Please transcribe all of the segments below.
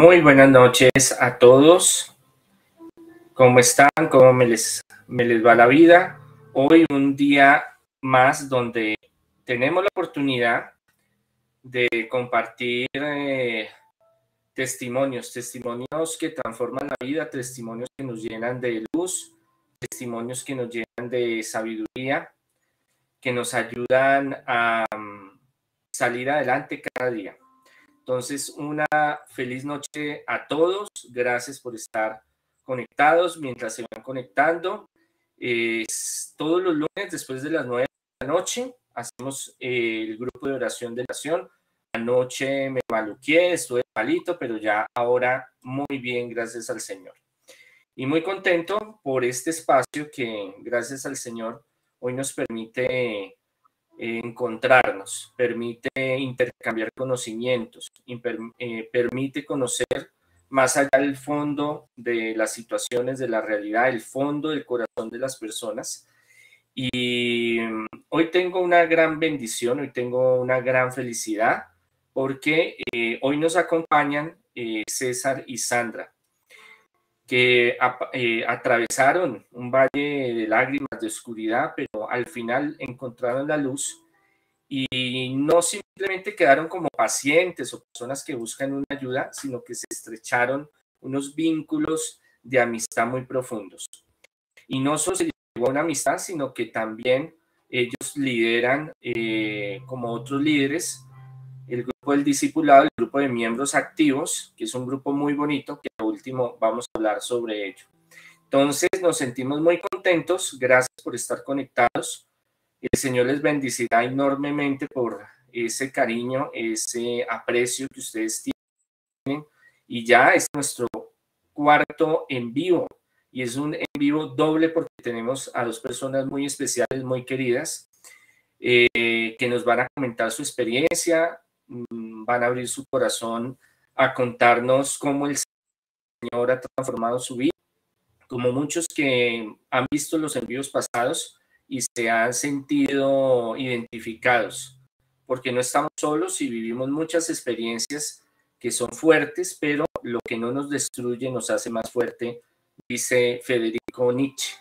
Muy buenas noches a todos. ¿Cómo están? ¿Cómo me les, va la vida? Hoy un día más donde tenemos la oportunidad de compartir eh, testimonios, testimonios que transforman la vida, testimonios que nos llenan de luz, testimonios que nos llenan de sabiduría, que nos ayudan a mm, salir adelante cada día. Entonces, una feliz noche a todos. Gracias por estar conectados mientras se van conectando. todos los lunes, después de las nueve de la noche, hacemos eh, el grupo de oración de oración. Anoche me maluqué, estuve palito, pero ya ahora muy bien, gracias al Señor. Y muy contento por este espacio que, gracias al Señor, hoy nos permite encontrarnos, permite intercambiar conocimientos, eh, permite conocer más allá del fondo de las situaciones, de la realidad, el fondo del corazón de las personas. Y mm, hoy tengo una gran bendición, hoy tengo una gran felicidad, porque eh, hoy nos acompañan eh, César y Sandra que eh, atravesaron un valle de lágrimas, de oscuridad, pero al final encontraron la luz y no simplemente quedaron como pacientes o personas que buscan una ayuda, sino que se estrecharon unos vínculos de amistad muy profundos. Y no solo se llegó a una amistad, sino que también ellos lideran eh, como otros líderes el grupo del discipulado, el grupo de miembros activos, que es un grupo muy bonito, que al último vamos a hablar sobre ello. Entonces nos sentimos muy contentos, gracias por estar conectados. El Señor les bendecirá enormemente por ese cariño, ese aprecio que ustedes tienen. Y ya es nuestro cuarto en vivo. Y es un en vivo doble porque tenemos a dos personas muy especiales, muy queridas, eh, que nos van a comentar su experiencia, Mm, van a abrir su corazón a contarnos cómo el Señor ha transformado su vida, como muchos que han visto los envíos pasados y se han sentido identificados, porque no estamos solos y vivimos muchas experiencias que son fuertes, pero lo que no nos destruye nos hace más fuerte, dice Federico Nietzsche.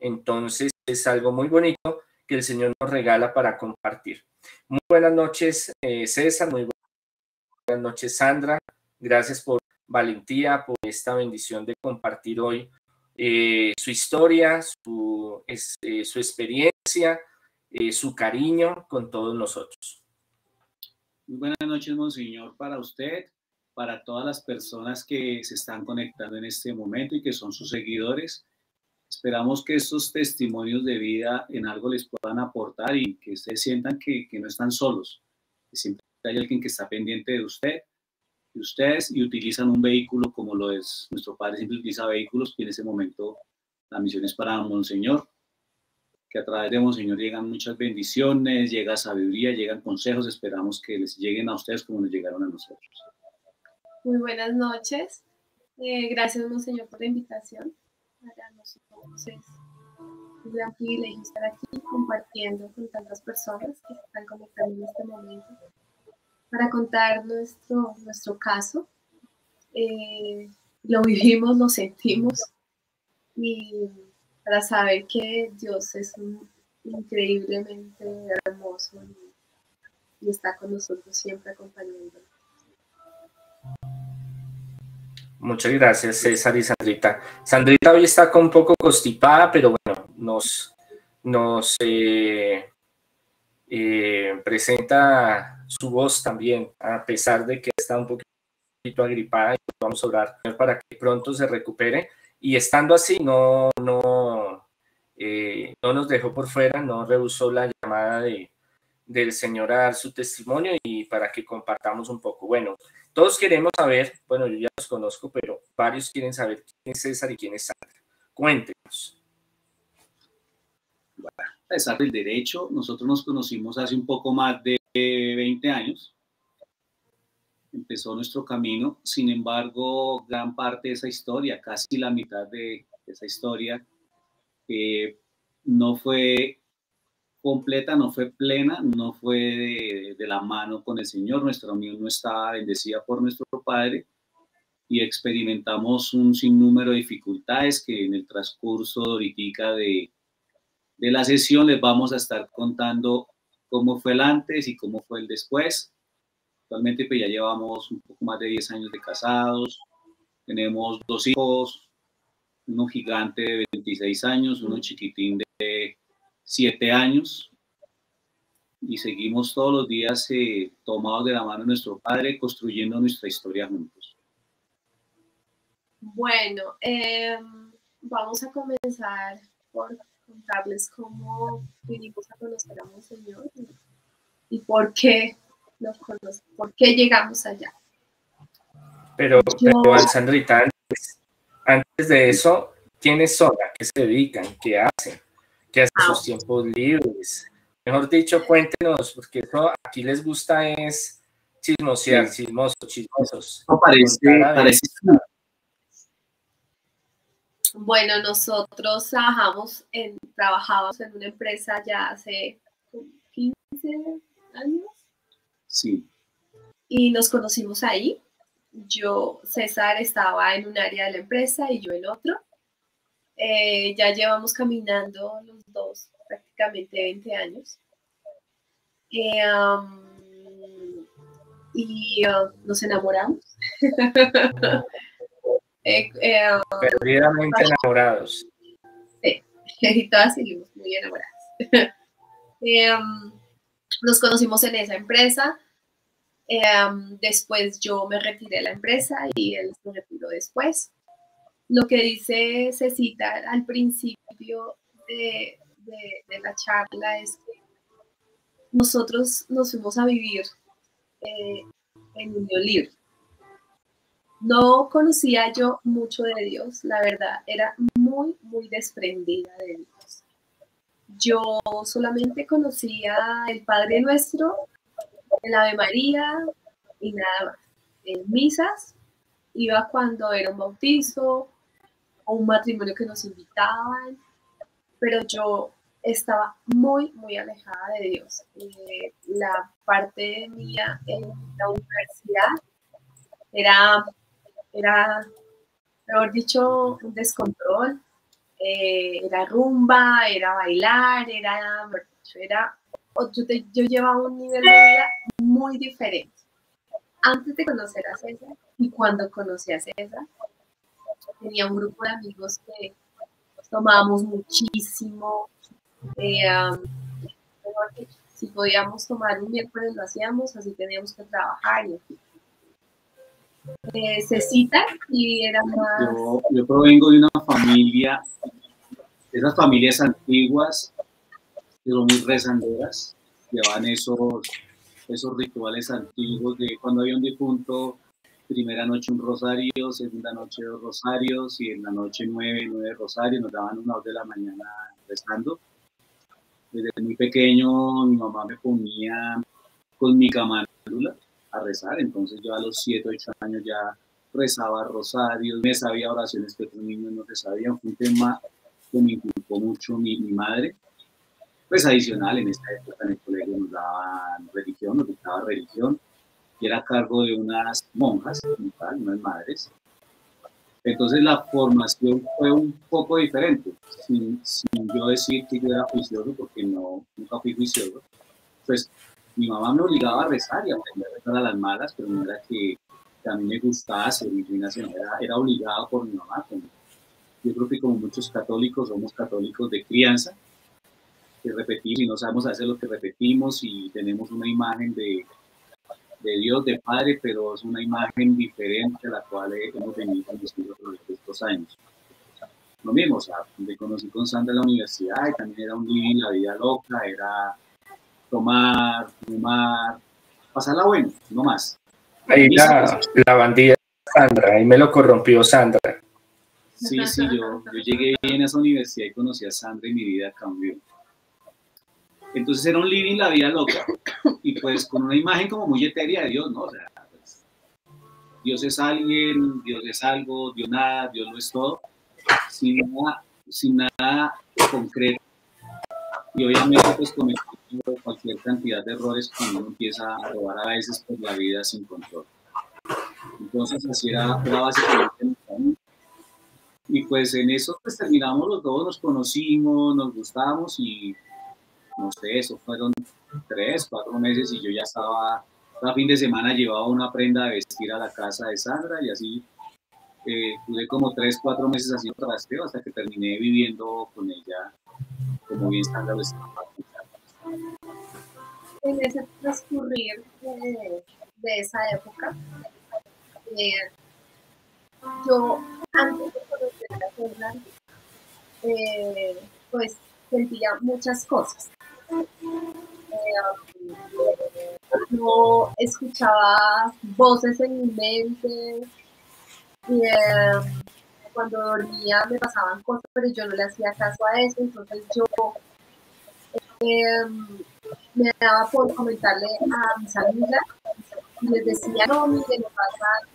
Entonces es algo muy bonito que el Señor nos regala para compartir. Muy buenas noches, eh, César. Muy buenas noches, Sandra. Gracias por valentía, por esta bendición de compartir hoy eh, su historia, su, eh, su experiencia, su cariño con todos nosotros. Muy buenas noches, Monseñor, para usted, para todas las personas que se están conectando en este momento y que son sus seguidores. Esperamos que estos testimonios de vida en algo les puedan aportar y que ustedes sientan que, no están solos, que siempre hay alguien que está pendiente de usted, de ustedes y utilizan un vehículo como lo es nuestro Padre siempre utiliza vehículos en ese momento la misión es para Monseñor, que a través de Monseñor llegan muchas bendiciones, llega sabiduría, llegan consejos, esperamos que les lleguen a ustedes como nos llegaron a nosotros. Muy buenas noches, eh, gracias Monseñor por la invitación. Para nosotros es un gran privilegio estar aquí compartiendo con tantas personas que están conectando en este momento para contar nuestro, nuestro caso. Eh, lo vivimos, lo sentimos y para saber que Dios es increíblemente hermoso y, y está con nosotros siempre acompañándonos. Muchas gracias, César y Sandrita. Sandrita hoy está un poco constipada, pero bueno, nos, nos eh, eh, presenta su voz también, a pesar de que está un poquito agripada. Vamos a orar para que pronto se recupere. Y estando así, no, no, eh, no nos dejó por fuera, no rehusó la llamada de, del Señor a dar su testimonio y para que compartamos un poco. Bueno, todos queremos saber, bueno, yo ya los conozco, pero varios quieren saber quién es César y quién es Sandra. Cuéntenos. a pesar del derecho, nosotros nos conocimos hace un poco más de 20 años. Empezó nuestro camino, sin embargo, gran parte de esa historia, casi la mitad de esa historia, eh, no fue completa, no fue plena, no fue de, la mano con el Señor. Nuestra unión no estaba bendecida por nuestro Padre y experimentamos un sinnúmero de dificultades que en el transcurso ahorita de, de la sesión les vamos a estar contando cómo fue el antes y cómo fue el después. Actualmente pues ya llevamos un poco más de 10 años de casados, tenemos dos hijos, uno gigante de 26 años, uno chiquitín de 7 años y seguimos todos los días eh, tomados de la mano de nuestro Padre construyendo nuestra historia juntos. Bueno, em, vamos a comenzar por contarles cómo vinimos a conocer a Monseñor y, y por qué nos conocemos, por qué llegamos allá. Pero, pero Sandrita, antes, de eso, ¿quiénes son? ¿A qué se dedican? ¿Qué hacen? ¿Qué hacen sus ah. tiempos libres? Mejor dicho, cuéntenos, porque eso aquí les gusta es chismosear, chismosos, chismosos. No, parece, parece, bueno, nosotros trabajamos en, trabajamos en una empresa ya hace 15 años. Sí. Y nos conocimos ahí. Yo, César estaba en un área de la empresa y yo en otro. Eh, ya llevamos caminando los dos prácticamente 20 años. Eh, y uh, nos enamoramos. Eh, eh, Perdidamente enamorados. Sí, y todas seguimos muy enamoradas. Eh, um, nos conocimos en esa empresa. Um, después yo me retiré de la empresa y él se retiró después. Lo que dice Cecita al principio de, de, la charla es que nosotros nos fuimos a vivir en unión libre. No conocía yo mucho de Dios, la verdad, era muy, muy desprendida de Dios. Yo solamente conocía el Padre Nuestro, el Ave María y nada más. En misas iba cuando era un bautizo o un matrimonio que nos invitaban, pero yo estaba muy, muy alejada de Dios. Eh, la parte mía en la universidad era era, mejor dicho, un descontrol, eh, era rumba, era bailar, era, yo, yo llevaba un nivel de vida muy diferente. Antes de conocer a César y cuando conocí a César, tenía un grupo de amigos que tomábamos muchísimo. Eh, si podíamos tomar un miércoles lo hacíamos, así teníamos que trabajar y así necesita y era más... Yo, provengo de una familia, de esas familias antiguas, son muy rezanderas, llevan esos, esos rituales antiguos de cuando había un difunto, primera noche un rosario, segunda noche dos rosarios y en la noche nueve, nueve rosarios, nos daban una hora de la mañana rezando. Desde muy pequeño mi mamá me ponía con mi camanula a rezar. Entonces yo a los 7, 8 años ya rezaba rosarios, me sabía oraciones que otros niños no se sabían. Fue un tema que me inculcó mucho mi, madre. Pues adicional, en esta época en el colegio nos daban religión, nos dictaba religión, y era a cargo de unas monjas, unas madres. Entonces la formación fue un poco diferente, sin, sin, yo decir que yo era juicioso, porque no, nunca fui juicioso. Pues mi mamá me obligaba a rezar y a rezar a las malas, pero no era que, a mí me gustaba hacer inclinación, era, era por mi mamá. yo creo que como muchos católicos somos católicos de crianza, que repetimos y no sabemos hacer lo que repetimos y tenemos una imagen de, de Dios, de Padre, pero es una imagen diferente a la cual hemos venido conociendo durante estos años. Lo mismo, o sea, me conocí con Sandra en la universidad y también era un living, la vida loca, era tomar, fumar, pasarla bueno, no más. Ahí la, la, bandida Sandra, ahí me lo corrompió Sandra. Sí, sí, yo, yo llegué bien a esa universidad y conocí a Sandra y mi vida cambió. Entonces era un living la vida loca y pues con una imagen como muy etérea de Dios, ¿no? O sea, pues, Dios es alguien, Dios es algo, Dios nada, Dios no es todo, sin nada, sin nada concreto. Y obviamente pues cometiendo cualquier cantidad de errores cuando uno empieza a robar a veces por la vida sin control. Entonces así era, era básicamente y pues en eso pues terminamos los dos, nos conocimos, nos gustamos y no sé, eso fueron tres, cuatro meses y yo ya estaba, cada fin de semana llevaba una prenda de vestir a la casa de Sandra y así eh, tuve como tres, cuatro meses haciendo trasteo hasta que terminé viviendo con ella como bien Sandra lo estaba En ese transcurrir de, esa época, eh, yo antes de conocer a Sandra, eh, pues sentía muchas cosas. Eh, no escuchaba voces en mi mente. Eh, cuando dormía me pasaban cosas, pero yo no le hacía caso a eso. Entonces yo eh, me daba por comentarle a mis amigas y les decía, no, mire, pasa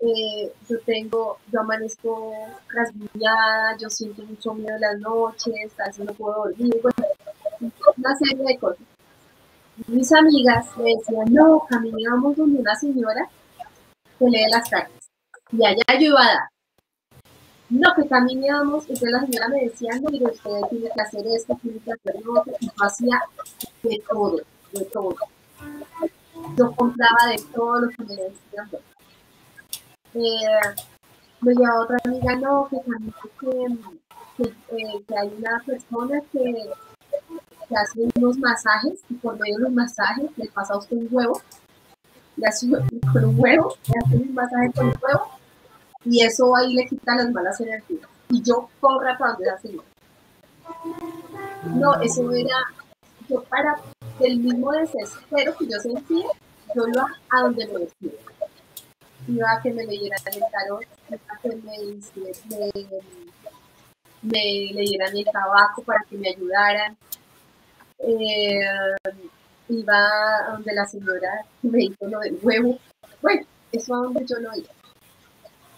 eh, yo tengo, yo amanezco rasguñada, yo siento mucho miedo en las noches, a veces no puedo dormir, bueno, una serie de cosas. Mis amigas me decían, no, caminamos donde una señora que lee las cartas. Y allá yo iba a dar. No, que caminábamos, entonces la señora me decía, no, mire, usted tiene que hacer esto, tiene que hacer lo otro, y yo hacía de todo, de todo. Yo compraba de todo lo que me decían eh, me lleva otra amiga, no, que que, eh, que hay una persona que, hace unos masajes y por medio de los masajes le pasa a usted un huevo, le hace un huevo, le hace un masaje con un huevo y eso ahí le quita las malas energías. Y yo corra para donde la señora. No, eso era, yo para el mismo desespero que yo sentía, yo iba a donde me decía iba a que me leyeran el tarot, a que me, me, leyeran el tabaco para que me ayudaran. Eh, iba a donde la señora me dijo lo del huevo. Bueno, eso a donde yo no iba.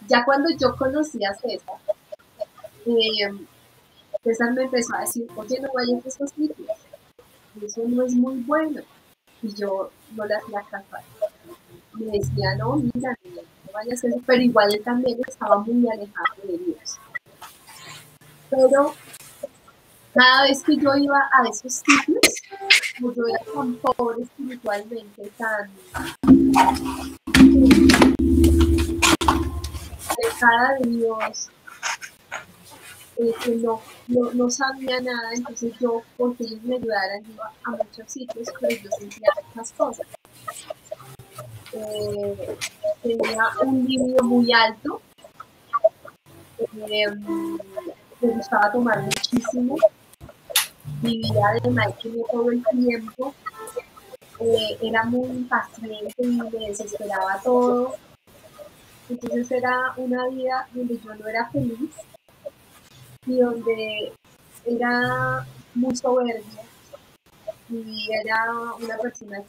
Ya cuando yo conocí a César, eh, César me empezó a decir, oye, no vayas a esos sitios, eso no es muy bueno. Y yo no le hacía caso me decía, no, mira, no vayas a eso, pero igual él también estaba muy alejado de Dios. Pero cada vez que yo iba a esos sitios, como yo era tan pobre espiritualmente, tan alejada de Dios, eh, que no, no, sabía nada, entonces yo, porque ellos me ayudaran, iba a muchos sitios, pero yo sentía muchas cosas eh, tenía un libido muy alto, eh, me gustaba tomar muchísimo, vivía de máquina todo el tiempo, eh, era muy impaciente y me desesperaba todo. Entonces era una vida donde yo no era feliz y donde era muy soberbia y era una persona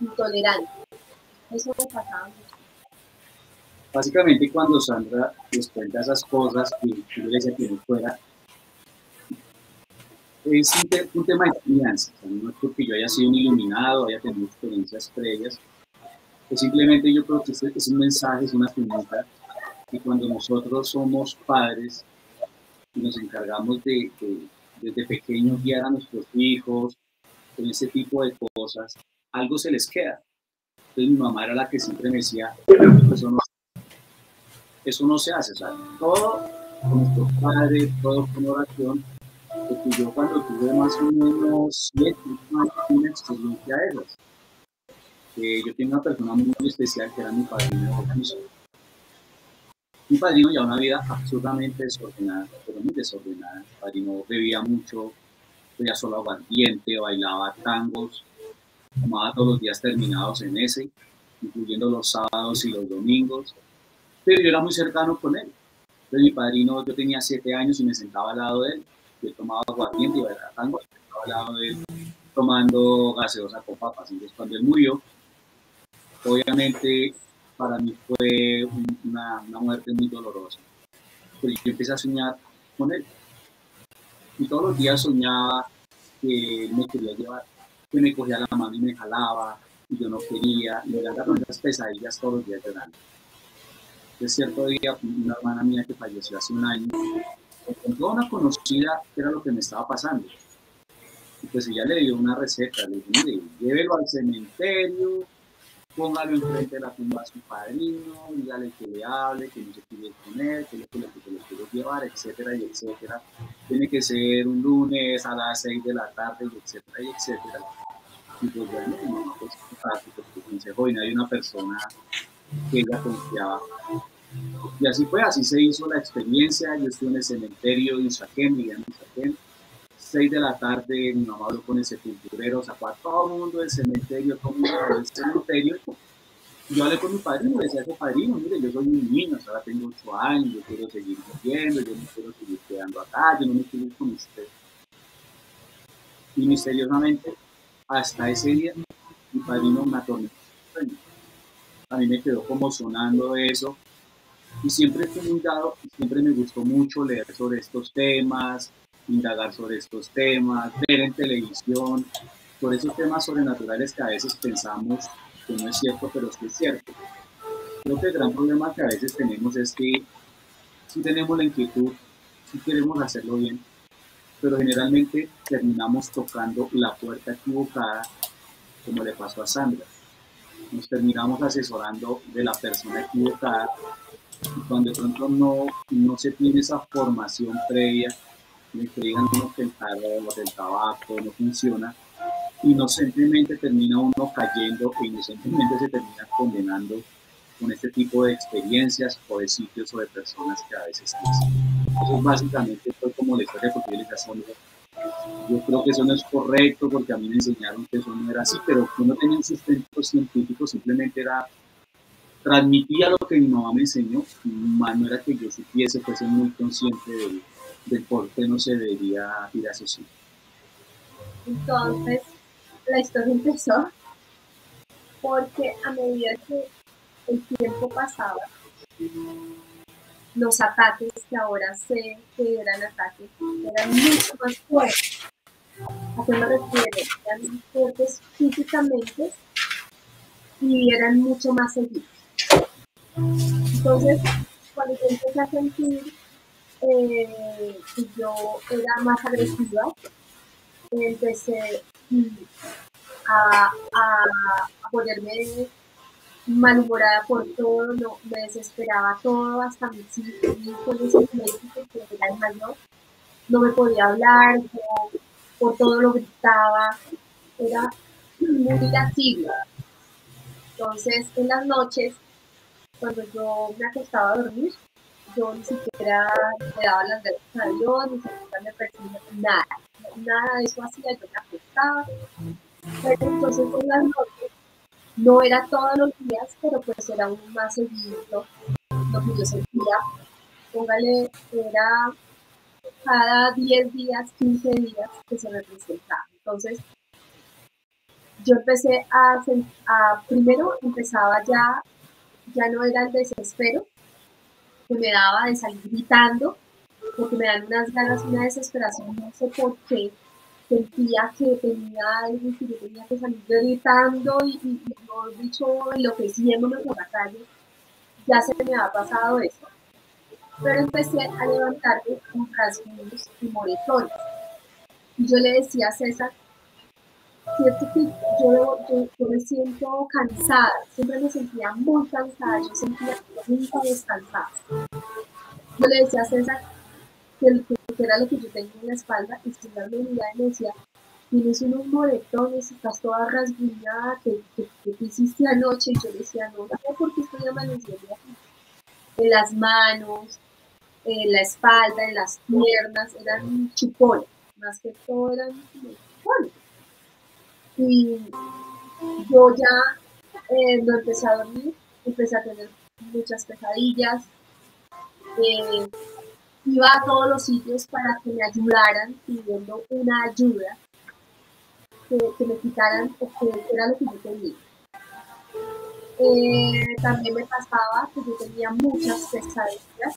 intolerante. Eso me pasaba Básicamente cuando Sandra les cuenta esas cosas y yo le decía que fuera, es un, tema de crianza, no es porque yo haya sido un iluminado, haya tenido experiencias previas, es simplemente yo creo que es, es un mensaje, es una pregunta, y cuando nosotros somos padres y nos encargamos de, de desde pequeños guiar a nuestros hijos con ese tipo de cosas, algo se les queda. Entonces mi mamá era la que siempre me decía, eso no, eso no se hace, o sea, todo con nuestro padre, todo con oración, porque yo cuando tuve más o menos siete años una experiencia de esas. Eh, yo tenía una persona muy especial que era mi padrino de Mi padrino ya una vida absolutamente desordenada, pero muy desordenada. Mi padrino bebía mucho, bebía solo aguardiente, bailaba tangos, tomaba todos los días terminados en ese, incluyendo los sábados y los domingos, pero yo era muy cercano con él. Entonces mi padrino, yo tenía siete años y me sentaba al lado de él, yo tomaba aguardiente y bailaba tango, estaba al lado de él. tomando gaseosa con papas. Entonces, cuando él murió, obviamente para mí fue una, una muerte muy dolorosa. Pero yo empecé a soñar con él. Y todos los días soñaba que él me quería llevar, que me cogía la mano y me jalaba, y yo no quería, y me daban esas pesadillas todos los días llorando. De cierto día, una hermana mía que falleció hace un año, me contó una conocida que era lo que me estaba pasando. Y pues ella le dio una receta, le dijo, mire, llévelo al cementerio, póngalo enfrente de la tumba a su padrino, dígale que le hable, que no se quiere él, que, que, que lo quiero llevar, etcétera, y etcétera. Tiene que ser un lunes a las 6 de la tarde, y etcétera, y etcétera. Y pues bueno, mamá pues pues consejo, y no hay una persona que ella confiaba. Y así fue, así se hizo la experiencia, yo estuve en el cementerio de Usaquén, Miguel Usaquén, 6 de la tarde, mi mamá habló con el sepulturero, sacó a todo el mundo del cementerio, todo el mundo del cementerio. Yo hablé con mi padrino, le decía a su padrino, mire, yo soy un niño, ahora tengo 8 años, yo quiero seguir viviendo, yo no quiero seguir quedando acá, yo no me quiero ir con usted. Y misteriosamente, hasta ese día, mi padrino me atormentó. A mí me quedó como sonando eso. Y siempre fui muy dado, siempre me gustó mucho leer sobre estos temas, indagar sobre estos temas, ver en televisión, por esos temas sobrenaturales que a veces pensamos que no es cierto, pero que es cierto. Creo que el gran problema que a veces tenemos es que si tenemos la inquietud, si queremos hacerlo bien, pero generalmente terminamos tocando la puerta equivocada, como le pasó a Sandra. Nos terminamos asesorando de la persona equivocada y cuando de pronto no, no se tiene esa formación previa le que digan que el tarot, el tabaco no funciona, inocentemente termina uno cayendo e inocentemente se termina condenando con este tipo de experiencias o de sitios o de personas que a veces Eso básicamente fue como la historia porque yo les yo creo que eso no es correcto porque a mí me enseñaron que eso no era así, pero yo no tenía un sustento científico, simplemente era transmitía lo que mi mamá me enseñó, más no era que yo supiese, fuese muy consciente de ello del por qué no se debería ir a esos Entonces, la historia empezó porque a medida que el tiempo pasaba, los ataques que ahora sé que eran ataques eran mucho más fuertes. ¿A qué me refiero? Eran más fuertes físicamente y eran mucho más seguidos. Entonces, cuando yo empecé a sentir eh, yo era más agresiva, empecé a, a, ponerme malhumorada por todo, no, me desesperaba todo, hasta mi con ese médico que era el mayor, no me podía hablar, por todo lo gritaba, era muy irascible. Entonces, en las noches, cuando yo me acostaba a dormir, yo ni siquiera me daba las gracias a Dios, ni siquiera me percibía nada, nada de eso hacía, yo me acostaba. Pero entonces en las noches, no era todos los días, pero pues era aún más seguido lo que yo sentía. Póngale, era cada 10 días, 15 días que se representaba. Entonces, yo empecé a, a primero empezaba ya, ya no era el desespero, que me daba de salir gritando, porque me dan unas ganas, una desesperación, no sé por qué. Sentía que tenía algo que yo tenía que salir gritando y, y, no dicho enloqueciéndome por la calle. Ya se me ha pasado eso. Pero empecé a levantarme con rasguños y moretones. Y yo le decía a César, cierto que yo, yo, me siento cansada, siempre me sentía muy cansada, yo sentía que nunca. Yo le decía a César que, era lo que yo tenía en la espalda y César me miraba y me decía, tienes unos moretones, estás toda rasguñada, ¿qué, te hiciste anoche? Y yo le decía, no, no, porque estoy amaneciendo. En las manos, en la espalda, en las piernas, eran chupones, más que todo eran chupones y yo ya eh, no empecé a dormir, empecé a tener muchas pesadillas. Eh, iba a todos los sitios para que me ayudaran pidiendo una ayuda. que, me quitaran o que era lo que yo tenía. Eh, también me pasaba que yo tenía muchas pesadillas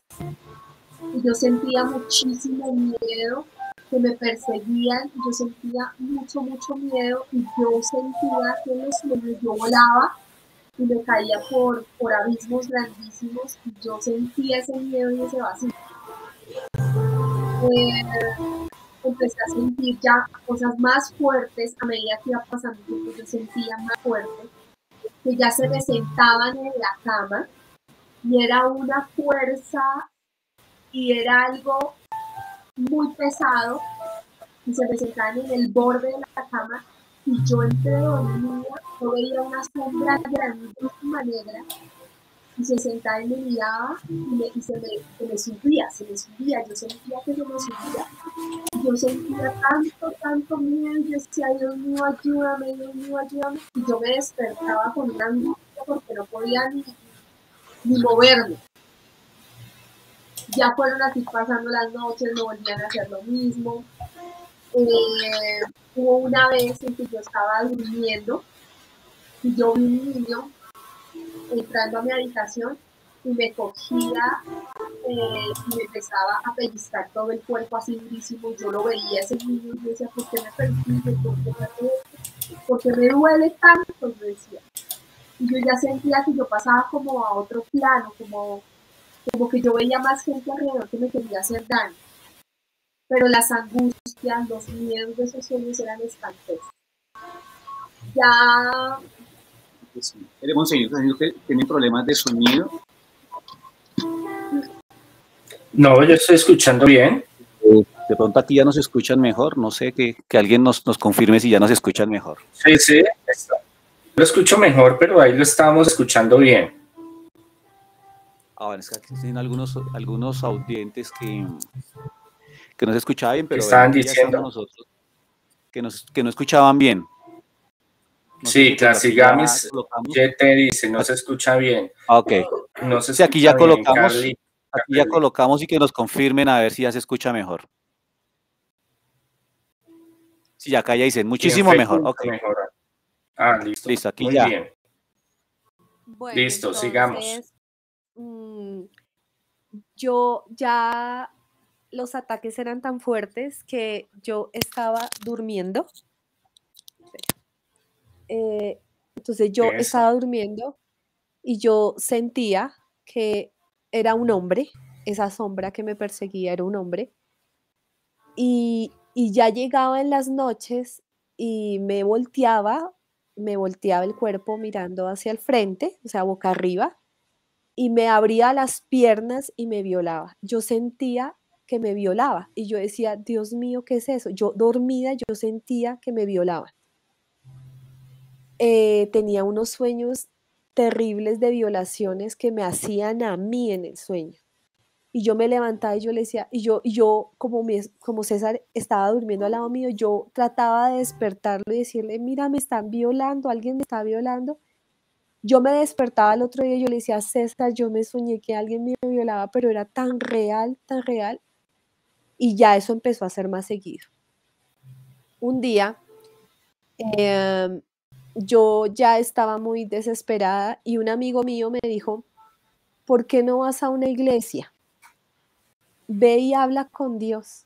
y yo sentía muchísimo miedo que me perseguían, yo sentía mucho, mucho miedo y yo sentía que los sueños yo volaba y me caía por, por abismos grandísimos y yo sentía ese miedo y ese vacío. Eh, empecé a sentir ya cosas más fuertes a medida que iba pasando tiempo, yo sentía más fuerte, que ya se me sentaban en la cama y era una fuerza y era algo muy pesado y se me sentaban en el borde de la cama y yo entre dormida, yo veía una sombra grandísima negra y se sentaba y me miraba y, me, y se, me, subía, se me subía, yo sentía que se me subía. Yo sentía tanto, tanto miedo y decía, Dios mío, ayúdame, Dios mío, ayúdame. Y yo me despertaba con una angustia porque no podía ni moverme. Ya fueron así pasando las noches, no volvían a hacer lo mismo. Eh, hubo una vez en que yo estaba durmiendo y yo vi un niño entrando a mi habitación y me cogía eh, y me empezaba a pellizcar todo el cuerpo así durísimo. Yo lo veía ese niño y decía, ¿por qué me? ¿Por qué me, ¿Por qué me duele tanto? Me decía. Y yo ya sentía que yo pasaba como a otro plano, como, como que yo veía más gente alrededor que me quería hacer daño. Pero las angustias, los miedos de esos sueños eran espantosos. Ya ¿El monseñor tiene problemas de sonido? No, yo estoy escuchando bien. De pronto aquí ya nos escuchan mejor. No sé, que, que alguien nos, nos, confirme si ya nos escuchan mejor. Sí, sí. Lo escucho mejor, pero ahí lo estábamos escuchando bien. Ahora, es que aquí tienen algunos, algunos audientes que, que no se escuchaban bien, pero estaban diciendo nosotros que, nos, que no escuchaban bien. No sí, Clasigamis ya te dice, no se escucha bien. Ah, ok. No se sí, aquí ya colocamos, aquí ya colocamos y que nos confirmen a ver si ya se escucha mejor. Sí, acá ya dicen, muchísimo mejor. Okay. Ah, listo. Listo, aquí ya. Bien. listo, sigamos. Mm, yo ya los ataques eran tan fuertes que yo estaba durmiendo eh, entonces yo estaba durmiendo y yo sentía que era un hombre, esa sombra que me perseguía era un hombre. Y, y ya llegaba en las noches y me volteaba, me volteaba el cuerpo mirando hacia el frente, o sea, boca arriba, y me abría las piernas y me violaba. Yo sentía que me violaba y yo decía, Dios mío, ¿qué es eso? Yo dormida, yo sentía que me violaba eh, tenía unos sueños terribles de violaciones que me hacían a mí en el sueño. Y yo me levantaba y yo le decía, y yo, yo como, como César estaba durmiendo al lado mío, yo trataba de despertarlo y decirle, mira, me están violando, alguien me está violando. Yo me despertaba el otro día y yo le decía, César, yo me soñé que alguien me violaba, pero era tan real, tan real. Y ya eso empezó a ser más seguido. Un día, eh, yo ya estaba muy desesperada y un amigo mío me dijo, ¿por qué no vas a una iglesia? Ve y habla con Dios.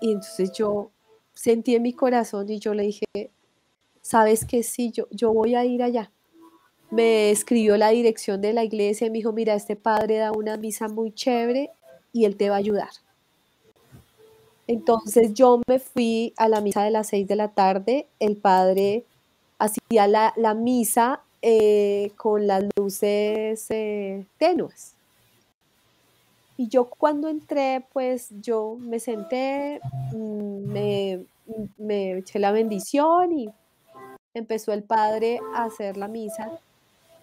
Y entonces yo sentí en mi corazón y yo le dije, sabes que sí, yo, yo voy a ir allá. Me escribió la dirección de la iglesia y me dijo, mira, este padre da una misa muy chévere y él te va a ayudar. Entonces yo me fui a la misa de las seis de la tarde, el padre hacía la, la misa eh, con las luces eh, tenues. Y yo cuando entré, pues yo me senté, mm, me, me eché la bendición y empezó el padre a hacer la misa.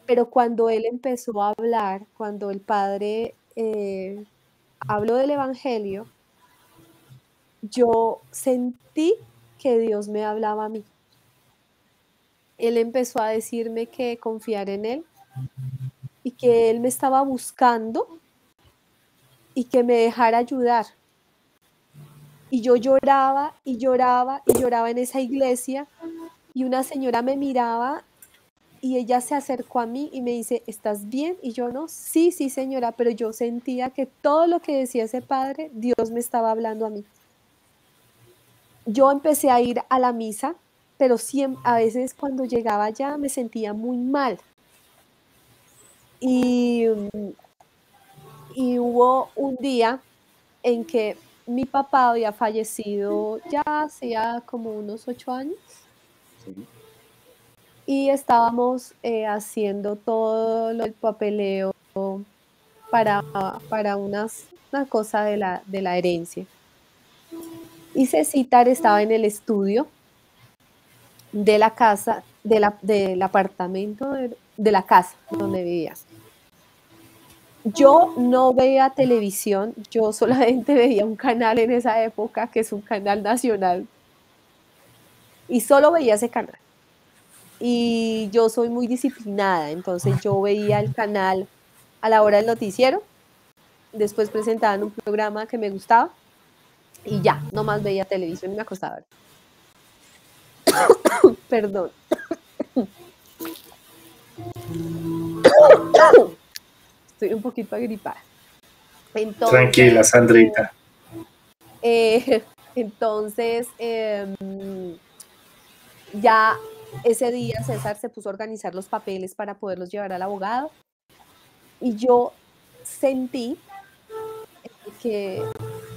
Pero cuando él empezó a hablar, cuando el padre eh, habló del Evangelio, yo sentí que Dios me hablaba a mí él empezó a decirme que confiar en él y que él me estaba buscando y que me dejara ayudar. Y yo lloraba y lloraba y lloraba en esa iglesia y una señora me miraba y ella se acercó a mí y me dice, ¿estás bien? Y yo no, sí, sí señora, pero yo sentía que todo lo que decía ese padre, Dios me estaba hablando a mí. Yo empecé a ir a la misa, pero a veces cuando llegaba allá me sentía muy mal. Y, y hubo un día en que mi papá había fallecido ya hacía como unos ocho años. Y estábamos eh, haciendo todo el papeleo para, para unas, una cosa de la, de la herencia. Y Cecitar estaba en el estudio de la casa, de la, del apartamento de, de la casa donde vivía. Yo no veía televisión, yo solamente veía un canal en esa época, que es un canal nacional. Y solo veía ese canal. Y yo soy muy disciplinada, entonces yo veía el canal a la hora del noticiero, después presentaban un programa que me gustaba y ya, no más veía televisión y me acostaba. Perdón. Estoy un poquito agripada. Tranquila, Sandrita. Eh, entonces, em, ya ese día César se puso a organizar los papeles para poderlos llevar al abogado y yo sentí que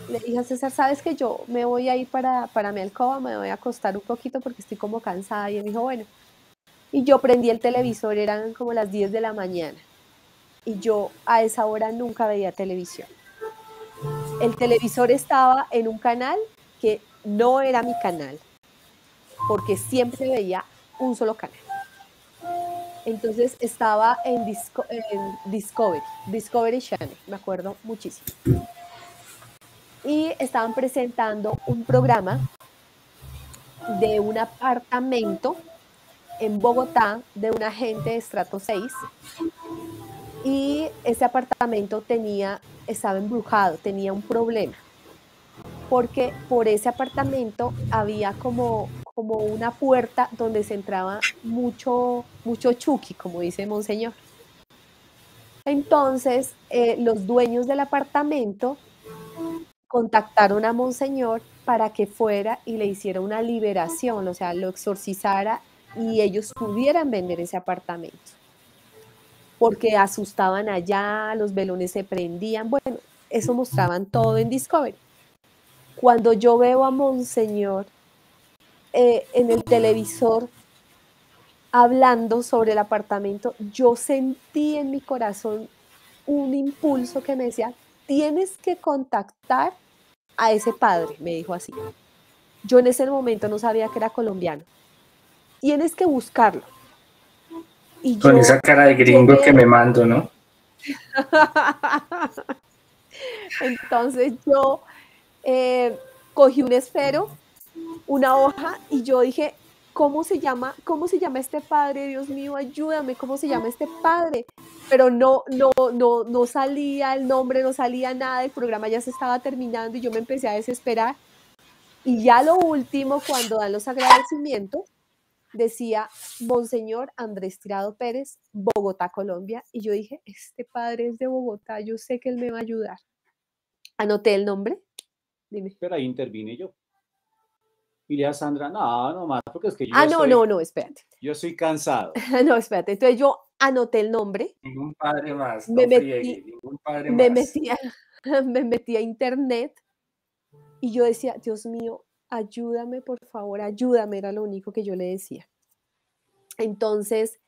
le dije a César, sabes que yo me voy a ir para, para mi alcoba, me voy a acostar un poquito porque estoy como cansada y él dijo, bueno, y yo prendí el televisor, eran como las 10 de la mañana y yo a esa hora nunca veía televisión. El televisor estaba en un canal que no era mi canal, porque siempre veía un solo canal. Entonces estaba en, Discovery, Discovery Channel, me acuerdo muchísimo. Y estaban presentando un programa de un apartamento en Bogotá de un agente de estrato 6 y ese apartamento tenía, estaba embrujado, tenía un problema, porque por ese apartamento había como, como una puerta donde se entraba mucho, mucho chuki, como dice Monseñor. Entonces, eh, los dueños del apartamento contactaron a Monseñor para que fuera y le hiciera una liberación, o sea, lo exorcizara y ellos pudieran vender ese apartamento porque asustaban allá, los velones se prendían, bueno, eso mostraban todo en Discovery. Cuando yo veo a Monseñor eh, en el televisor hablando sobre el apartamento, yo sentí en mi corazón un impulso que me decía, tienes que contactar a ese padre, me dijo así. Yo en ese momento no sabía que era colombiano. Tienes que buscarlo. Con esa cara de gringo que me mando, ¿no? Entonces yo eh, cogí un esfero, una hoja, y yo dije, ¿cómo se llama? ¿Cómo se llama este padre? Dios mío, ayúdame, ¿cómo se llama este padre? Pero no, no, no, no salía el nombre, no salía nada, el programa ya se estaba terminando y yo me empecé a desesperar. Y ya lo último, cuando dan los agradecimientos, decía Monseñor Andrés Tirado Pérez, Bogotá, Colombia. Y yo dije, este padre es de Bogotá, yo sé que él me va a ayudar. Anoté el nombre. Dime. Pero ahí intervine yo. Y le a Sandra, no, no más, porque es que yo. Ah, no, no, no, espérate. Yo estoy cansado. no, espérate. Entonces yo anoté el nombre. Ningún padre más. Me, metí, ningún padre me, Metí me metí a internet y yo decía, Dios mío, ayúdame, por favor, ayúdame, era lo único que yo le decía. Entonces,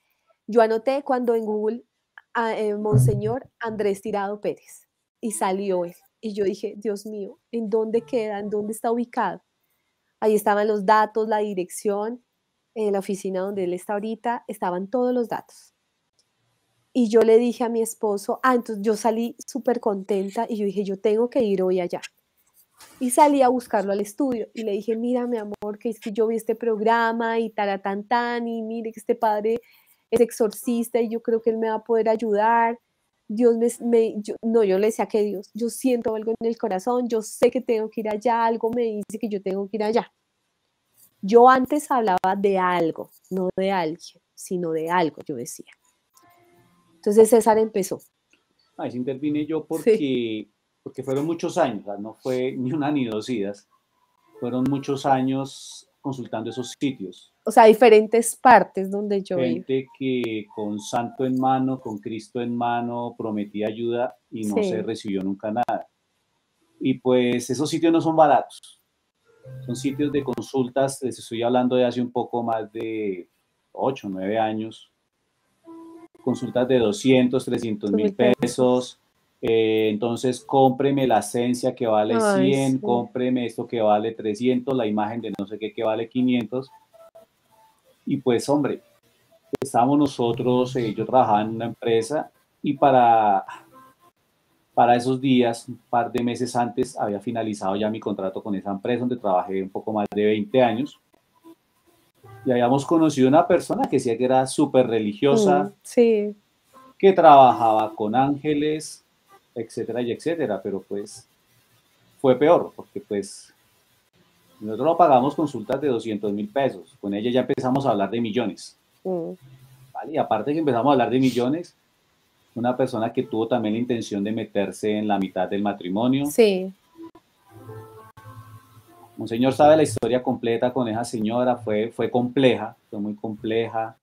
yo anoté cuando en Google, ah, eh, Monseñor Andrés Tirado Pérez, y salió él. Y yo dije, Dios mío, ¿en dónde queda? ¿En dónde está ubicado? Ahí estaban los datos, la dirección, en la oficina donde él está ahorita, estaban todos los datos. Y yo le dije a mi esposo, ah, entonces yo salí súper contenta y yo dije, yo tengo que ir hoy allá. Y salí a buscarlo al estudio y le dije, mira, mi amor, que es que yo vi este programa y tan y mire que este padre es exorcista y yo creo que él me va a poder ayudar. Dios me, no, yo le decía que Dios, yo siento algo en el corazón, yo sé que tengo que ir allá, algo me dice que yo tengo que ir allá. Yo antes hablaba de algo, no de alguien, sino de algo, yo decía. Entonces César empezó. Ahí intervine yo porque, porque fueron muchos años, no fue ni una ni dos idas, fueron muchos años consultando esos sitios. O sea, diferentes partes donde yo Gente que con santo en mano, con Cristo en mano, prometía ayuda y no se recibió nunca nada. Y pues esos sitios no son baratos. Son sitios de consultas, les estoy hablando de hace un poco más de 8, 9 años. Consultas de 200, 300 mil pesos. Eh, entonces, cómpreme la esencia que vale 100, cómpreme esto que vale 300, la imagen de no sé qué que vale 500. Y pues, hombre, estábamos nosotros, eh, yo trabajaba en una empresa y para, para esos días, un par de meses antes, había finalizado ya mi contrato con esa empresa donde trabajé un poco más de 20 años. Y habíamos conocido una persona que decía que era súper religiosa, mm, sí. que trabajaba con ángeles, etcétera y etcétera, pero pues fue peor, porque pues nosotros no pagamos consultas de 200 mil pesos, con ella ya empezamos a hablar de millones. Mm. ¿vale? Y aparte que empezamos a hablar de millones, una persona que tuvo también la intención de meterse en la mitad del matrimonio. Sí. Un señor sabe la historia completa con esa señora, fue, fue compleja, fue muy compleja.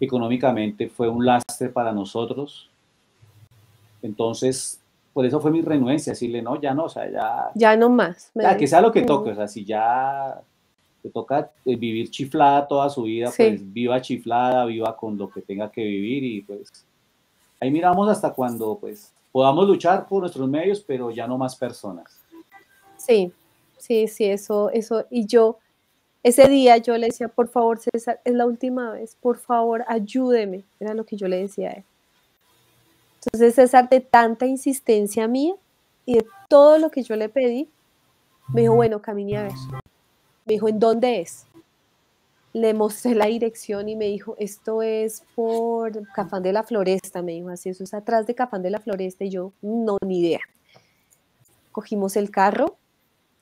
Económicamente fue un lastre para nosotros. Entonces, por eso fue mi renuencia, decirle, no, ya no, o sea, ya... Ya no más. Ya, que sea lo que toque, o sea, si ya te toca eh, vivir chiflada toda su vida, pues viva chiflada, viva con lo que tenga que vivir y pues ahí miramos hasta cuando pues podamos luchar por nuestros medios, pero ya no más personas. Sí, sí, sí, eso, eso, y yo, ese día yo le decía, por favor, César, es la última vez, por favor, ayúdeme, era lo que yo le decía a él entonces César, de tanta insistencia mía y de todo lo que yo le pedí, me dijo, bueno, camine a ver. Me dijo, ¿en dónde es? Le mostré la dirección y me dijo, esto es por Cafán de la Floresta. Me dijo, así, eso es atrás de Cafán de la Floresta. Y yo, no, ni idea. Cogimos el carro,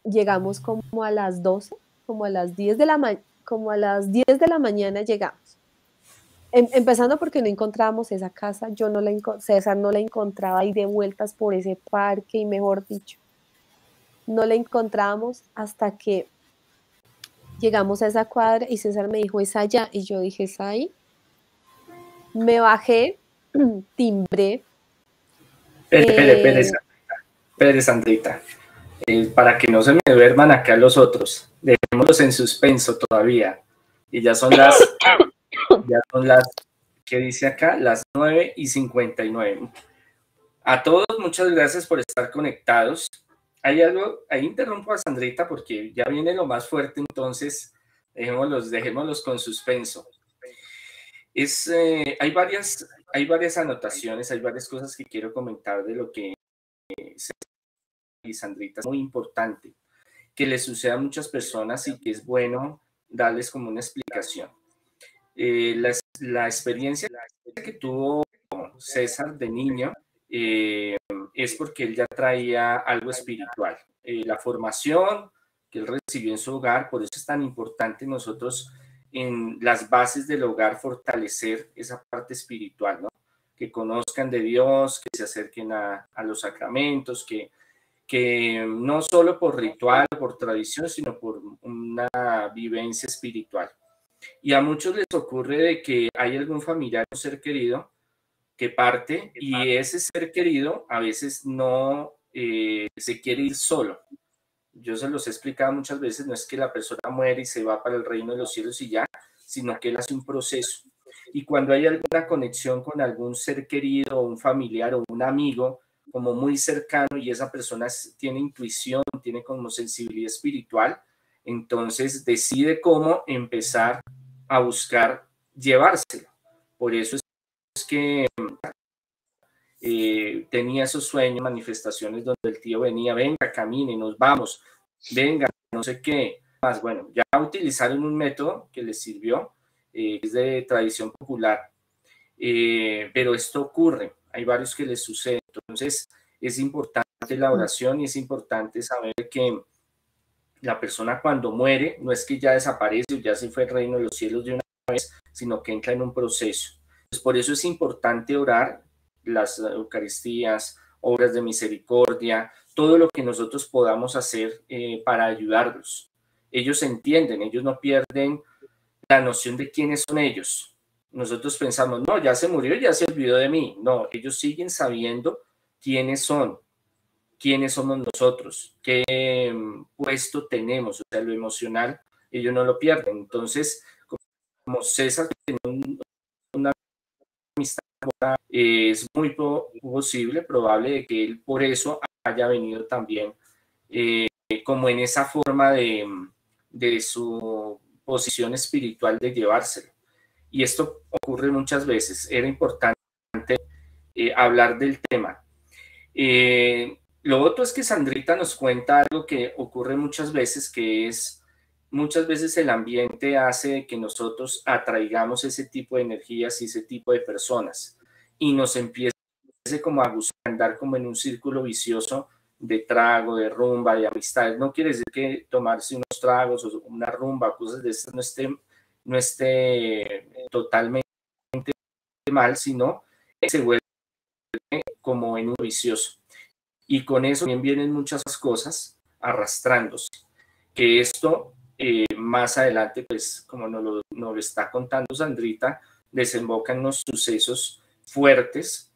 llegamos como a las 12, como a las 10 de la, como a las 10 de la mañana llegamos. Em, empezando porque no encontrábamos esa casa, yo no la César no la encontraba y de vueltas por ese parque y mejor dicho, no la encontramos hasta que llegamos a esa cuadra y César me dijo, es allá, y yo dije, es ahí. Me bajé, timbré. Espere, espere, Sandrita. Eh, para que no se me duerman acá los otros, dejémoslos en suspenso todavía. Y ya son las Ya son las, ¿qué dice acá? Las 9 y 59. A todos, muchas gracias por estar conectados. Hay algo, ahí interrumpo a Sandrita porque ya viene lo más fuerte, entonces dejémoslos, dejémoslos con suspenso. Es, eh, hay, varias, hay varias anotaciones, hay varias cosas que quiero comentar de lo que y Sandrita es muy importante que le suceda a muchas personas y que es bueno darles como una explicación. Eh, la, experiencia que tuvo César de niño eh, es porque él ya traía algo espiritual. Eh, la formación que él recibió en su hogar, por eso es tan importante nosotros en las bases del hogar fortalecer esa parte espiritual. Que conozcan de Dios, que se acerquen a, a los sacramentos, que, que no solo por ritual, por tradición, sino por una vivencia espiritual. Y a muchos les ocurre de que hay algún familiar o ser querido que parte y ese ser querido a veces no eh, se quiere ir solo. Yo se los he explicado muchas veces, no es que la persona muere y se va para el reino de los cielos y ya, sino que él hace un proceso. Y cuando hay alguna conexión con algún ser querido, un familiar o un amigo, como muy cercano y esa persona tiene intuición, tiene como sensibilidad espiritual, entonces decide cómo empezar a buscar llevárselo. Por eso es que eh, tenía esos sueños, manifestaciones donde el tío venía, venga, camine, nos vamos, venga, no sé qué. Más bueno, ya utilizaron un método que les sirvió, eh, es de tradición popular, eh, pero esto ocurre. hay varios que les sucede. Entonces, es importante la oración y es importante saber que la persona cuando muere no es que ya desaparece o ya se fue el reino de los cielos de una vez, sino que entra en un proceso. Pues por eso es importante orar las Eucaristías, obras de misericordia, todo lo que nosotros podamos hacer eh, para ayudarlos. Ellos entienden, ellos no pierden la noción de quiénes son ellos. Nosotros pensamos, no, ya se murió, ya se olvidó de mí. No, ellos siguen sabiendo quiénes son, quiénes somos nosotros, qué mm, puesto tenemos, o sea, lo emocional, ellos no lo pierden. Entonces, como César tiene una amistad, es muy posible, probable de que él por eso haya venido también eh, como en esa forma de, de su posición espiritual de llevárselo. Y esto ocurre muchas veces. Era importante eh, hablar del tema. Eh, lo otro es que Sandrita nos cuenta algo que ocurre muchas veces, que es muchas veces el ambiente hace que nosotros atraigamos ese tipo de energías y ese tipo de personas y nos empiece como a gustar andar como en un círculo vicioso de trago, de rumba, de amistades. No quiere decir que tomarse unos tragos o una rumba, cosas de estas no esté, no esté totalmente mal, sino que se vuelve como en un vicioso. Y con eso también vienen muchas cosas arrastrándose. Que esto eh, más adelante, pues como nos lo, nos lo está contando Sandrita, desemboca en unos sucesos fuertes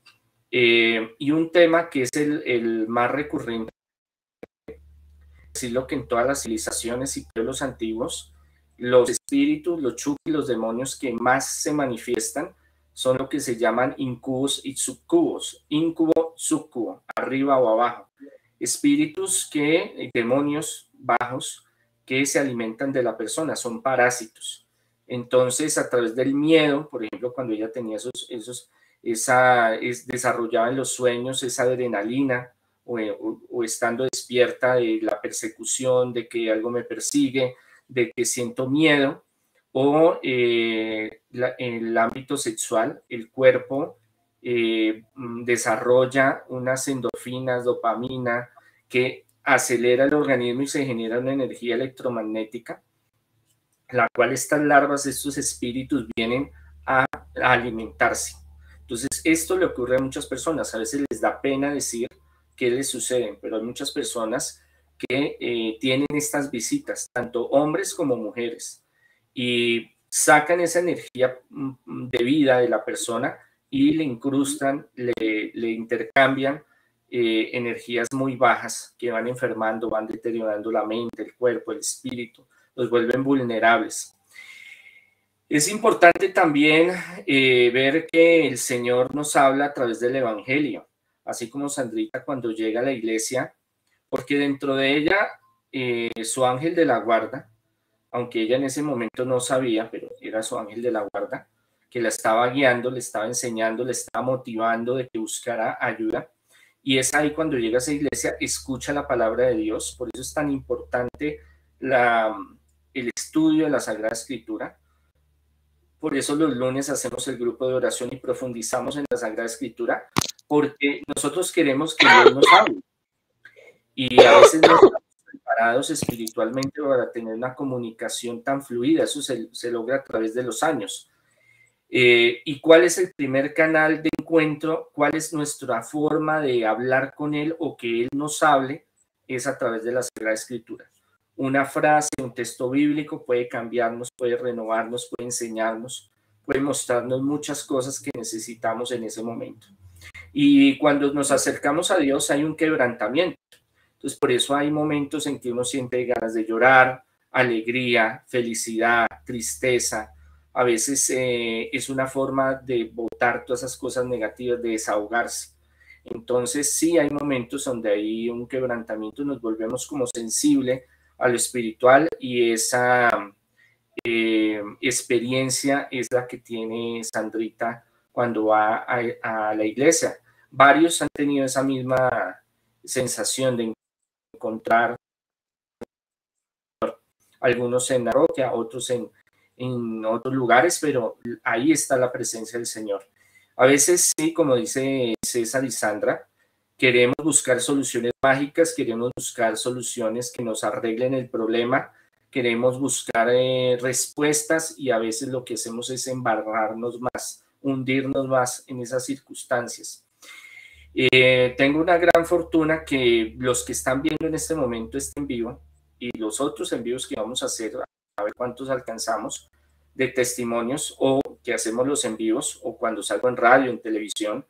eh, y un tema que es el, más recurrente, decirlo que en todas las civilizaciones y pueblos antiguos, los espíritus, los y los demonios que más se manifiestan son lo que se llaman incubos y sucubos, incubo, sucubo, arriba o abajo. Espíritus que, eh, demonios bajos, que se alimentan de la persona, son parásitos. Entonces, a través del miedo, por ejemplo, cuando ella tenía esos, esos esa, es, desarrollaba en los sueños esa adrenalina eh, o, estando despierta de la persecución, de que algo me persigue, de que siento miedo, o eh, en el ámbito sexual, el cuerpo eh, mm, desarrolla unas endorfinas, dopamina, que acelera el organismo y se genera una energía electromagnética, la cual estas larvas, estos espíritus vienen a alimentarse. Entonces, esto le ocurre a muchas personas. A veces les da pena decir qué les sucede, pero hay muchas personas que eh, tienen estas visitas, tanto hombres como mujeres, y sacan esa energía mm, de vida de la persona y le incrustan, le, intercambian eh, energías muy bajas que van enfermando, van deteriorando la mente, el cuerpo, el espíritu, los vuelven vulnerables. Es importante también eh, ver que el Señor nos habla a través del Evangelio, así como Sandrita cuando llega a la iglesia, porque dentro de ella eh, su ángel de la guarda, aunque ella en ese momento no sabía, pero era su ángel de la guarda, que la estaba guiando, le estaba enseñando, le estaba motivando de que buscara ayuda. Y es ahí cuando llega a esa iglesia, escucha la palabra de Dios. Por eso es tan importante el estudio de la Sagrada Escritura, por eso los lunes hacemos el grupo de oración y profundizamos en la Sagrada Escritura, porque nosotros queremos que Dios nos hable. Y a veces no estamos preparados espiritualmente para tener una comunicación tan fluida. Eso se, logra a través de los años. Eh, ¿Y cuál es el primer canal de encuentro? ¿Cuál es nuestra forma de hablar con Él o que Él nos hable? Es a través de la Sagrada Escritura una frase, un texto bíblico puede cambiarnos, puede renovarnos, puede enseñarnos, puede mostrarnos muchas cosas que necesitamos en ese momento. Y cuando nos acercamos a Dios hay un quebrantamiento. Entonces, por eso hay momentos en que uno siente ganas de llorar, alegría, felicidad, tristeza. A veces eh, es una forma de botar todas esas cosas negativas, de desahogarse. Entonces, sí hay momentos donde hay un quebrantamiento, nos volvemos como sensible a lo espiritual y esa eh, experiencia es la que tiene Sandrita cuando va a, la iglesia. Varios han tenido esa misma sensación de encontrar algunos en la roca, otros en, en otros lugares, pero ahí está la presencia del Señor. A veces sí, como dice César y Sandra, queremos buscar soluciones mágicas, queremos buscar soluciones que nos arreglen el problema, queremos buscar eh, respuestas y a veces lo que hacemos es embarrarnos más, hundirnos más en esas circunstancias. Eh, tengo una gran fortuna que los que están viendo en este momento este en vivo y los otros envíos que vamos a hacer, a ver cuántos alcanzamos, de testimonios o que hacemos los envíos o cuando salgo en radio, en televisión,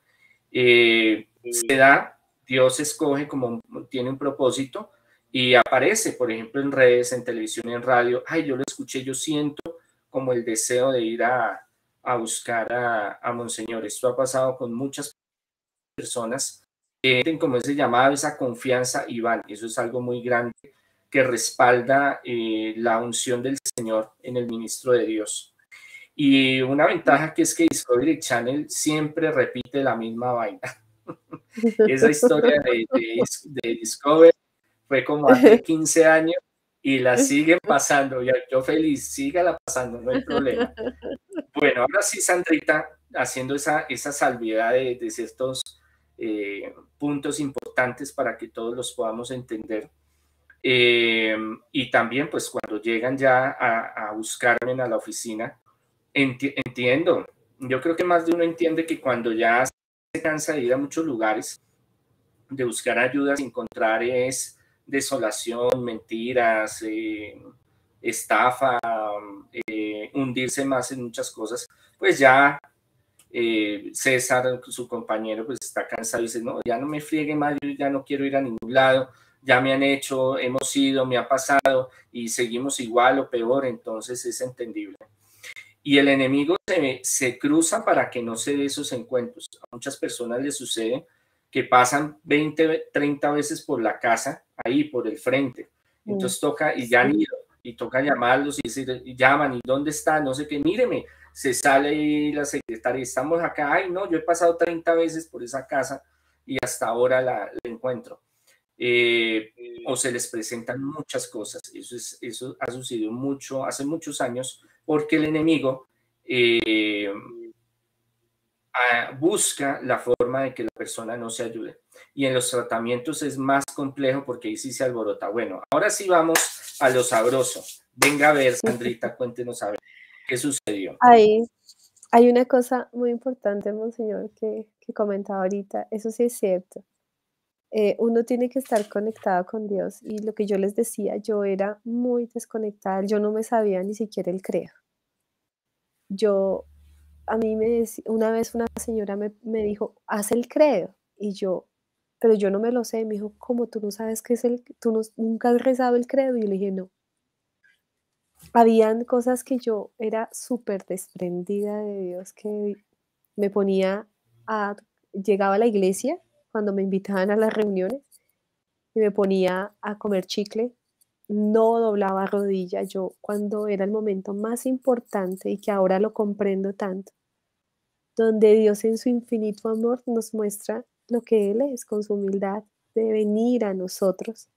eh, se da, Dios escoge como tiene un propósito y aparece, por ejemplo, en redes, en televisión en radio, ay, yo lo escuché, yo siento como el deseo de ir a, a buscar a, a, Monseñor. Esto ha pasado con muchas personas que tienen como ese llamado, esa confianza y van. Eso es algo muy grande que respalda eh, la unción del Señor en el ministro de Dios. Y una ventaja que es que Discovery Channel siempre repite la misma vaina. Esa historia de, de, de Discovery fue como hace 15 años y la siguen pasando. Yo, yo feliz, sígala pasando, no hay problema. Bueno, ahora sí, Sandrita, haciendo esa, esa salvedad de, de ciertos eh, puntos importantes para que todos los podamos entender. Eh, y también, pues, cuando llegan ya a, a buscarme a la oficina, enti entiendo. Yo creo que más de uno entiende que cuando ya se cansa de ir a muchos lugares, de buscar ayudas, encontrar es desolación, mentiras, eh, estafa, hundirse más en muchas cosas, pues ya eh, César, su compañero, pues está cansado y dice, no, ya no me friegue más, yo ya no quiero ir a ningún lado, ya me han hecho, hemos ido, me ha pasado y seguimos igual o peor, entonces es entendible. Y el enemigo se, se cruza para que no se dé esos encuentros. A muchas personas les sucede que pasan 20, 30 veces por la casa, ahí por el frente. Entonces toca y ya han ido, y toca llamarlos y, decir, llaman, ¿y dónde está? No sé qué, míreme, se sale y la secretaria, estamos acá, ay no, yo he pasado 30 veces por esa casa y hasta ahora la, encuentro. Eh, o se les presentan muchas cosas. Eso, es, eso ha sucedido mucho, hace muchos años, porque el enemigo eh, busca la forma de que la persona no se ayude. Y en los tratamientos es más complejo porque ahí sí se alborota. Bueno, ahora sí vamos a lo sabroso. Venga a ver, Sandrita, cuéntenos a ver qué sucedió. Hay una cosa muy importante, Monseñor, que, que comentaba ahorita. Eso sí es cierto. Eh, uno tiene que estar conectado con Dios. Y lo que yo les decía, yo era muy desconectada. Yo no me sabía ni siquiera el credo. Yo a mí me decía, una vez una señora me, me, dijo, haz el credo. Y yo, pero yo no me lo sé. Me dijo, ¿cómo tú no sabes qué es el, tú no, nunca has rezado el credo? Y yo le dije, no. Habían cosas que yo era súper desprendida de Dios, que me ponía a, llegaba a la iglesia cuando me invitaban a las reuniones y me ponía a comer chicle no doblaba rodilla yo cuando era el momento más importante y que ahora lo comprendo tanto, donde Dios en su infinito amor nos muestra lo que Él es con su humildad de venir a nosotros.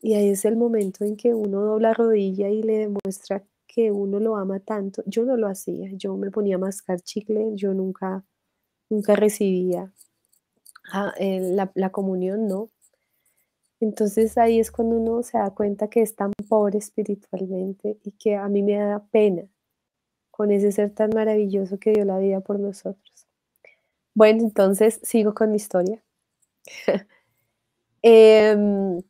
Y ahí es el momento en que uno dobla rodilla y le demuestra que uno lo ama tanto. Yo no lo hacía, yo me ponía a mascar chicle, yo nunca, nunca recibía ah, la, la comunión, no, entonces ahí es cuando uno se da cuenta que es tan pobre espiritualmente y que a mí me da pena con ese ser tan maravilloso que dio la vida por nosotros. Bueno, entonces sigo con mi historia. eh,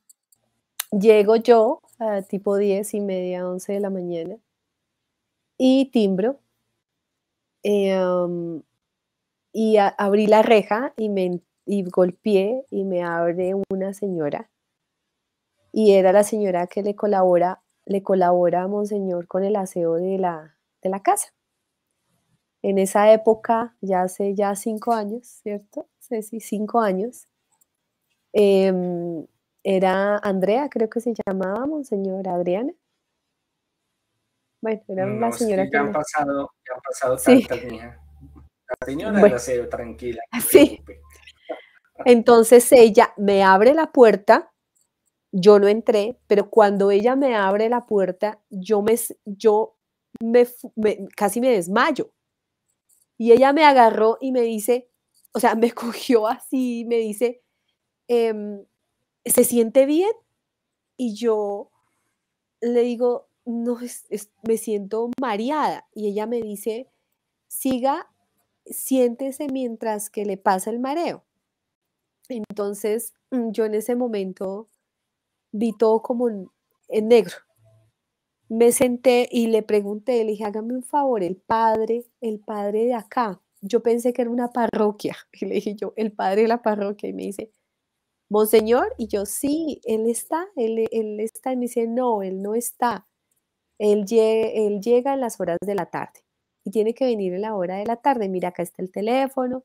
llego yo a tipo 10 y media, 11 de la mañana y timbro. Eh, y abrí la reja y me y golpeé y me abre una señora y era la señora que le colabora, le colabora a Monseñor con el aseo de la, de la casa. En esa época, ya hace ya cinco años, ¿cierto? Sí, cinco años. Eh, era Andrea, creo que se llamaba Monseñor Adriana. Bueno, era no, una señora sí, que... Han pasado, ya han pasado tantas, sí. La señora bueno. del aseo, tranquila. Sí. Entonces ella me abre la puerta yo no entré, pero cuando ella me abre la puerta, yo me, yo me, me casi me desmayo. Y ella me agarró y me dice, o sea, me cogió así, me dice, em, ¿se siente bien? Y yo le digo, no, me siento mareada. Y ella me dice, siga, siéntese mientras que le pasa el mareo. Entonces, mm, yo en ese momento vi todo como en, negro. Me senté y le pregunté, le dije, hágame un favor, el padre, el padre de acá. Yo pensé que era una parroquia. Le dije yo, el padre de la parroquia. Y me dice, Monseñor, y yo, sí, él está, él, él está. Y me dice, no, él no está. Él, él llega en las horas de la tarde y tiene que venir en la hora de la tarde. Mira, acá está el teléfono.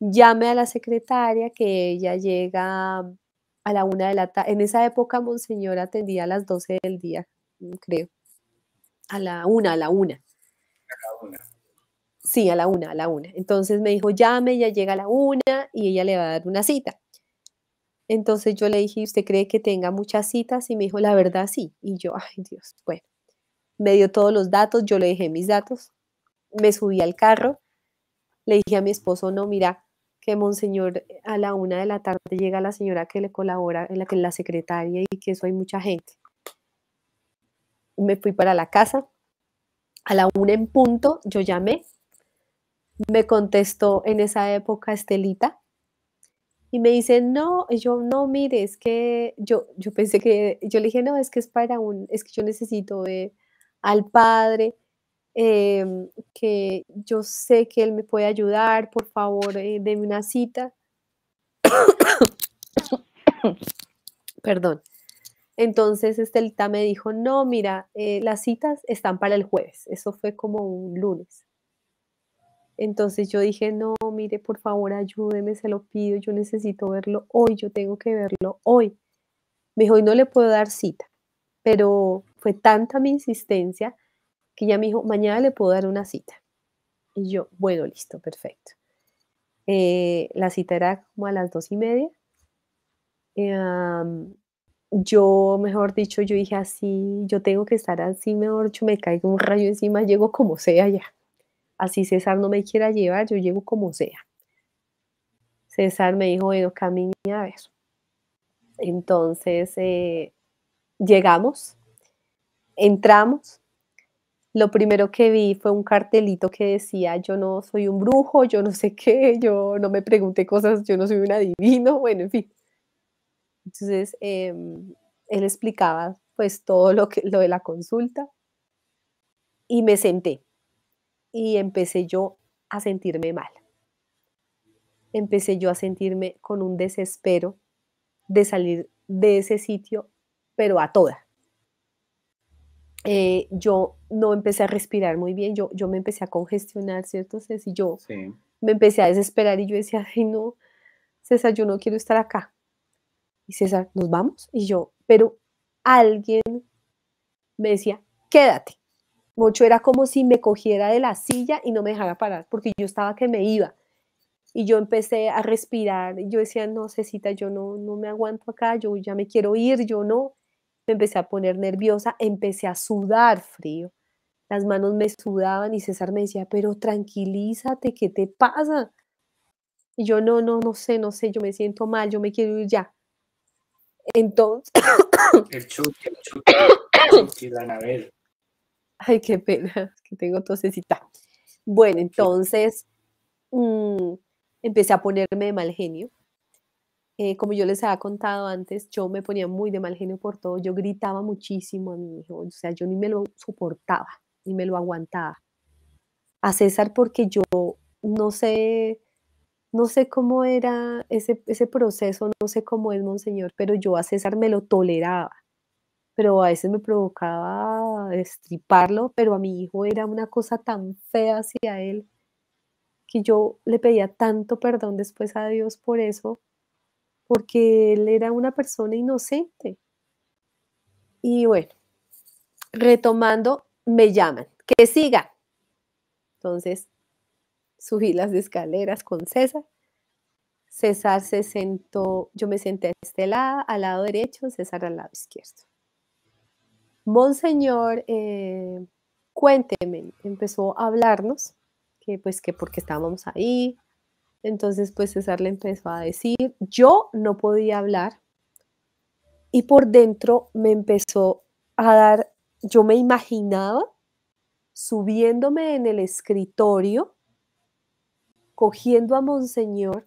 Llame a la secretaria que ella llega a la una de la tarde. En esa época, Monseñor atendía a las 12 del día, creo. A la una, a la una. A la una. Sí, a la una, a la una. Entonces me dijo, llame, ella llega a la una y ella le va a dar una cita. Entonces yo le dije, ¿usted cree que tenga muchas citas? Y me dijo, la verdad sí. Y yo, ay Dios, bueno, me dio todos los datos, yo le dejé mis datos, me subí al carro, le dije a mi esposo, no, mira, que Monseñor a la una de la tarde llega la señora que le colabora, en la que la secretaria y que eso hay mucha gente. Me fui para la casa, a la una en punto yo llamé, me contestó en esa época Estelita, y me dice, no, yo no, mire, es que yo, yo pensé que, yo le dije, no, es que es para un, es que yo necesito ver al padre, em, que yo sé que él me puede ayudar, por favor, eh, una cita. Perdón. Entonces Estelita me dijo, no, mira, eh, las citas están para el jueves. Eso fue como un lunes. Entonces yo dije, no, mire, por favor, ayúdeme, se lo pido, yo necesito verlo hoy, yo tengo que verlo hoy. Me dijo, hoy no le puedo dar cita, pero fue tanta mi insistencia que ya me dijo, mañana le puedo dar una cita. Y yo, bueno, listo, perfecto. Eh, la cita era como a las dos y media. yo, mejor dicho, yo dije así, yo tengo que estar así, mejor dicho, me caigo un rayo encima, llego como sea ya. Así César no me quiera llevar, yo llego como sea. César me dijo, bueno, camine a ver. Entonces, eh, llegamos, entramos. Lo primero que vi fue un cartelito que decía, yo no soy un brujo, yo no sé qué, yo no me pregunté cosas, yo no soy un adivino, bueno, en fin. Entonces, em, él explicaba pues todo lo, que, lo de la consulta y me senté y empecé yo a sentirme mal. Empecé yo a sentirme con un desespero de salir de ese sitio, pero a toda. Eh, yo no empecé a respirar muy bien, yo, yo me empecé a congestionar, ¿cierto, César? Y yo me empecé a desesperar y yo decía, ay, no, César, yo no quiero estar acá. Y César, ¿nos vamos? Y yo, pero alguien me decía, quédate. Mucho era como si me cogiera de la silla y no me dejara parar, porque yo estaba que me iba. Y yo empecé a respirar. Y yo decía, no, Cecita, yo no, no me aguanto acá, yo ya me quiero ir, yo no. Me empecé a poner nerviosa, empecé a sudar frío. Las manos me sudaban y César me decía, pero tranquilízate, ¿qué te pasa? Y yo, no, no, no sé, no sé, yo me siento mal, yo me quiero ir ya. Entonces... El chuki, el chuki, la navela. Ay, qué pena, que tengo tosecita. Bueno, entonces mm, empecé a ponerme de mal genio. Eh, como yo les había contado antes, yo me ponía muy de mal genio por todo. Yo gritaba muchísimo a mi hijo, o sea, yo ni me lo soportaba, ni me lo aguantaba. A César porque yo no sé, no sé cómo era ese, ese proceso, no sé cómo es, monseñor, pero yo a César me lo toleraba pero a veces me provocaba estriparlo, pero a mi hijo era una cosa tan fea hacia él que yo le pedía tanto perdón después a Dios por eso, porque él era una persona inocente. Y bueno, retomando, me llaman, que siga. Entonces, subí las escaleras con César. César se sentó, yo me senté a este lado, al lado derecho, César al lado izquierdo. Monseñor, eh, cuénteme, empezó a hablarnos, que pues que porque estábamos ahí. Entonces pues César le empezó a decir, yo no podía hablar y por dentro me empezó a dar, yo me imaginaba subiéndome en el escritorio, cogiendo a Monseñor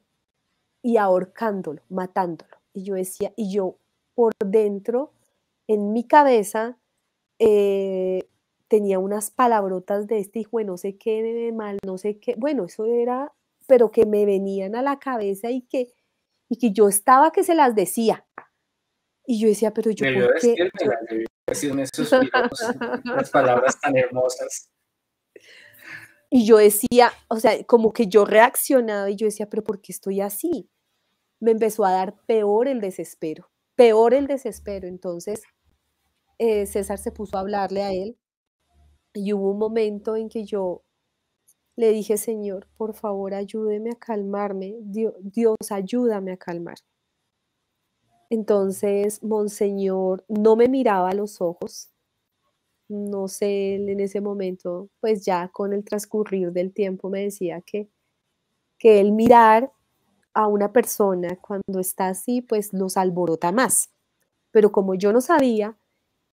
y ahorcándolo, matándolo. Y yo decía, y yo por dentro, en mi cabeza, eh, tenía unas palabrotas de este hijo, no sé qué, de mal, no sé qué, bueno, eso era, pero que me venían a la cabeza y que, y que yo estaba que se las decía. Y yo decía, pero yo, ¿por qué? las palabras tan hermosas. Y yo decía, o sea, como que yo reaccionaba y yo decía, pero ¿por qué estoy así? Me empezó a dar peor el desespero, peor el desespero. Entonces, eh, César se puso a hablarle a él y hubo un momento en que yo le dije, Señor, por favor, ayúdeme a calmarme. Dios, ayúdame a calmar. Entonces, Monseñor no me miraba a los ojos. No sé, en ese momento, pues ya con el transcurrir del tiempo me decía que, que el mirar a una persona cuando está así, pues los alborota más. Pero como yo no sabía,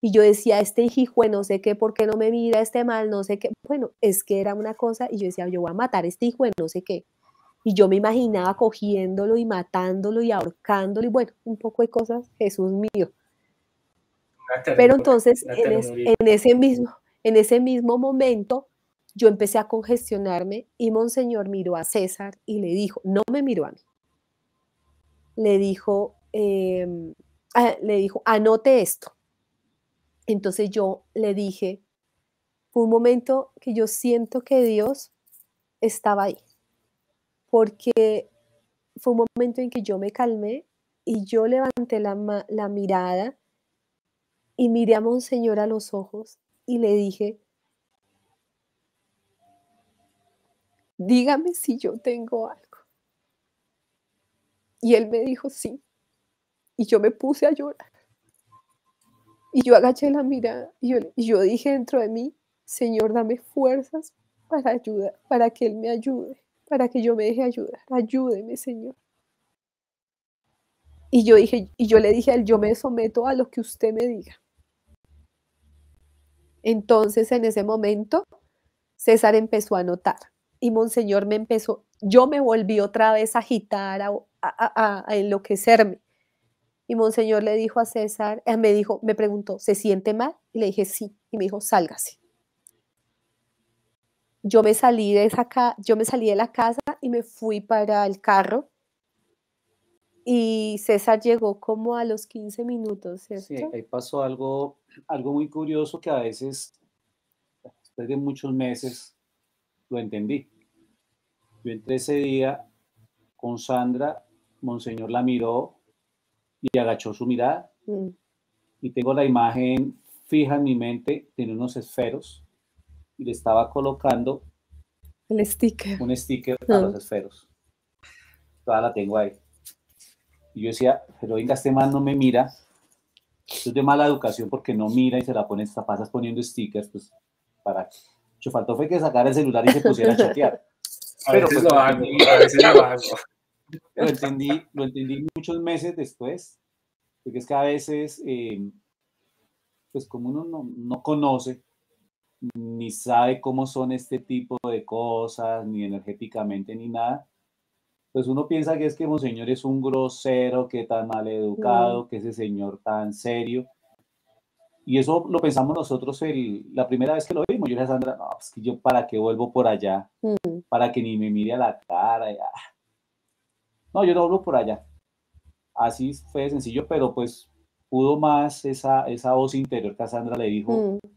y yo decía, este hijo, no sé qué, ¿por qué no me mira este mal? No sé qué. Bueno, es que era una cosa, y yo decía, yo voy a matar a este hijo, no sé qué. Y yo me imaginaba cogiéndolo y matándolo y ahorcándolo y bueno, un poco de cosas, Jesús mío. Pero entonces, en, ese mismo, en ese mismo momento, yo empecé a congestionarme y Monseñor miró a César y le dijo, no me miró a mí, le dijo, em, ah, le dijo, anote esto. Entonces yo le dije, fue un momento que yo siento que Dios estaba ahí porque fue un momento en que yo me calmé y yo levanté la, mirada y miré a Monseñor a los ojos y le dije, dígame si yo tengo algo. Y él me dijo, sí. Y yo me puse a llorar. Y yo agaché la mirada y yo, dije dentro de mí, Señor, dame fuerzas para ayudar, para que Él me ayude para que yo me deje ayudar. Ayúdeme, Señor. Y yo dije, y yo le dije a él, yo me someto a lo que usted me diga. Entonces, en ese momento, César empezó a notar y Monseñor me empezó, yo me volví otra vez a agitar, a enloquecerme. Y Monseñor le dijo a César, eh, me dijo, me preguntó, ¿se siente mal? Y le dije, sí. Y me dijo, sálgase yo me salí de esa yo me salí de la casa y me fui para el carro. Y César llegó como a los 15 minutos, ¿cierto? Sí, ahí pasó algo, algo muy curioso que a veces, después de muchos meses, lo entendí. Yo entré ese día con Sandra, Monseñor la miró y agachó su mirada. Mm. Y tengo la imagen fija en mi mente, tiene unos esferos y le estaba colocando el sticker. un sticker a los esferos. Toda la tengo ahí. Y yo decía, pero venga, este man no me mira. Esto es de mala educación porque no mira y se la pone, pasas poniendo stickers, pues, para Yo faltó fue que sacara el celular y se pusiera a chatear. pero pues, lo hago, a veces lo hago. Lo entendí, lo entendí muchos meses después, porque es que a veces, eh, pues como uno no, no conoce, ni sabe cómo son este tipo de cosas, ni energéticamente, ni nada, pues uno piensa que es que Monseñor es un grosero, que tan mal educado, que ese señor tan serio. Y eso lo pensamos nosotros el, la primera vez que lo vimos. Yo le dije a Sandra, no, es que yo para qué vuelvo por allá, para que ni me mire a la cara. No, yo no vuelvo por allá. Así fue sencillo, pero pues pudo más esa, esa voz interior que a Sandra le dijo, mm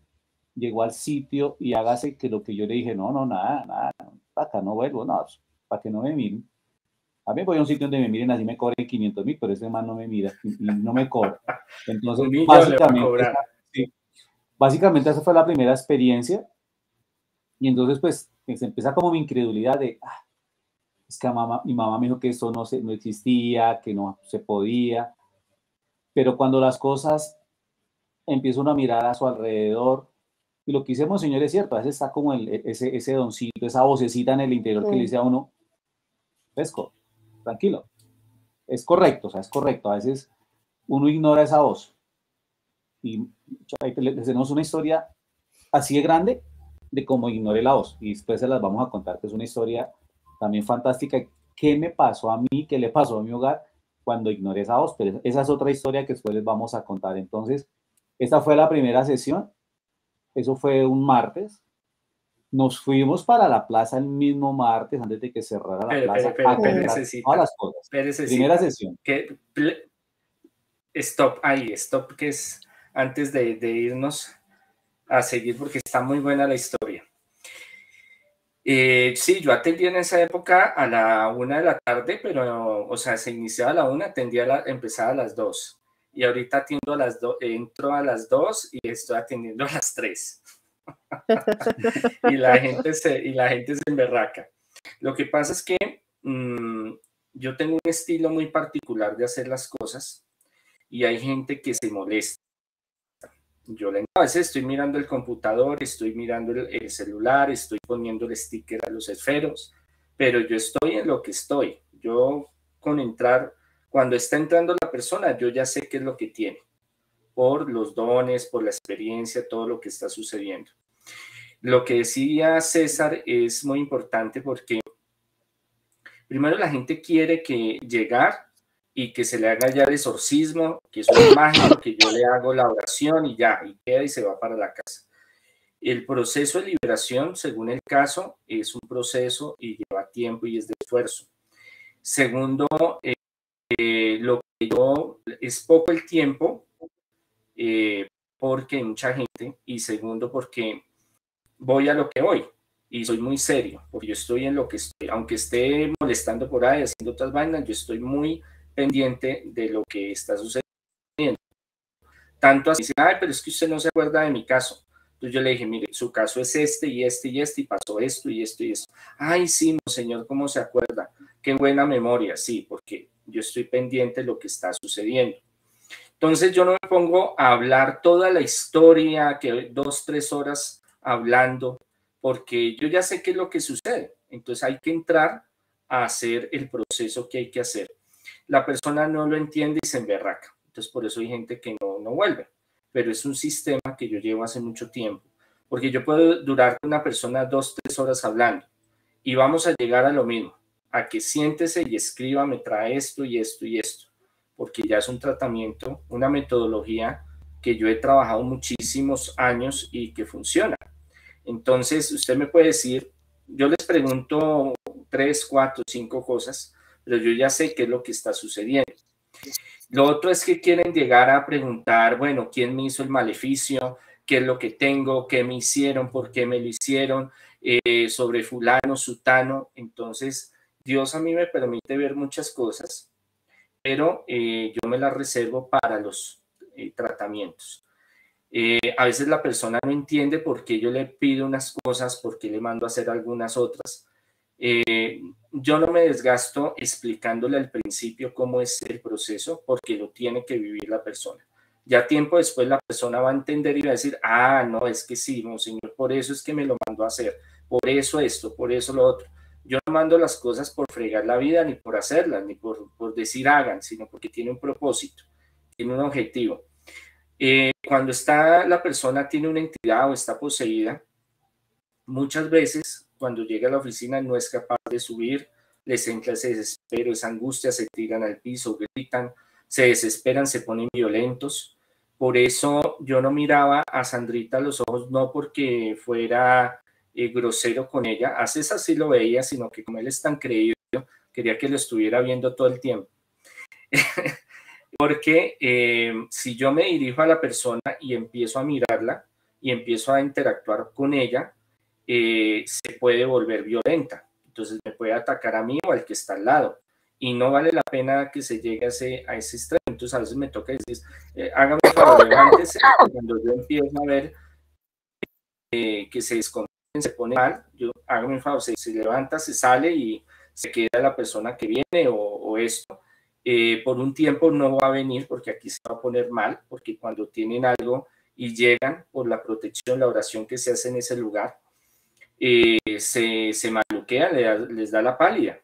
llegó al sitio y hágase que lo que yo le dije, no, no, nada, nada, acá no vuelvo, no, pues, para que no me miren. A mí voy a un sitio donde me miren, así me cobren 500 mil, pero ese man no me mira y, no me cobra. Entonces, básicamente, básicamente esa fue la primera experiencia. Y entonces, pues, se empieza como mi incredulidad de, ah, es que mamá, mi mamá me dijo que eso no, se, no existía, que no se podía. Pero cuando las cosas empiezan a mirar a su alrededor, Y lo que hicimos, señor, es cierto, a veces está como el, ese, ese doncito, esa vocecita en el interior que le dice a uno, pesco, tranquilo. Es correcto, o sea, es correcto. A veces uno ignora esa voz. Y tenemos una historia así de grande de cómo ignoré la voz. Y después se las vamos a contar, que es una historia también fantástica. ¿Qué me pasó a mí? ¿Qué le pasó a mi hogar cuando ignoré esa voz? Pero esa es otra historia que después les vamos a contar. Entonces, esta fue la primera sesión. Eso fue un martes. Nos fuimos para la plaza el mismo martes antes de que cerrara la plaza. todas las cosas. Primera sesión. stop ahí, stop, que es antes de, de irnos a seguir porque está muy buena la historia. Eh, sí, yo atendí en esa época a la una de la tarde, pero, o sea, se iniciaba a la una, atendía a la, empezaba a las dos. Y ahorita atiendo a las dos, entro a las dos y estoy atendiendo a las tres. y, la gente se, y la gente se emberraca. Lo que pasa es que mm, yo tengo un estilo muy particular de hacer las cosas y hay gente que se molesta yo a veces estoy mirando el computador, estoy mirando el, celular, estoy poniendo el sticker a los esferos, pero yo estoy en lo que estoy. Yo con entrar, cuando está entrando la persona, yo ya sé qué es lo que tiene, por los dones, por la experiencia, todo lo que está sucediendo. Lo que decía César es muy importante porque primero la gente quiere que llegar y que se le haga ya el exorcismo, que es un mágico, que yo le hago la oración y ya, y queda y se va para la casa. El proceso de liberación, según el caso, es un proceso y lleva tiempo y es de esfuerzo. Segundo, eh, lo que yo es poco el tiempo, eh, porque mucha gente, y segundo, porque voy a lo que voy y soy muy serio, porque yo estoy en lo que estoy, aunque esté molestando por ahí, haciendo otras vainas, yo estoy muy pendiente de lo que está sucediendo. Tanto así, ay, pero es que usted no se acuerda de mi caso. Entonces yo le dije, mire, su caso es este y este y este, y pasó esto y esto y esto. Ay, sí, señor, ¿cómo se acuerda? Qué buena memoria, sí, porque yo estoy pendiente de lo que está sucediendo. Entonces yo no me pongo a hablar toda la historia, que dos, tres horas hablando, porque yo ya sé qué es lo que sucede. Entonces hay que entrar a hacer el proceso que hay que hacer la persona no lo entiende y se emberraca. Entonces, por eso hay gente que no, no vuelve. Pero es un sistema que yo llevo hace mucho tiempo. Porque yo puedo durar con una persona dos, tres horas hablando y vamos a llegar a lo mismo, a que siéntese y escriba, me trae esto y esto y esto. Porque ya es un tratamiento, una metodología que yo he trabajado muchísimos años y que funciona. Entonces, usted me puede decir, yo les pregunto tres, cuatro, cinco cosas pero yo ya sé qué es lo que está sucediendo. Lo otro es que quieren llegar a preguntar, bueno, ¿quién me hizo el maleficio? ¿Qué es lo que tengo? ¿Qué me hicieron? ¿Por qué me lo hicieron? Eh, sobre fulano, sutano. Entonces, Dios a mí me permite ver muchas cosas, pero eh, yo me las reservo para los eh, tratamientos. a veces la persona no entiende por qué yo le pido unas cosas, por qué le mando a hacer algunas otras. Eh, yo no me desgasto explicándole al principio cómo es el proceso porque lo tiene que vivir la persona. Ya tiempo después la persona va a entender y va a decir, ah, no, es que sí, señor, por eso es que me lo mando a hacer, por eso esto, por eso lo otro. Yo no mando las cosas por fregar la vida, ni por hacerlas, ni por, por decir hagan, sino porque tiene un propósito, tiene un objetivo. Eh, cuando está la persona tiene una entidad o está poseída, muchas veces cuando llega a la oficina no es capaz de subir, les entra ese desespero, esa angustia, se tiran al piso, gritan, se desesperan, se ponen violentos. Por eso yo no miraba a Sandrita los ojos, no porque fuera eh, grosero con ella, a César sí lo veía, sino que como él es tan creído, quería que lo estuviera viendo todo el tiempo. porque eh, si yo me dirijo a la persona y empiezo a mirarla y empiezo a interactuar con ella, eh, se puede volver violenta. Entonces me puede atacar a mí o al que está al lado. Y no vale la pena que se llegue a ese, a ese extremo. Entonces a veces me toca decir, eh, hágame favor, levántese. Cuando yo empiezo a ver eh, que se descompone, se pone mal, yo hágame un favor, se, levanta, se sale y se queda la persona que viene o, esto. por un tiempo no va a venir porque aquí se va a poner mal, porque cuando tienen algo y llegan por la protección, la oración que se hace en ese lugar, eh, se, se maluquean, les da la pálida.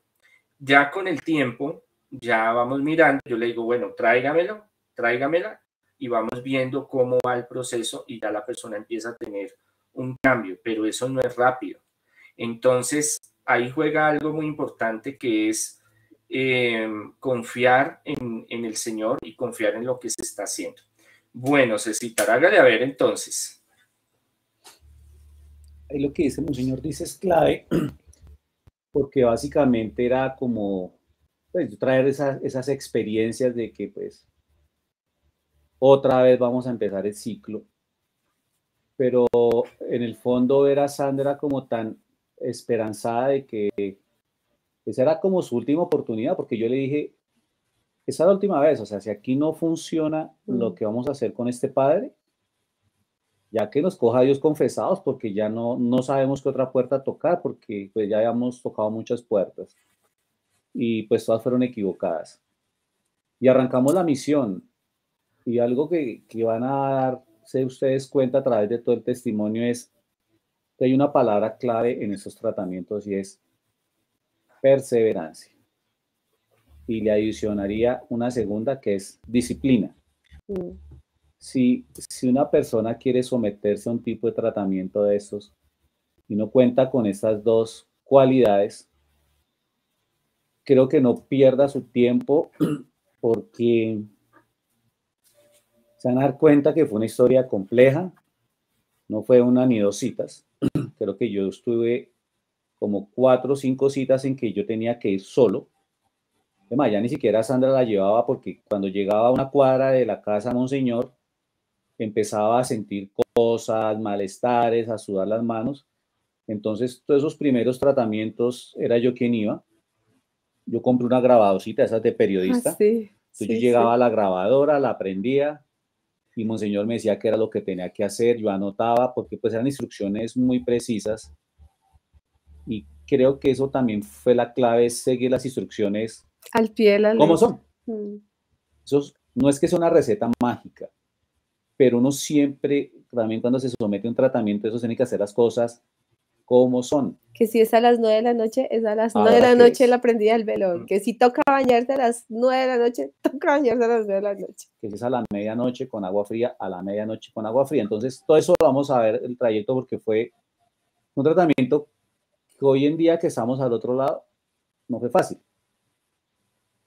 Ya con el tiempo, ya vamos mirando, yo le digo, bueno, tráigamelo, tráigamela, y vamos viendo cómo va el proceso y ya la persona empieza a tener un cambio, pero eso no es rápido. Entonces, ahí juega algo muy importante que es eh, confiar en, el Señor y confiar en lo que se está haciendo. Bueno, Cecita, hágale a ver entonces. Ahí lo que dice Monseñor dice es clave, porque básicamente era como pues, traer esas, esas experiencias de que pues otra vez vamos a empezar el ciclo. Pero en el fondo ver a Sandra como tan esperanzada de que esa era como su última oportunidad, porque yo le dije, esa es la última vez, o sea, si aquí no funciona lo mm. que vamos a hacer con este padre, ya que nos coja Dios confesados, porque ya no, no sabemos qué otra puerta tocar, porque pues ya habíamos tocado muchas puertas y pues todas fueron equivocadas. Y arrancamos la misión. Y algo que, que van a darse ustedes cuenta a través de todo el testimonio es que hay una palabra clave en esos tratamientos y es perseverancia. Y le adicionaría una segunda que es disciplina. Mm. Si, si una persona quiere someterse a un tipo de tratamiento de estos y no cuenta con estas dos cualidades, creo que no pierda su tiempo porque se van a dar cuenta que fue una historia compleja, no fue una ni dos citas. Creo que yo estuve como cuatro o cinco citas en que yo tenía que ir solo. Además, ya ni siquiera Sandra la llevaba porque cuando llegaba a una cuadra de la casa Monseñor, empezaba a sentir cosas, malestares, a sudar las manos. Entonces, todos esos primeros tratamientos era yo quien iba. Yo compré una grabadorcita, esas de periodista. Ah, Entonces yo llegaba a la grabadora, la prendía y Monseñor me decía qué era lo que tenía que hacer. Yo anotaba porque pues eran instrucciones muy precisas y creo que eso también fue la clave, seguir las instrucciones al pie de la ¿Cómo son? Mm. Eso no es que sea una receta mágica, pero uno siempre, también cuando se somete a un tratamiento, eso tiene que hacer las cosas como son. Que si es a las nueve de la noche, es a las nueve de la noche la prendida del velón. Que si toca bañarse a las nueve de la noche, toca bañarse a las nueve de la noche. Que si es a la medianoche con agua fría, a la medianoche con agua fría. Entonces, todo eso lo vamos a ver el trayecto porque fue un tratamiento hoy en día que estamos al otro lado, no fue fácil.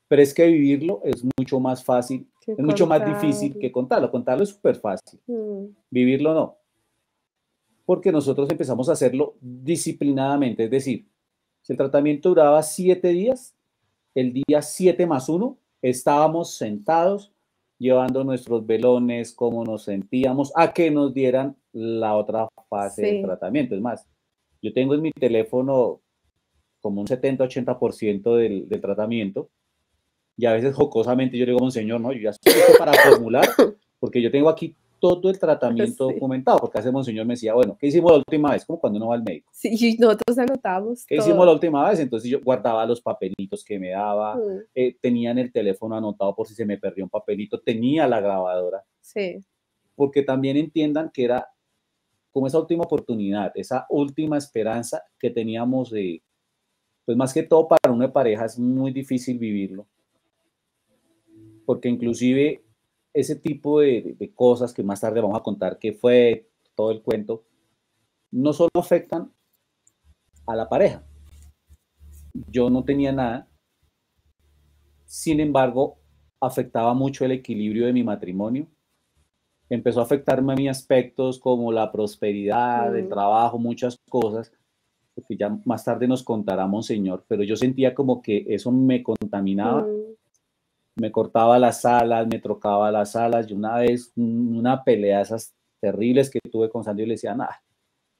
Pero es que vivirlo es mucho más fácil, es mucho más difícil que contarlo. Contarlo es súper fácil, mm. vivirlo no. Porque nosotros empezamos a hacerlo disciplinadamente, es decir, si el tratamiento duraba siete días, el día siete más uno, estábamos sentados llevando nuestros velones, cómo nos sentíamos, a que nos dieran la otra fase del tratamiento. Es más, yo tengo en mi teléfono como un 70-80% del, del, tratamiento y a veces jocosamente yo le digo a un señor, no, yo ya estoy para formular porque yo tengo aquí todo el tratamiento documentado, porque hace Monseñor me decía, bueno, ¿qué hicimos la última vez? Como cuando uno va al médico. Sí, nosotros anotamos. ¿Qué hicimos la última vez? Entonces yo guardaba los papelitos que me daba, mm. eh, tenía en el teléfono anotado por si se me perdió un papelito, tenía la grabadora. Sí. Porque también entiendan que era como esa última oportunidad, esa última esperanza que teníamos de, pues más que todo para una pareja es muy difícil vivirlo, porque inclusive ese tipo de, de, cosas que más tarde vamos a contar que fue todo el cuento, no solo afectan a la pareja. Yo no tenía nada, sin embargo, afectaba mucho el equilibrio de mi matrimonio, empezó a afectarme a mis aspectos como la prosperidad, el trabajo, muchas cosas, porque ya más tarde nos contará Monseñor, pero yo sentía como que eso me contaminaba, me cortaba las alas, me trocaba las alas, y una vez una pelea esas terribles que tuve con Sandy, le decía, nada,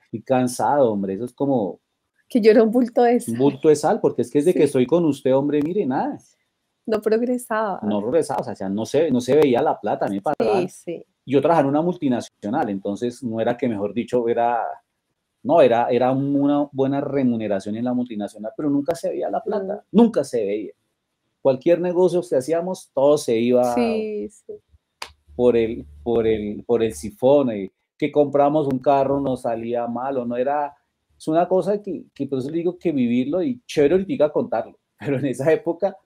estoy cansado, hombre, eso es como... Que yo era un bulto de sal. Un bulto de sal, porque es que desde que estoy con usted, hombre, mire, nada. No progresaba. No progresaba, o sea, no se, no se veía la plata, a mí para sí, sí yo trabajaba en una multinacional, entonces no era que, mejor dicho, era, no, era, era una buena remuneración en la multinacional, pero nunca se veía la plata, nunca se veía. Cualquier negocio que hacíamos, todo se iba. Sí, sí. por el, por el, por el sifón, y que compramos un carro nos salía mal o no era, es una cosa que, que por eso digo que vivirlo y chévere ahorita contarlo, pero en esa época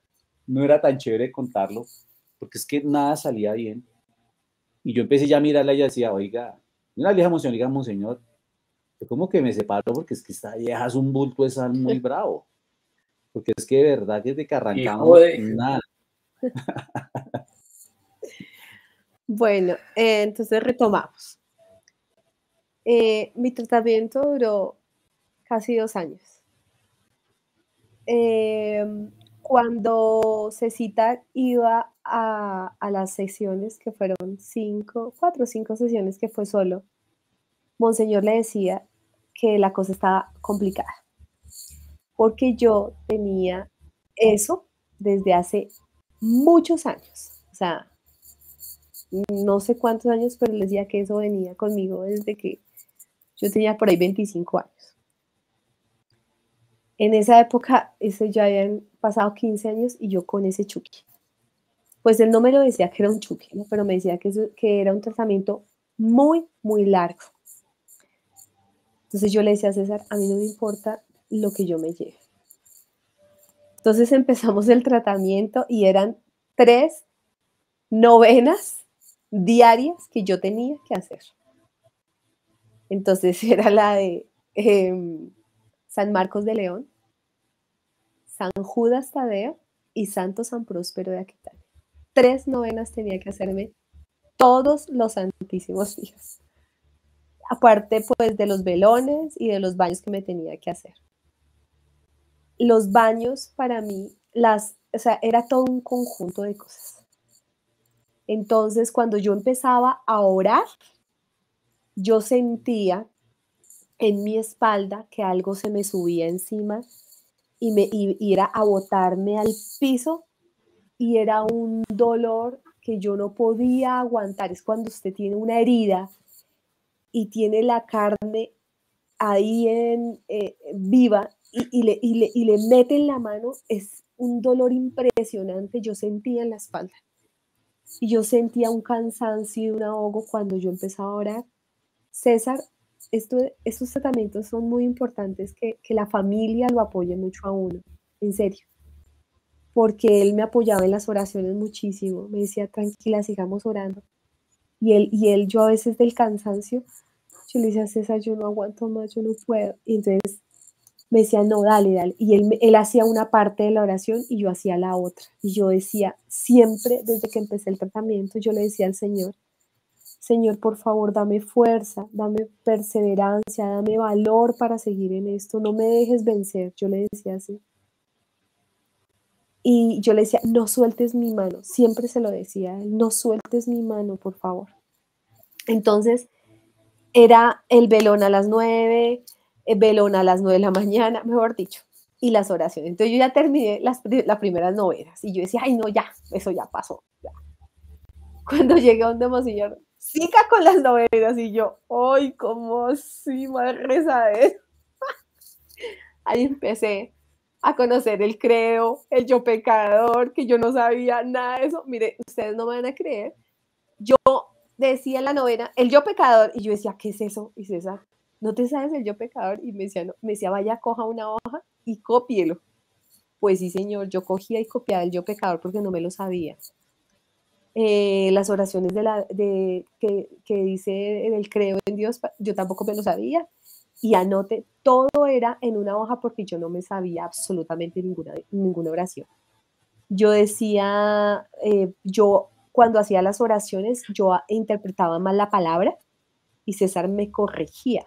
no era tan chévere contarlo, porque es que nada salía bien. Y yo empecé ya a mirarla y ella decía, oiga, una vieja emoción, diga, monseñor, yo como que me separo porque es que esta vieja es un bulto de sal muy bravo. Porque es que de verdad desde que arrancamos, nada. bueno, eh, entonces retomamos. Eh, mi tratamiento duró casi dos años. Em, cuando Cecita iba a, a, las sesiones, que fueron cinco, cuatro o cinco sesiones que fue solo, Monseñor le decía que la cosa estaba complicada, porque yo tenía eso desde hace muchos años, o sea, no sé cuántos años, pero le decía que eso venía conmigo desde que yo tenía por ahí 25 años. En esa época, ya habían pasado 15 años y yo con ese chuki. Pues él no me lo decía que era un chuki, pero me decía que, que era un tratamiento muy, muy largo. Entonces yo le decía a César, a mí no me importa lo que yo me lleve. Entonces empezamos el tratamiento y eran tres novenas diarias que yo tenía que hacer. Entonces era la de em, San Marcos de León, San Judas Tadeo y Santo San Próspero de Aquitania. Tres novenas tenía que hacerme todos los santísimos días. Aparte, pues, de los velones y de los baños que me tenía que hacer. Los baños para mí, las, o sea, era todo un conjunto de cosas. Entonces, cuando yo empezaba a orar, yo sentía en mi espalda que algo se me subía encima y, me, y, era a botarme al piso y era un dolor que yo no podía aguantar. Es cuando usted tiene una herida y tiene la carne ahí en eh, viva y, le, y, le, y le mete en la mano, es un dolor impresionante. Yo sentía en la espalda. Y yo sentía un cansancio y un ahogo cuando yo empezaba a orar. César, esto, estos tratamientos son muy importantes, que, que la familia lo apoye mucho a uno, en serio. Porque él me apoyaba en las oraciones muchísimo, me decía, tranquila, sigamos orando. Y él, y él, yo a veces del cansancio, yo le decía, César, yo no aguanto más, yo no puedo. Y entonces me decía, no, dale, dale. Y él, él hacía una parte de la oración y yo hacía la otra. Y yo decía, siempre desde que empecé el tratamiento, yo le decía al Señor, Señor, por favor, dame fuerza, dame perseverancia, dame valor para seguir en esto, no me dejes vencer. Yo le decía así. Y yo le decía, no sueltes mi mano, siempre se lo decía, no sueltes mi mano, por favor. Entonces, era el velón a las nueve, el velón a las nueve de la mañana, mejor dicho, y las oraciones. Entonces yo ya terminé las, primeras novenas y yo decía, ay no, ya, eso ya pasó. Cuando llegué a un demoseñor, siga con las novenas y yo, ay, cómo sí, madre rezadera. Ahí empecé a conocer el creo, el yo pecador, que yo no sabía nada de eso. Mire, ustedes no me van a creer. Yo decía en la novena, el yo pecador, y yo decía, ¿qué es eso? Y César, ¿no te sabes el yo pecador? Y me decía, no, me decía, vaya, coja una hoja y cópielo. Pues sí, señor, yo cogía y copiaba el yo pecador porque no me lo sabía. Eh, las oraciones de la, de, que, que dice el creo en Dios, yo tampoco me lo sabía. Y anote, todo era en una hoja porque yo no me sabía absolutamente ninguna, ninguna oración. Yo decía, eh, yo cuando hacía las oraciones, yo interpretaba mal la palabra y César me corregía.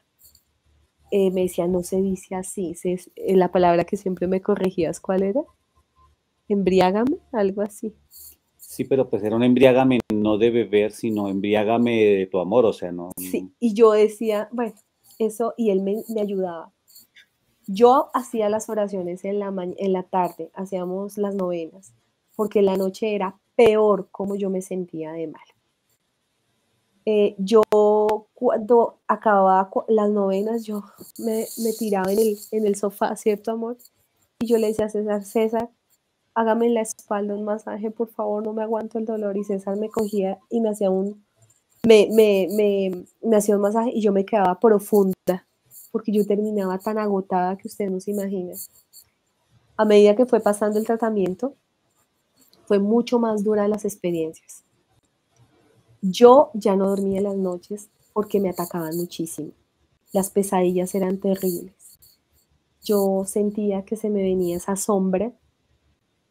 Eh, me decía, no se dice así. Eh, la palabra que siempre me corregías, ¿cuál era? Embriágame, algo así. Sí, pero pues era un embriágame no de beber, sino embriágame de tu amor, o sea, no. Sí, y yo decía, bueno, eso, y él me, me ayudaba. Yo hacía las oraciones en la, en la tarde, hacíamos las novenas, porque la noche era peor como yo me sentía de mal. Eh, yo cuando acababa las novenas, yo me, tiraba en el, en el sofá, ¿cierto, amor? Y yo le decía a César, César, hágame en la espalda un masaje, por favor, no me aguanto el dolor. Y César me cogía y me hacía un, me, me, me, me hacía un masaje y yo me quedaba profunda, porque yo terminaba tan agotada que ustedes no se imaginan. A medida que fue pasando el tratamiento, fue mucho más dura las experiencias. Yo ya no dormía las noches porque me atacaban muchísimo. Las pesadillas eran terribles. Yo sentía que se me venía esa sombra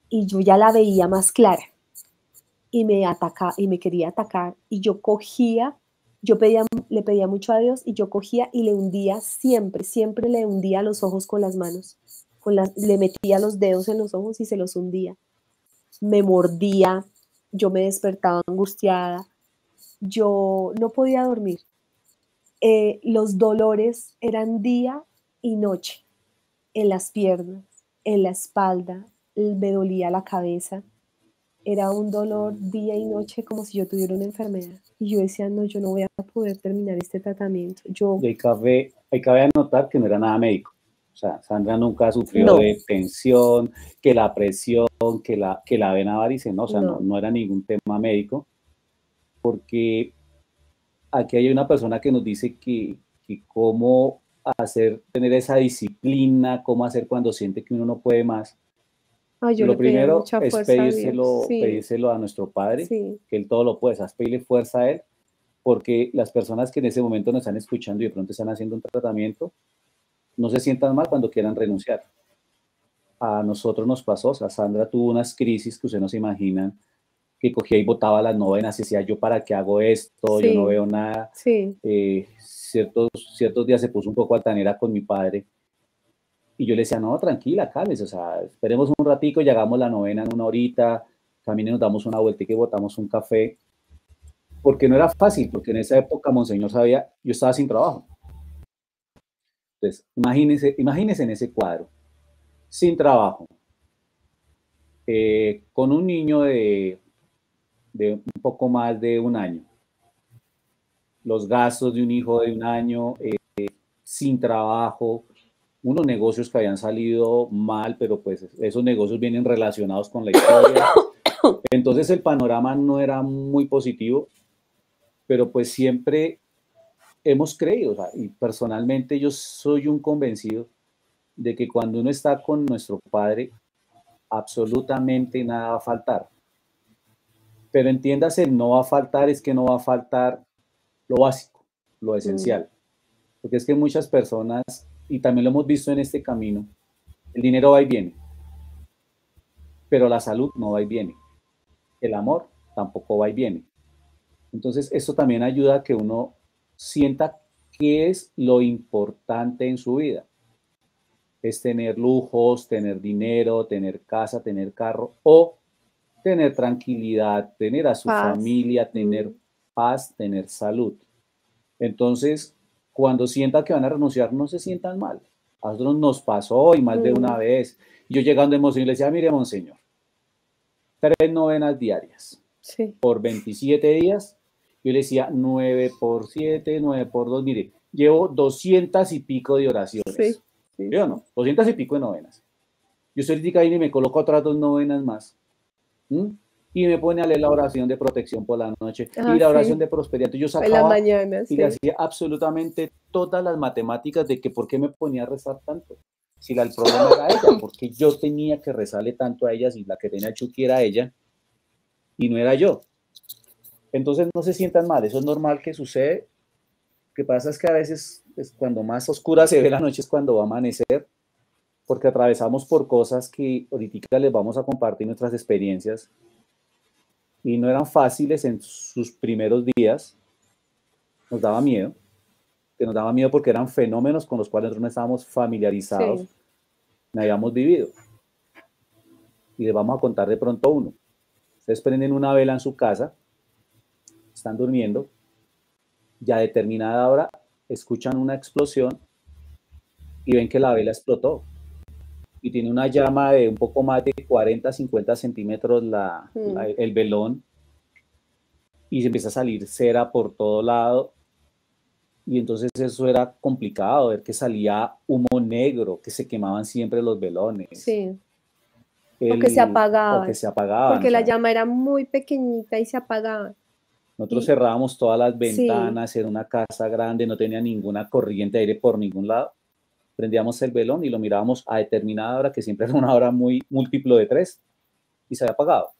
y yo ya la veía más clara y me atacaba y me quería atacar y yo cogía, yo le pedía mucho a Dios y yo cogía y le hundía siempre, siempre le hundía los ojos con las manos, con las, le metía los dedos en los ojos y se los hundía. Me mordía, yo me despertaba angustiada, yo no podía dormir. Eh, los dolores eran día y noche en las piernas, en la espalda, me dolía la cabeza. Era un dolor día y noche como si yo tuviera una enfermedad. Y yo decía, no, yo no voy a poder terminar este tratamiento. Yo... Y hay, cabe, hay cabe anotar que no era nada médico. O sea, Sandra nunca sufrió de tensión, que la presión, que la, que la vena varice, no, o sea, no. no, era ningún tema médico, porque aquí hay una persona que nos dice que, que cómo hacer, tener esa disciplina, cómo hacer cuando siente que uno no puede más. Lo primero es pedírselo a, nuestro Padre, que Él todo lo puede, es pedirle fuerza a Él, porque las personas que en ese momento nos están escuchando y de pronto están haciendo un tratamiento, no se sientan mal cuando quieran renunciar. A nosotros nos pasó, o sea, Sandra tuvo unas crisis que ustedes no se imaginan, que cogía y botaba las novenas y decía, yo para qué hago esto, yo no veo nada. Eh, ciertos, ciertos días se puso un poco altanera con mi padre y yo le decía, no, tranquila, cálmese, o sea, esperemos un ratico y hagamos la novena en una horita, también nos damos una vuelta y que botamos un café, porque no era fácil, porque en esa época Monseñor sabía, yo estaba sin trabajo. Entonces, imagínense, imagínense en ese cuadro, sin trabajo, eh, con un niño de, de un poco más de un año, los gastos de un hijo de un año, eh, sin trabajo, unos negocios que habían salido mal, pero pues esos negocios vienen relacionados con la historia. Entonces el panorama no era muy positivo, pero pues siempre hemos creído, y personalmente yo soy un convencido de que cuando uno está con nuestro Padre, absolutamente nada va a faltar. Pero entiéndase, no va a faltar, es que no va a faltar lo básico, lo esencial. Mm. Porque es que muchas personas y también lo hemos visto en este camino, el dinero va y viene, pero la salud no va y viene. El amor tampoco va y viene. Entonces, eso también ayuda a que uno sienta qué es lo importante en su vida. Es tener lujos, tener dinero, tener casa, tener carro o tener tranquilidad, tener a su familia, tener paz, tener salud. Entonces, cuando sientan que van a renunciar, no se sientan mal. A nosotros nos pasó y más de una vez. Yo llegando en y le decía, mire, monseñor, tres novenas diarias por 27 días. Yo le decía, 9 por 7, 9 por 2, mire, llevo 200 y pico de oraciones. Sí, sí. ¿Yo no? 200 y pico de novenas. Yo estoy ahí y me coloco otras dos novenas más. ¿Mm? y me pone a leer la oración de protección por la noche y la oración de prosperidad. yo sacaba la mañana, y le hacía absolutamente todas las matemáticas de que por qué me ponía a rezar tanto. Si la, el problema era ella, porque yo tenía que rezarle tanto a ella, si la que tenía Chucky era ella y no era yo. Entonces no se sientan mal, eso es normal que sucede. Lo que pasa es que a veces es cuando más oscura se ve la noche es cuando va a amanecer, porque atravesamos por cosas que ahorita les vamos a compartir nuestras experiencias y no eran fáciles en sus primeros días. Nos daba miedo, que nos daba miedo porque eran fenómenos con los cuales nosotros no estábamos familiarizados, no habíamos vivido. Y les vamos a contar de pronto uno. Ustedes prenden una vela en su casa, están durmiendo, ya a determinada hora escuchan una explosión y ven que la vela explotó y tiene una llama de un poco más de 40, 50 centímetros la, mm. el velón y se empieza a salir cera por todo lado y entonces eso era complicado, ver que salía humo negro, que se quemaban siempre los velones. Sí. o que se apagaba. O que se apagaban. Porque la llama era muy pequeñita y se apagaba. Nosotros cerrábamos todas las ventanas, en una casa grande, no tenía ninguna corriente de aire por ningún lado. Prendíamos el velón y lo mirábamos a determinada hora, que siempre era una hora muy múltiplo de tres, y se había apagado.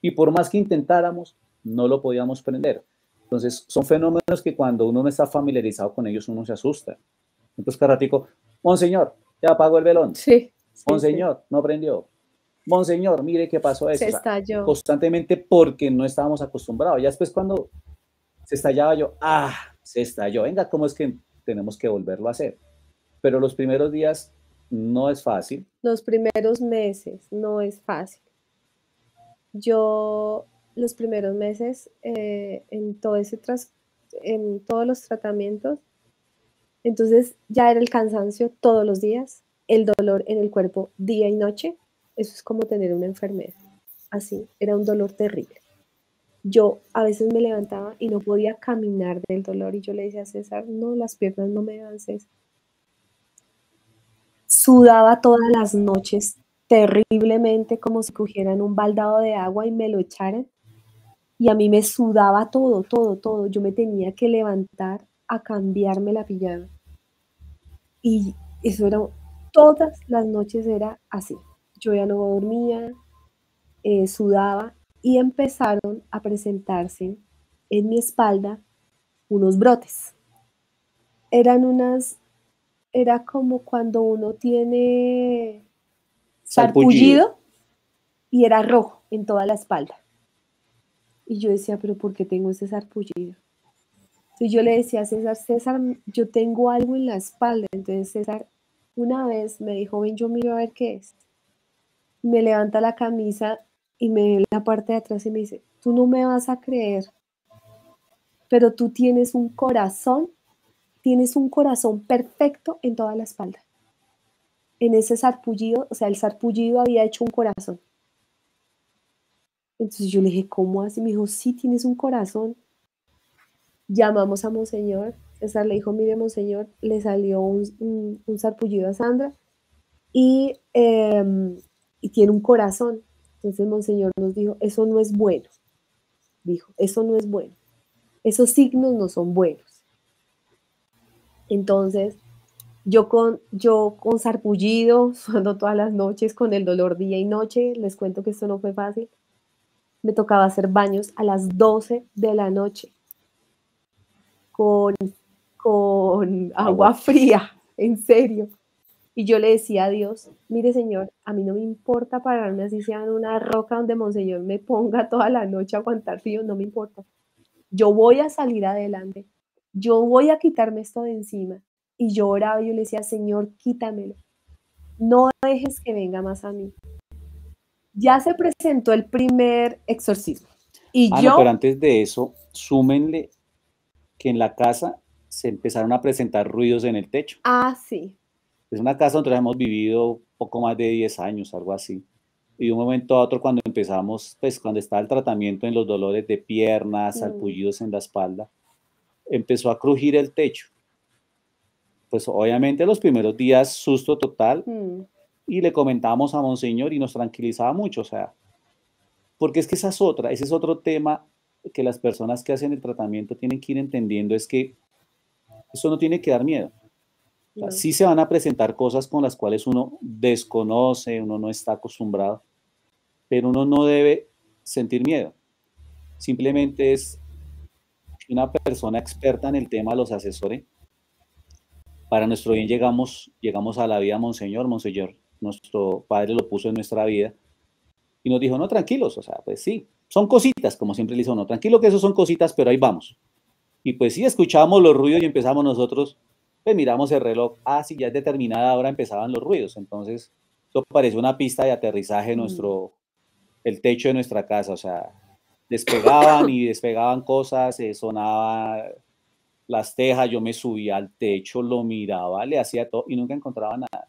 Y por más que intentáramos, no lo podíamos prender. Entonces, son fenómenos que cuando uno no está familiarizado con ellos, uno se asusta. Entonces, carratico, Monseñor, ya apagó el velón. Sí. Monseñor, no prendió. Monseñor, mire qué pasó eso. Se estalló. constantemente porque no estábamos acostumbrados. Ya después cuando se estallaba yo, ah, se estalló. Venga, ¿cómo es que tenemos que volverlo a hacer? Pero los primeros días no es fácil. Los primeros meses no es fácil. Yo los primeros meses eh, en en todos los tratamientos, entonces ya era el cansancio todos los días, el dolor en el cuerpo día y noche. Eso es como tener una enfermedad. Así, era un dolor terrible. Yo a veces me levantaba y no podía caminar del dolor y yo le decía a César, no, las piernas no me dan César. Sudaba todas las noches terriblemente como si cogieran un baldado de agua y me lo echaran. Y a mí me sudaba todo, todo, todo. Yo me tenía que levantar a cambiarme la pijama. Y eso era, todas las noches era así. Yo ya no dormía, eh, sudaba y empezaron a presentarse en mi espalda unos brotes. Eran unas, era como cuando uno tiene sarpullido y era rojo en toda la espalda. Y yo decía, pero ¿por qué tengo ese sarpullido? Entonces yo le decía a César, César, yo tengo algo en la espalda. Entonces César una vez me dijo, ven, yo miro a ver qué es. Me levanta la camisa y me ve la parte de atrás y me dice, tú no me vas a creer, pero tú tienes un corazón, tienes un corazón perfecto en toda la espalda. En ese sarpullido, o sea, el sarpullido había hecho un corazón. Entonces yo le dije, ¿cómo así? Me dijo, sí, tienes un corazón llamamos a Monseñor, César le dijo, mire Monseñor, le salió un, sarpullido a Sandra em, y, tiene un corazón. Entonces Monseñor nos dijo, eso no es bueno. Dijo, eso no es bueno. Esos signos no son buenos. Entonces, yo con, yo con sarpullido, suando todas las noches con el dolor día y noche, les cuento que esto no fue fácil. Me tocaba hacer baños a las 12 de la noche con, con agua fría, en serio. Y yo le decía a Dios, mire Señor, a mí no me importa pararme así sea en una roca donde Monseñor me ponga toda la noche a aguantar frío, no me importa. Yo voy a salir adelante, yo voy a quitarme esto de encima. Y yo oraba y yo le decía, Señor, quítamelo. No dejes que venga más a mí. Ya se presentó el primer exorcismo. Y ah, yo... pero antes de eso, súmenle que en la casa se empezaron a presentar ruidos en el techo. Ah, sí. Es una casa donde hemos vivido poco más de 10 años, algo así. Y de un momento a otro, cuando empezamos, pues cuando estaba el tratamiento en los dolores de piernas, mm. salpullidos en la espalda, empezó a crujir el techo. Pues obviamente los primeros días, susto total. Mm. Y le comentábamos a Monseñor y nos tranquilizaba mucho, o sea, porque es que esa es otra, ese es otro tema que las personas que hacen el tratamiento tienen que ir entendiendo es que eso no tiene que dar miedo. Sí se van a presentar cosas con las cuales uno desconoce, uno no está acostumbrado, pero uno no debe sentir miedo. Simplemente es una persona experta en el tema los asesores. Para nuestro bien llegamos, llegamos a la vida Monseñor, Monseñor, nuestro Padre lo puso en nuestra vida y nos dijo, no, tranquilos, o sea, pues sí, son cositas, como siempre le dice uno, tranquilo que eso son cositas, pero ahí vamos. Y pues sí, escuchábamos los ruidos y empezamos nosotros, pues miramos el reloj, ah, sí, ya es determinada hora empezaban los ruidos, entonces eso parece una pista de aterrizaje mm. nuestro, el techo de nuestra casa, o sea, despegaban y despegaban cosas, se sonaba las tejas, yo me subía al techo, lo miraba, le hacía todo y nunca encontraba nada.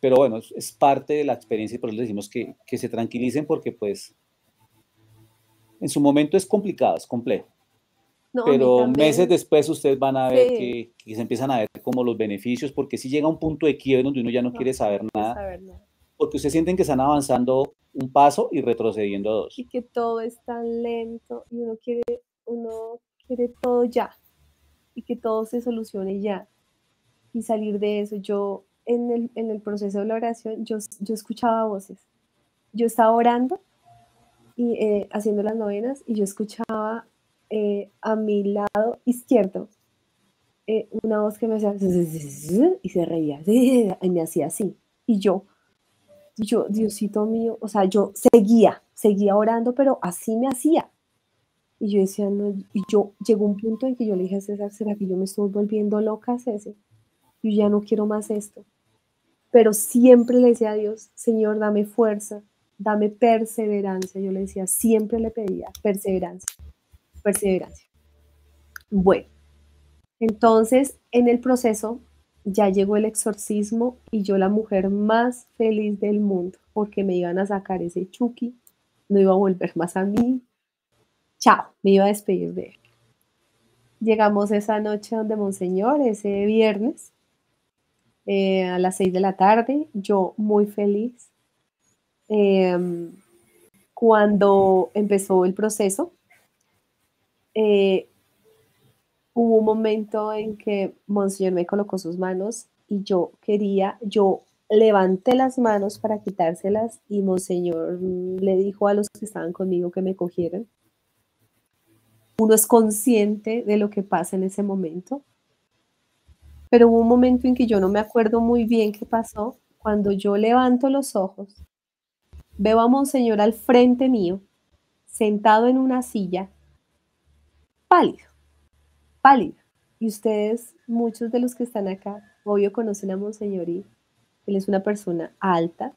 Pero bueno, es, parte de la experiencia y por eso les decimos que, que se tranquilicen porque pues en su momento es complicado, es complejo. pero meses después ustedes van a ver que, se empiezan a ver como los beneficios, porque si llega un punto de quiebre donde uno ya no, quiere saber nada, porque ustedes sienten que están avanzando un paso y retrocediendo dos. Y que todo es tan lento y uno quiere, uno quiere todo ya y que todo se solucione ya y salir de eso. Yo en el, en el proceso de la oración, yo, yo escuchaba voces. Yo estaba orando y eh, haciendo las novenas y yo escuchaba eh, a mi lado izquierdo eh, una voz que me hacía y se reía y me hacía así. Y yo, yo, Diosito mío, o sea, yo seguía, seguía orando, pero así me hacía. Y yo decía, no, y yo llegó un punto en que yo le dije a César, ¿será que yo me estoy volviendo loca, César? Yo ya no quiero más esto. Pero siempre le decía a Dios, Señor, dame fuerza, dame perseverancia. Yo le decía, siempre le pedía perseverancia, perseverancia. Bueno, entonces en el proceso ya llegó el exorcismo y yo la mujer más feliz del mundo porque me iban a sacar ese Chucky, no iba a volver más a mí. Chao, me iba a despedir de él. Llegamos esa noche donde Monseñor, ese viernes, eh, a las seis de la tarde, yo muy feliz. Em, cuando empezó el proceso, eh, hubo un momento en que Monseñor me colocó sus manos y yo quería, yo levanté las manos para quitárselas y Monseñor le dijo a los que estaban conmigo que me cogieran. Uno es consciente de lo que pasa en ese momento, pero hubo un momento en que yo no me acuerdo muy bien qué pasó. Cuando yo levanto los ojos, veo a Monseñor al frente mío, sentado en una silla, pálido, pálido. Y ustedes, muchos de los que están acá, obvio conocen a Monseñor y él es una persona alta,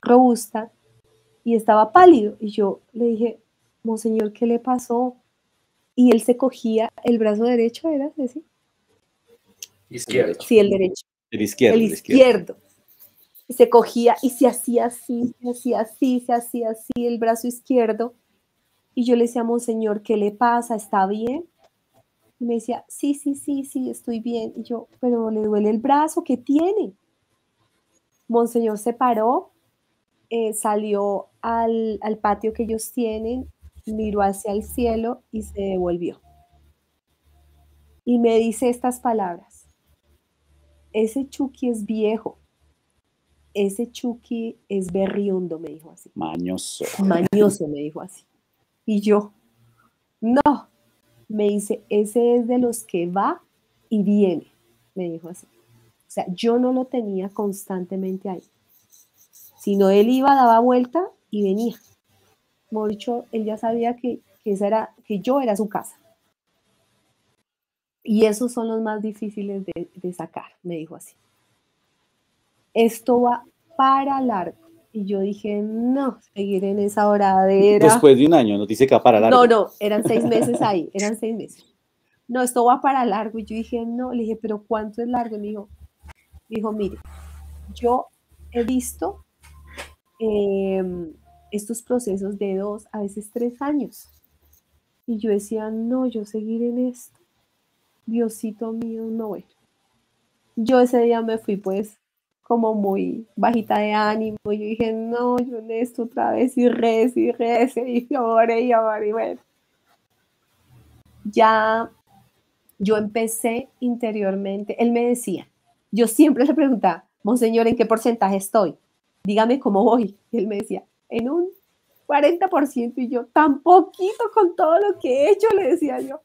robusta, y estaba pálido. Y yo le dije, Monseñor, ¿qué le pasó? Y él se cogía el brazo derecho, ¿era así? Izquierdo. Sí, el derecho. El izquierdo. El izquierdo. Y se cogía y se hacía así, se hacía así, se hacía así el brazo izquierdo. Y yo le decía, Monseñor, ¿qué le pasa? ¿Está bien? Y me decía, sí, sí, sí, sí, estoy bien. Y yo, pero le duele el brazo, ¿qué tiene? Monseñor se paró, eh, salió al, al patio que ellos tienen, miró hacia el cielo y se devolvió. Y me dice estas palabras ese Chucky es viejo, ese Chucky es berriondo, me dijo así. Mañoso. Mañoso, me dijo así. Y yo, no, me dice, ese es de los que va y viene, me dijo así. O sea, yo no lo tenía constantemente ahí, sino él iba, daba vuelta y venía. Como dicho, él ya sabía que, que, era, que yo era su casa. Y esos son los más difíciles de, sacar, me dijo así. Esto va para largo. Y yo dije, no, seguir en esa horadera. Después de un año, nos dice que va para largo. No, no, eran seis meses ahí, eran seis meses. No, esto va para largo. Y yo dije, no, le dije, pero ¿cuánto es largo? Y me dijo, me dijo mire, yo he visto em, estos procesos de dos, a veces tres años. Y yo decía, no, yo seguir en esto. Diosito mío, no bueno. Yo ese día me fui pues como muy bajita de ánimo. Yo dije, no, yo en esto otra vez y rece y rece y lloré y lloré y bueno. Ya yo empecé interiormente, él me decía, yo siempre le preguntaba, Monseñor, ¿en qué porcentaje estoy? Dígame cómo voy. Y él me decía, en un 40% y yo, tan poquito con todo lo que he hecho, le decía yo.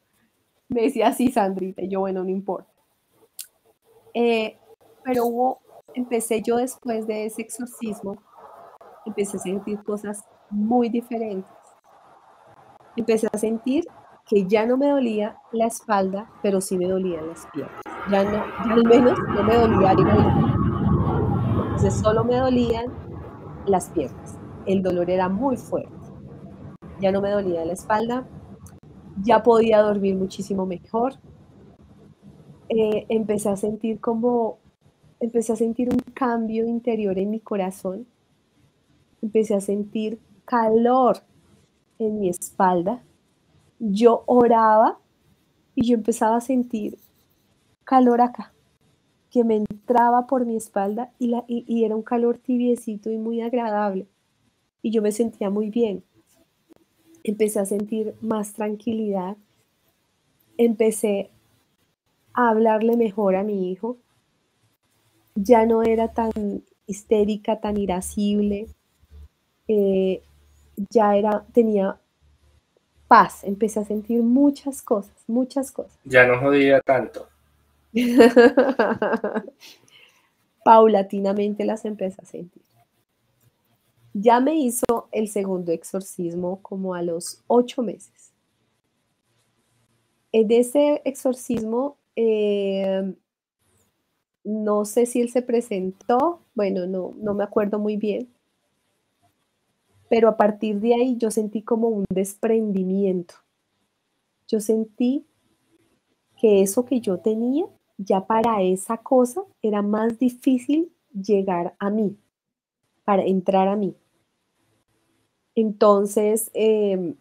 Me decía, sí, Sandrita, y yo, bueno, no importa. Eh, pero hubo, empecé yo después de ese exorcismo, empecé a sentir cosas muy diferentes. Empecé a sentir que ya no me dolía la espalda, pero sí me dolían las piernas. Ya no, al menos no me dolía el Entonces solo me dolían las piernas. El dolor era muy fuerte. Ya no me dolía la espalda, ya podía dormir muchísimo mejor. Eh, empecé a sentir como, empecé a sentir un cambio interior en mi corazón. Empecé a sentir calor en mi espalda. Yo oraba y yo empezaba a sentir calor acá. que me entraba por mi espalda y, la, y, era un calor tibiecito y muy agradable. Y yo me sentía muy bien. Empecé a sentir más tranquilidad. Empecé a hablarle mejor a mi hijo. Ya no era tan histérica, tan irascible. Eh, ya era, tenía paz. Empecé a sentir muchas cosas, muchas cosas. Ya no jodía tanto. Paulatinamente las empecé a sentir. Ya me hizo el segundo exorcismo como a los ocho meses. En ese exorcismo, eh, no sé si él se presentó, bueno, no, no me acuerdo muy bien, pero a partir de ahí yo sentí como un desprendimiento. Yo sentí que eso que yo tenía ya para esa cosa era más difícil llegar a mí, para entrar a mí. Entonces, em,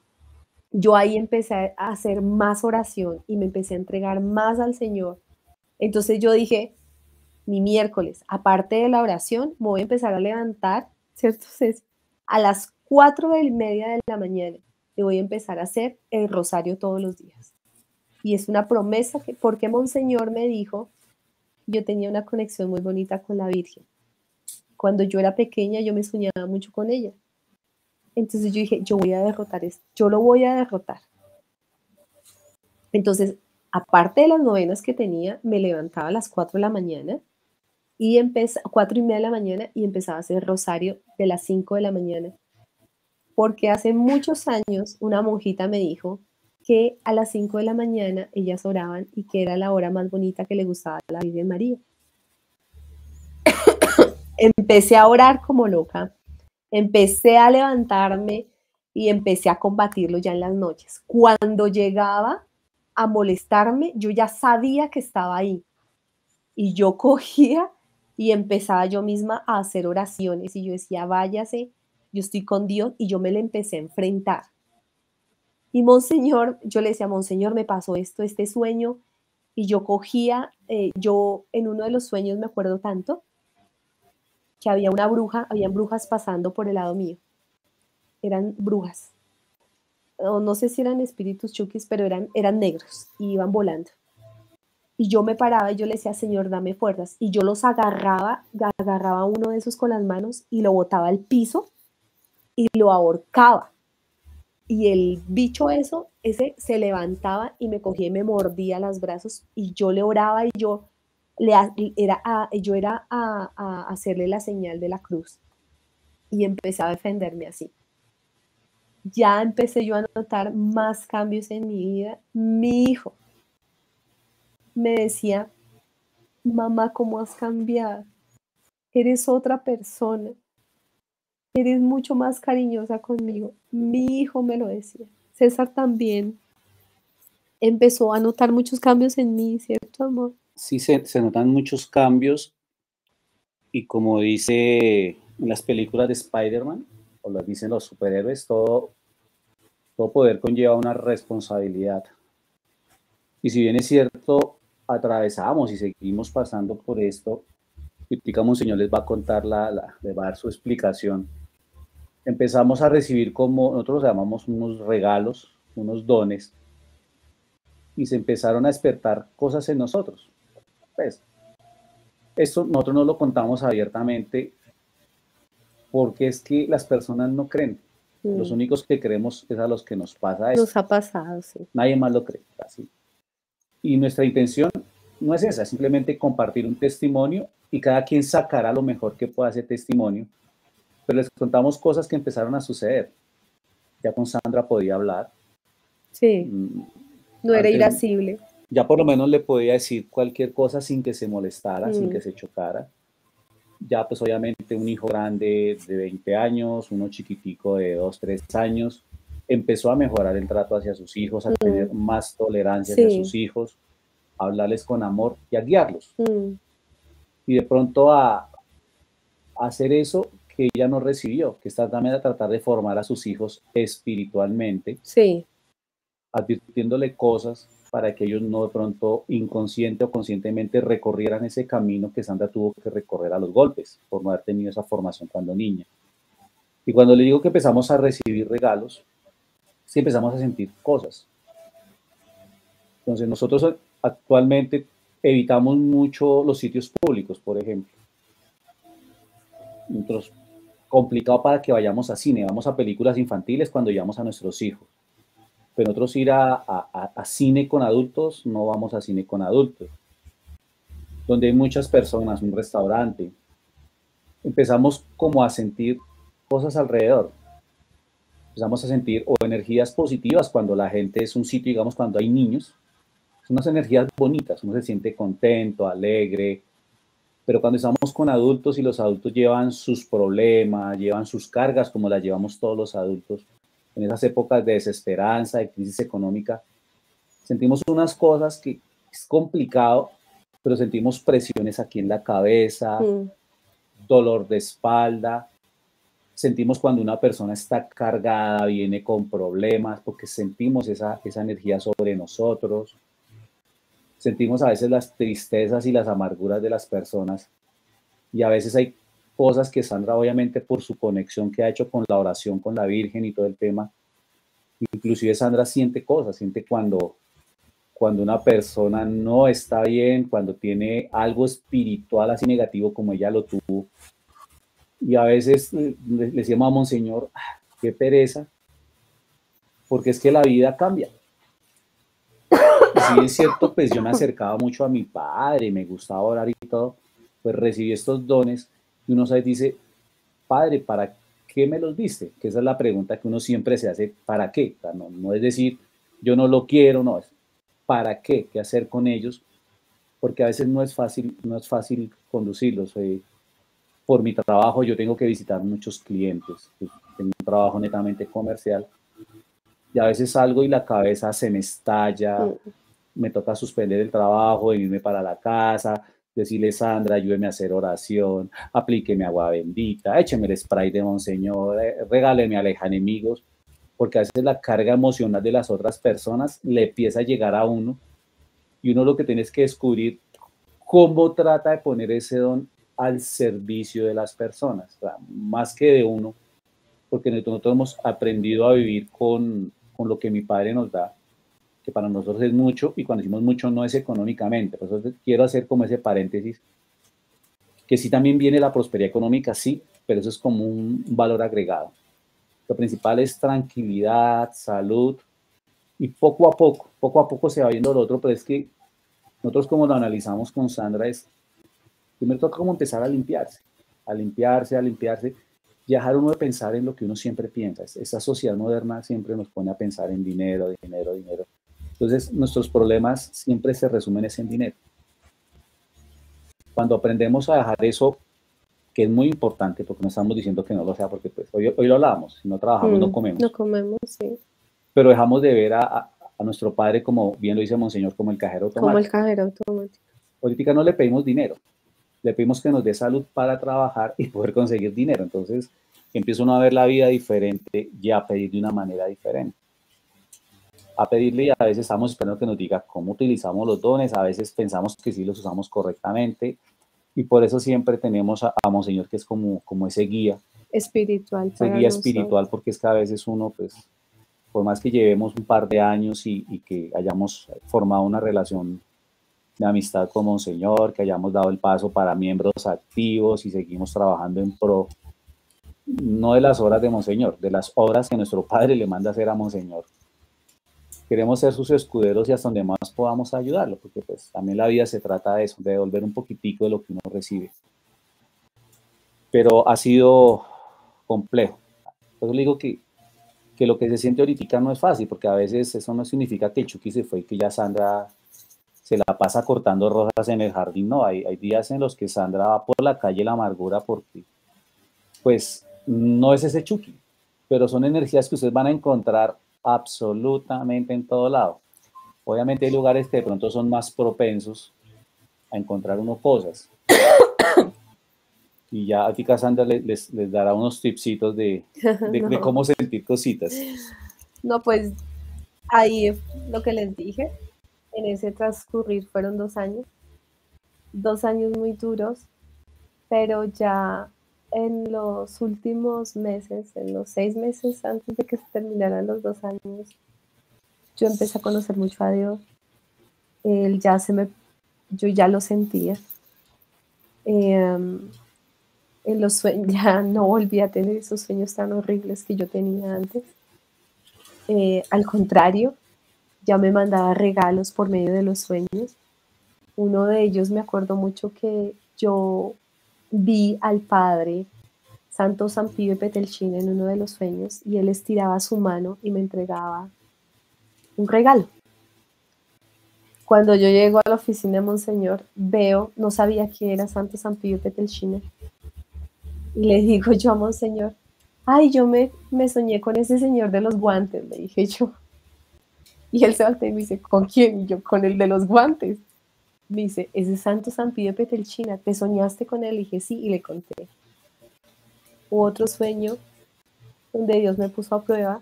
yo ahí empecé a hacer más oración y me empecé a entregar más al Señor. Entonces yo dije, mi miércoles, aparte de la oración, me voy a empezar a levantar, ¿cierto? A las cuatro y media de la mañana, y voy a empezar a hacer el rosario todos los días. Y es una promesa que, porque Monseñor me dijo, yo tenía una conexión muy bonita con la Virgen. Cuando yo era pequeña, yo me soñaba mucho con ella. Entonces yo dije, yo voy a derrotar esto, yo lo voy a derrotar. Entonces, aparte de las novenas que tenía, me levantaba a las 4 de la mañana y empezaba, cuatro y media de la mañana y empezaba a hacer rosario de las 5 de la mañana. Porque hace muchos años una monjita me dijo que a las 5 de la mañana ellas oraban y que era la hora más bonita que le gustaba a la Virgen María. empecé a orar como loca, empecé a levantarme y empecé a combatirlo ya en las noches. Cuando llegaba a molestarme, yo ya sabía que estaba ahí. Y yo cogía y empezaba yo misma a hacer oraciones y yo decía, váyase, yo estoy con Dios y yo me le empecé a enfrentar. Y Monseñor, yo le decía, Monseñor, me pasó esto, este sueño, y yo cogía, eh, yo en uno de los sueños me acuerdo tanto, que había una bruja, habían brujas pasando por el lado mío. Eran brujas. O no sé si eran espíritus chukis, pero eran, eran negros y iban volando. Y yo me paraba y yo le decía, Señor, dame fuerzas. Y yo los agarraba, agarraba uno de esos con las manos y lo botaba al piso y lo ahorcaba y el bicho eso, ese se levantaba y me cogía y me mordía los brazos y yo le oraba y yo le era yo era a, a, hacerle la señal de la cruz y empecé a defenderme así. Ya empecé yo a notar más cambios en mi vida. Mi hijo me decía, mamá, ¿cómo has cambiado? Eres otra persona eres mucho más cariñosa conmigo. Mi hijo me lo decía. César también empezó a notar muchos cambios en mí, ¿cierto, amor? Sí, se, notan muchos cambios y como dice en las películas de Spider-Man, o lo dicen los superhéroes, todo, todo poder conlleva una responsabilidad. Y si bien es cierto, atravesamos y seguimos pasando por esto, y Señor les va a contar, la, la, va a dar su explicación empezamos a recibir como nosotros llamamos unos regalos, unos dones, y se empezaron a despertar cosas en nosotros. Pues, esto nosotros no lo contamos abiertamente porque es que las personas no creen. Los únicos que creemos es a los que nos pasa eso. Nos ha pasado, sí. Nadie más lo cree. Así. Y nuestra intención no es esa, simplemente compartir un testimonio y cada quien sacará lo mejor que pueda ese testimonio pero les contamos cosas que empezaron a suceder. Ya con Sandra podía hablar. Sí. Mm, no era irascible. Ya por lo menos le podía decir cualquier cosa sin que se molestara, sin mm. que se chocara. Ya pues obviamente un hijo grande de 20 años, uno chiquitico de 2, 3 años, empezó a mejorar el trato hacia sus hijos, a mm. tener más tolerancia hacia sus hijos, a hablarles con amor y a guiarlos. Y de pronto a, a hacer eso que ella no recibió, que está también a tratar de formar a sus hijos espiritualmente. Sí. Advirtiéndole cosas para que ellos no de pronto inconsciente o conscientemente recorrieran ese camino que Sandra tuvo que recorrer a los golpes por no haber tenido esa formación cuando niña. Y cuando le digo que empezamos a recibir regalos, sí empezamos a sentir cosas. Entonces nosotros actualmente evitamos mucho los sitios públicos, por ejemplo. Nosotros, complicado para que vayamos a cine, vamos a películas infantiles cuando llevamos a nuestros hijos pero nosotros ir a, cine con adultos, no vamos a cine con adultos. Donde hay muchas personas, un restaurante, empezamos como a sentir cosas alrededor. Empezamos a sentir o energías positivas cuando la gente es un sitio, digamos, cuando hay niños. Son unas energías bonitas, uno se siente contento, alegre, pero cuando estamos con adultos y los adultos llevan sus problemas, llevan sus cargas como las llevamos todos los adultos, en esas épocas de desesperanza, de crisis económica, sentimos unas cosas que es complicado, pero sentimos presiones aquí en la cabeza, mm. dolor de espalda, sentimos cuando una persona está cargada, viene con problemas, porque sentimos esa, esa energía sobre nosotros, sentimos a veces las tristezas y las amarguras de las personas, y a veces hay cosas que Sandra, obviamente, por su conexión que ha hecho con la oración, con la Virgen y todo el tema, inclusive Sandra siente cosas, siente cuando, cuando una persona no está bien, cuando tiene algo espiritual así negativo como ella lo tuvo. Y a veces le, decíamos a Monseñor, ah, qué pereza, porque es que la vida cambia. Si es cierto, pues yo me acercaba mucho a mi padre, me gustaba orar y todo, pues recibí estos dones y uno se dice, Padre, ¿para qué me los diste? Que esa es la pregunta que uno siempre se hace, ¿para qué? no, no es decir, yo no lo quiero, no, es ¿para qué? ¿Qué hacer con ellos? Porque a veces no es fácil, no es fácil conducirlos. Por mi trabajo yo tengo que visitar muchos clientes, pues, tengo un trabajo netamente comercial. Y a veces salgo y la cabeza se me estalla, mm. me toca suspender el trabajo, irme para la casa, decirle, Sandra, ayúdeme a hacer oración, aplíqueme agua bendita, écheme el spray de Monseñor, eh, regáleme aleja enemigos, porque a veces la carga emocional de las otras personas le empieza a llegar a uno. Y uno lo que tiene es que descubrir cómo trata de poner ese don al servicio de las personas, más que de uno, porque nosotros hemos aprendido a vivir con, con lo que mi padre nos da que para nosotros es mucho, y cuando decimos mucho no es económicamente. Por eso quiero hacer como ese paréntesis, que sí también viene la prosperidad económica, sí, pero eso es como un, valor agregado. Lo principal es tranquilidad, salud, y poco a poco, poco a poco se va viendo lo otro, pero es que nosotros como lo analizamos con Sandra es, primero toca como empezar a limpiarse, a limpiarse, a limpiarse, y dejar uno de pensar en lo que uno siempre piensa. Esta sociedad moderna siempre nos pone a pensar en dinero, dinero, dinero. Entonces, nuestros problemas siempre se resumen en dinero. Cuando aprendemos a dejar eso, que es muy importante, porque no estamos diciendo que no lo sea, porque pues, hoy, hoy lo hablábamos, si no trabajamos no mm, comemos. No comemos, sí. Pero dejamos de ver a, a, nuestro padre, como bien lo dice Monseñor, como el cajero automático. Como el cajero automático. Política no le pedimos dinero, le pedimos que nos dé salud para trabajar y poder conseguir dinero. Entonces empieza uno a ver la vida diferente y a pedir de una manera diferente a pedirle y a veces estamos esperando que nos diga cómo utilizamos los dones, a veces pensamos que sí los usamos correctamente y por eso siempre tenemos a, Monseñor que es como, como ese guía. Espiritual. Ese guía espiritual porque es que a veces uno pues por más que llevemos un par de años y, y, que hayamos formado una relación de amistad con Monseñor, que hayamos dado el paso para miembros activos y seguimos trabajando en pro, no de las obras de Monseñor, de las obras que nuestro Padre le manda hacer a Monseñor queremos ser sus escuderos y hasta donde más podamos ayudarlo, porque pues también la vida se trata de eso, de devolver un poquitico de lo que uno recibe. Pero ha sido complejo. Por eso le digo que, que lo que se siente ahorita no es fácil, porque a veces eso no significa que el Chucky se fue y que ya Sandra se la pasa cortando rosas en el jardín. No, hay, hay días en los que Sandra va por la calle la amargura porque, pues, no es ese Chucky, pero son energías que ustedes van a encontrar absolutamente en todo lado. Obviamente hay lugares que de pronto son más propensos a encontrar uno cosas. Y ya a ti Cassandra les, les, dará unos tipsitos de, de, cómo sentir cositas. No, pues ahí lo que les dije, en ese transcurrir fueron dos años, dos años muy duros, pero ya en los últimos meses, en los seis meses antes de que se terminaran los dos años, yo empecé a conocer mucho a Dios. Él ya se me, yo ya lo sentía. Em, en los sueños, ya no volví a tener esos sueños tan horribles que yo tenía antes. Eh, al contrario, ya me mandaba regalos por medio de los sueños. Uno de ellos me acuerdo mucho que yo vi al padre Santo San Pío en uno de los sueños y él estiraba su mano y me entregaba un regalo. Cuando yo llego a la oficina de Monseñor, veo, no sabía quién era Santo San Pío Petelchina. Y le digo yo a Monseñor, ay, yo me, me soñé con ese señor de los guantes, le dije yo. Y él se voltea y me dice, ¿con quién? Y yo, con el de los guantes. Me dice, ese Santo San Pío Petelchina, ¿te soñaste con él? Y dije, sí, y le conté. Hubo otro sueño donde Dios me puso a prueba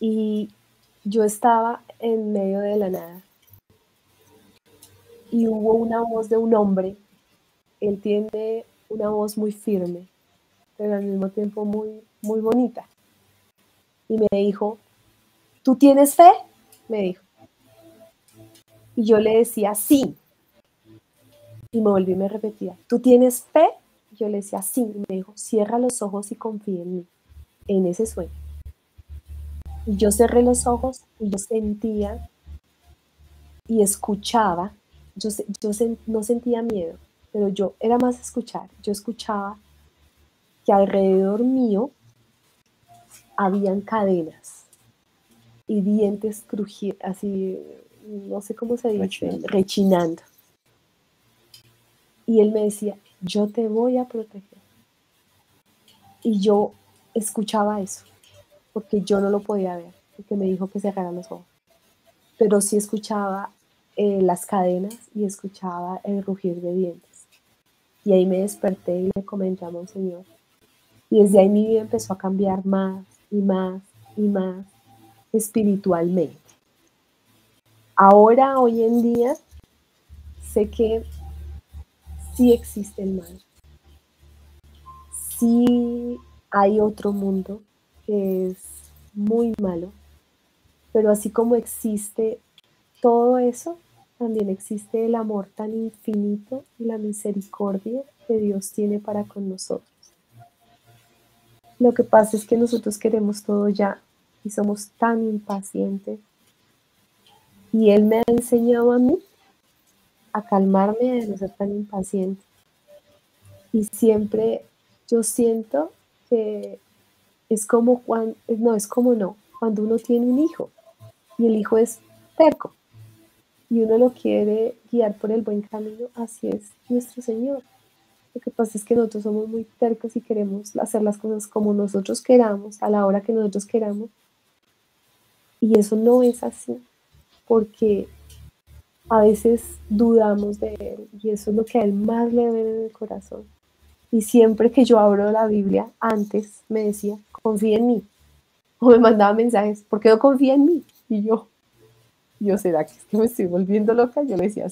y yo estaba en medio de la nada. Y hubo una voz de un hombre. Él tiene una voz muy firme, pero al mismo tiempo muy, muy bonita. Y me dijo, ¿tú tienes fe? Me dijo. Y yo le decía, sí. Y me volví y me repetía, ¿tú tienes fe? yo le decía, sí. Y me dijo, cierra los ojos y confía en mí, en ese sueño. Y yo cerré los ojos y yo sentía y escuchaba. Yo, yo no sentía miedo, pero yo era más escuchar. Yo escuchaba que alrededor mío habían cadenas y dientes crujiendo, así, no sé cómo se dice, rechinando. Y él me decía, yo te voy a proteger. Y yo escuchaba eso porque yo no lo podía ver, porque me dijo que cerrara los ojos. Pero sí escuchaba eh, las cadenas y escuchaba el rugir de dientes. Y ahí me desperté y le comenté a Monseñor. Y desde ahí mi vida empezó a cambiar más y más y más espiritualmente. Ahora, hoy en día, sé que sí existe el mal. Sí hay otro mundo que es muy malo, pero así como existe todo eso, también existe el amor tan infinito y la misericordia que Dios tiene para con nosotros. Lo que pasa es que nosotros queremos todo ya y somos tan impacientes. Y Él me ha enseñado a mí a calmarme, a no ser tan impaciente. Y siempre yo siento que es como cuando, no, es como no, cuando uno tiene un hijo y el hijo es terco y uno lo quiere guiar por el buen camino, así es nuestro Señor. Lo que pasa es que nosotros somos muy tercos y queremos hacer las cosas como nosotros queramos, a la hora que nosotros queramos. Y eso no es así, porque a veces dudamos de Él y eso es lo que a Él más le duele en el corazón. Y siempre que yo abro la Biblia, antes me decía, confía en mí. O me mandaba mensajes, ¿por qué no confía en mí? Y yo, yo, ¿será que es que me estoy volviendo loca? Yo le decía,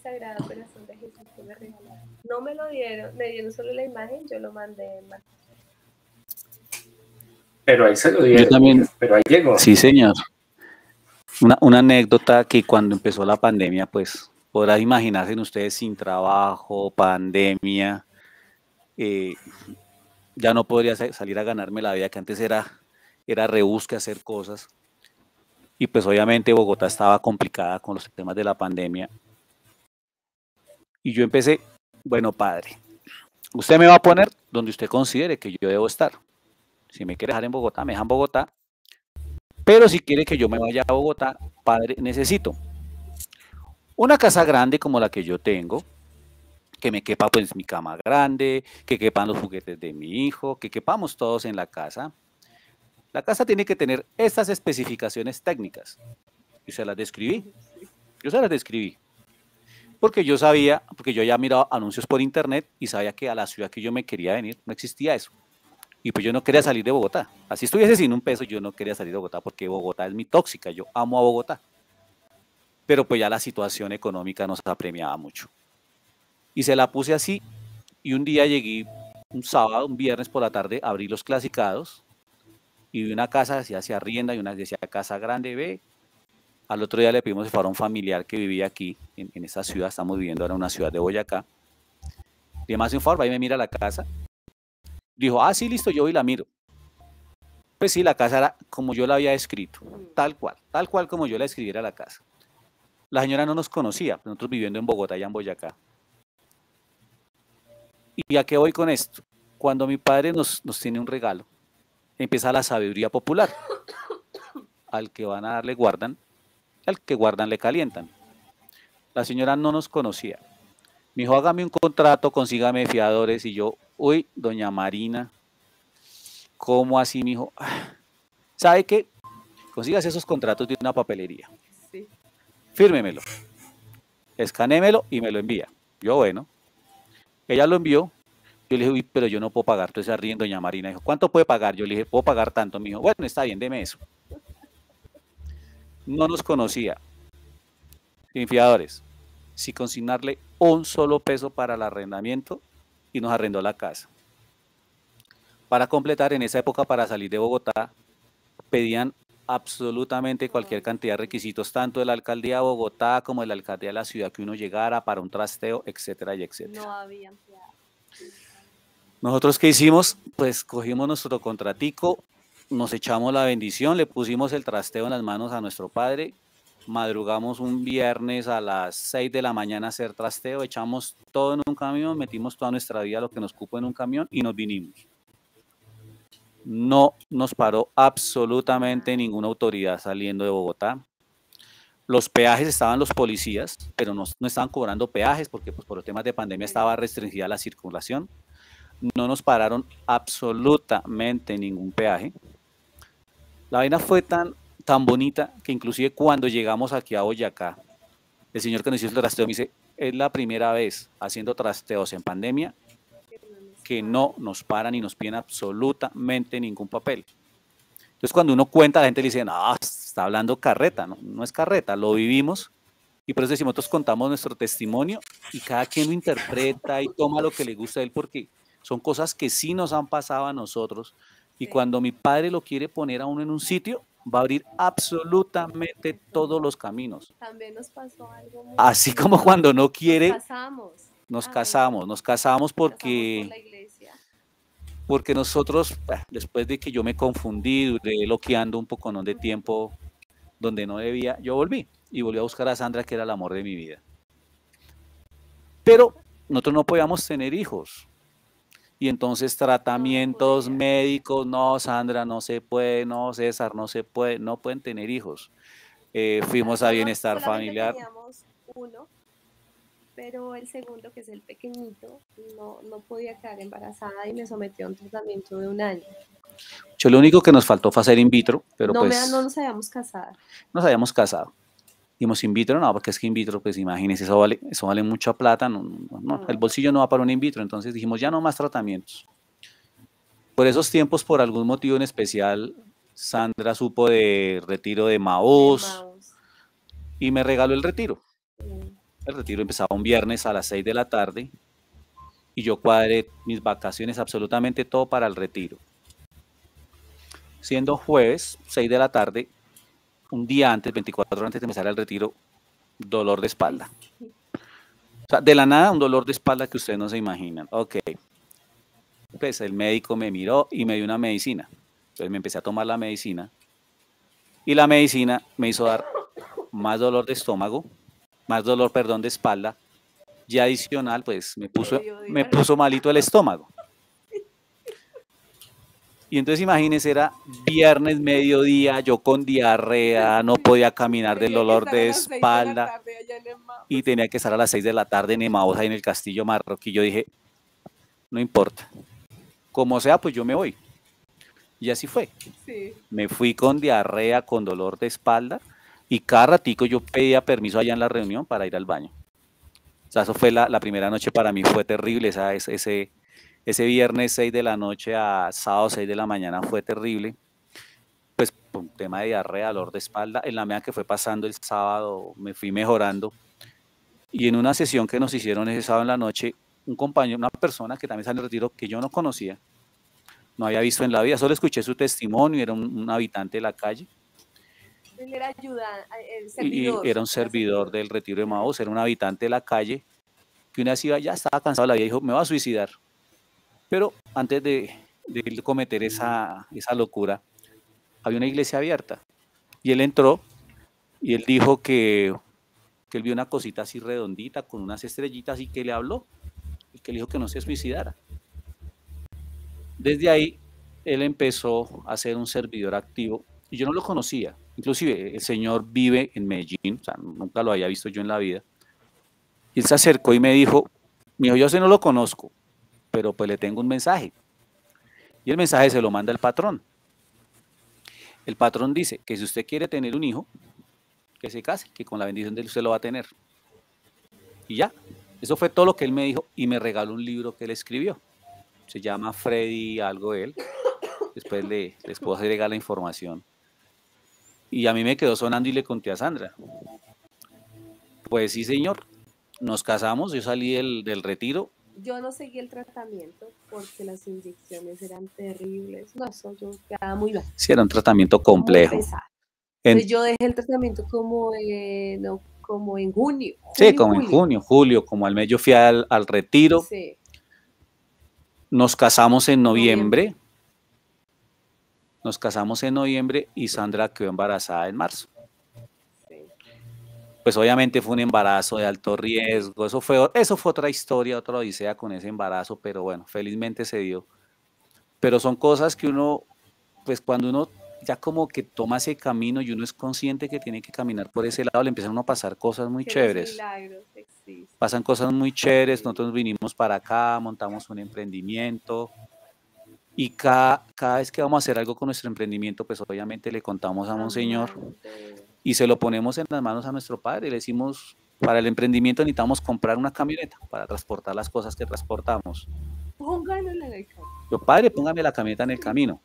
sagrado corazón de Jesús que me regalaron. No me lo dieron, me dieron solo la imagen, yo lo mandé más. Pero ahí se lo dieron. Yo también. Pero ahí llegó. Sí, señor. Una, una anécdota que cuando empezó la pandemia, pues podrán imaginarse ustedes sin trabajo, pandemia, eh, ya no podría salir a ganarme la vida, que antes era, era rebusque hacer cosas. Y pues obviamente Bogotá estaba complicada con los temas de la pandemia. Y yo empecé, bueno, padre, usted me va a poner donde usted considere que yo debo estar. Si me quiere dejar en Bogotá, me deja en Bogotá. Pero si quiere que yo me vaya a Bogotá, padre, necesito una casa grande como la que yo tengo, que me quepa pues mi cama grande, que quepan los juguetes de mi hijo, que quepamos todos en la casa. La casa tiene que tener estas especificaciones técnicas. Yo se las describí. Yo se las describí. Porque yo sabía, porque yo ya mirado anuncios por internet y sabía que a la ciudad que yo me quería venir no existía eso. Y pues yo no quería salir de Bogotá. Así estuviese sin un peso, yo no quería salir de Bogotá porque Bogotá es mi tóxica. Yo amo a Bogotá. Pero pues ya la situación económica nos apremiaba mucho. Y se la puse así. Y un día llegué, un sábado, un viernes por la tarde, abrí los clasificados y vi una casa decía arrienda y una decía casa grande B. Al otro día le pedimos si fuera un familiar que vivía aquí, en, en esta ciudad, estamos viviendo ahora en una ciudad de Boyacá. Le más un favor, ahí me mira la casa. Dijo, ah, sí, listo, yo voy y la miro. Pues sí, la casa era como yo la había escrito, tal cual, tal cual como yo la escribiera la casa. La señora no nos conocía, nosotros viviendo en Bogotá, y en Boyacá. ¿Y a qué voy con esto? Cuando mi padre nos tiene un regalo, empieza la sabiduría popular. Al que van a darle guardan, al que guardan le calientan. La señora no nos conocía. Me dijo, hágame un contrato, consígame fiadores. Y yo, uy, doña Marina, ¿cómo así, mi hijo? ¿Sabe qué? Consigas esos contratos de una papelería. Sí. Fírmemelo. Escanémelo y me lo envía. Yo, bueno. Ella lo envió, yo le dije, uy, pero yo no puedo pagar todo ese arriendo, doña Marina. Dijo, ¿cuánto puede pagar? Yo le dije, puedo pagar tanto. Me dijo, bueno, está bien, deme eso. No nos conocía. Sin consignarle un solo peso para el arrendamiento y nos arrendó la casa. Para completar, en esa época, para salir de Bogotá, pedían absolutamente cualquier cantidad de requisitos, tanto de la alcaldía de Bogotá como de la alcaldía de la ciudad que uno llegara para un trasteo, etcétera y etcétera. No había nosotros qué hicimos? Pues cogimos nuestro contratico, nos echamos la bendición, le pusimos el trasteo en las manos a nuestro padre, madrugamos un viernes a las 6 de la mañana a hacer trasteo, echamos todo en un camión, metimos toda nuestra vida, lo que nos cupo en un camión y nos vinimos. No nos paró absolutamente ninguna autoridad saliendo de Bogotá. Los peajes estaban los policías, pero no, no estaban cobrando peajes porque pues, por los temas de pandemia estaba restringida la circulación no nos pararon absolutamente ningún peaje. La vaina fue tan, tan bonita que inclusive cuando llegamos aquí a Boyacá, el señor que nos hizo el trasteo me dice, es la primera vez haciendo trasteos en pandemia que no nos paran y nos piden absolutamente ningún papel. Entonces cuando uno cuenta, la gente le dice, no, está hablando carreta, no, no es carreta, lo vivimos. Y por eso decimos, nosotros contamos nuestro testimonio y cada quien lo interpreta y toma lo que le gusta a él porque son cosas que sí nos han pasado a nosotros. Y cuando mi padre lo quiere poner a uno en un sitio, va a abrir absolutamente todos los caminos. También nos pasó algo. Muy Así como cuando no quiere. Nos casamos. Nos casamos, nos casamos porque. porque nosotros, después de que yo me confundí, duré loqueando un poco ¿no? de tiempo donde no debía, yo volví y volví a buscar a Sandra, que era el amor de mi vida. Pero nosotros no podíamos tener hijos y entonces tratamientos médicos, no, Sandra, no se puede, no, César, no se puede, no pueden tener hijos. Eh, fuimos a bienestar familiar. Teníamos uno, pero el segundo, que es el pequeñito, no, no podía quedar embarazada y me sometió a un tratamiento de un año. Yo lo único que nos faltó fue hacer in vitro, pero no, pues... no nos habíamos casado. Nos habíamos casado. Dijimos in vitro, no, porque es que in vitro, pues imagínense, eso vale, eso vale mucha plata, no, no, el bolsillo no va para un in vitro, entonces dijimos, ya no más tratamientos. Por esos tiempos, por algún motivo en especial, Sandra supo de retiro de Maús y me regaló el retiro. El retiro empezaba un viernes a las 6 de la tarde y yo cuadré mis vacaciones, absolutamente todo para el retiro. Siendo jueves, 6 de la tarde, un día antes, 24 horas antes de empezar el retiro, dolor de espalda. O sea, de la nada, un dolor de espalda que ustedes no se imaginan. Ok. Pues el médico me miró y me dio una medicina. Entonces me empecé a tomar la medicina. Y la medicina me hizo dar más dolor de estómago, más dolor, perdón, de espalda, y adicional, pues me puso, me puso malito el estómago. Y entonces imagínense, era viernes, mediodía, yo con diarrea, no podía caminar del dolor de espalda y tenía que estar a las 6 de la tarde en Emaús, ahí en el Castillo Marroquí. Yo dije, no importa, como sea, pues yo me voy. Y así fue. Me fui con diarrea, con dolor de espalda y cada ratico yo pedía permiso allá en la reunión para ir al baño. O sea, eso fue la, primera noche para mí, fue terrible, esa, ese, ese viernes 6 de la noche a sábado 6 de la mañana fue terrible. Pues un tema de diarrea, dolor de espalda. En la medida que fue pasando el sábado me fui mejorando. Y en una sesión que nos hicieron ese sábado en la noche, un compañero, una persona que también salió en retiro que yo no conocía, no había visto en la vida, solo escuché su testimonio, era un, habitante de la calle. Él era ayuda, el servidor. Y era un servidor del retiro de Maús, era un habitante de la calle que una vez iba, ya estaba cansado de la vida, dijo, me va a suicidar. Pero antes de, cometer esa, locura, había una iglesia abierta. Y él entró y él dijo que, él vio una cosita así redondita con unas estrellitas y que le habló y que le dijo que no se suicidara. Desde ahí él empezó a ser un servidor activo y yo no lo conocía. Inclusive el señor vive en Medellín, o sea, nunca lo había visto yo en la vida. Y él se acercó y me dijo, mi hijo, yo no lo conozco, pero pues le tengo un mensaje. Y el mensaje se lo manda el patrón. El patrón dice que si usted quiere tener un hijo, que se case, que con la bendición de él usted lo va a tener. Y ya, eso fue todo lo que él me dijo y me regaló un libro que él escribió. Se llama Freddy algo de él. Después le, les puedo agregar la información. Y a mí me quedó sonando y le conté a Sandra. Pues sí, señor. Nos casamos, yo salí del, del retiro yo no seguí el tratamiento porque las inyecciones eran terribles. No, eso yo quedaba muy mal. Sí, era un tratamiento complejo. Entonces yo dejé el tratamiento como, no, como en junio. sí, como en junio, julio, como al mes yo fui al, retiro. Sí. Nos casamos en noviembre. Nos casamos en noviembre y Sandra quedó embarazada en marzo pues obviamente fue un embarazo de alto riesgo, eso fue, eso fue otra historia, otra odisea con ese embarazo, pero bueno, felizmente se dio. Pero son cosas que uno, pues cuando uno ya como que toma ese camino y uno es consciente que tiene que caminar por ese lado, le empiezan a pasar cosas muy chéveres. Pasan cosas muy chéveres, nosotros vinimos para acá, montamos un emprendimiento, y cada, cada, vez que vamos a hacer algo con nuestro emprendimiento, pues obviamente le contamos a Monseñor y se lo ponemos en las manos a nuestro padre. Le decimos, para el emprendimiento necesitamos comprar una camioneta para transportar las cosas que transportamos. Pónganla en el camino. Yo, padre, póngame la camioneta en el camino.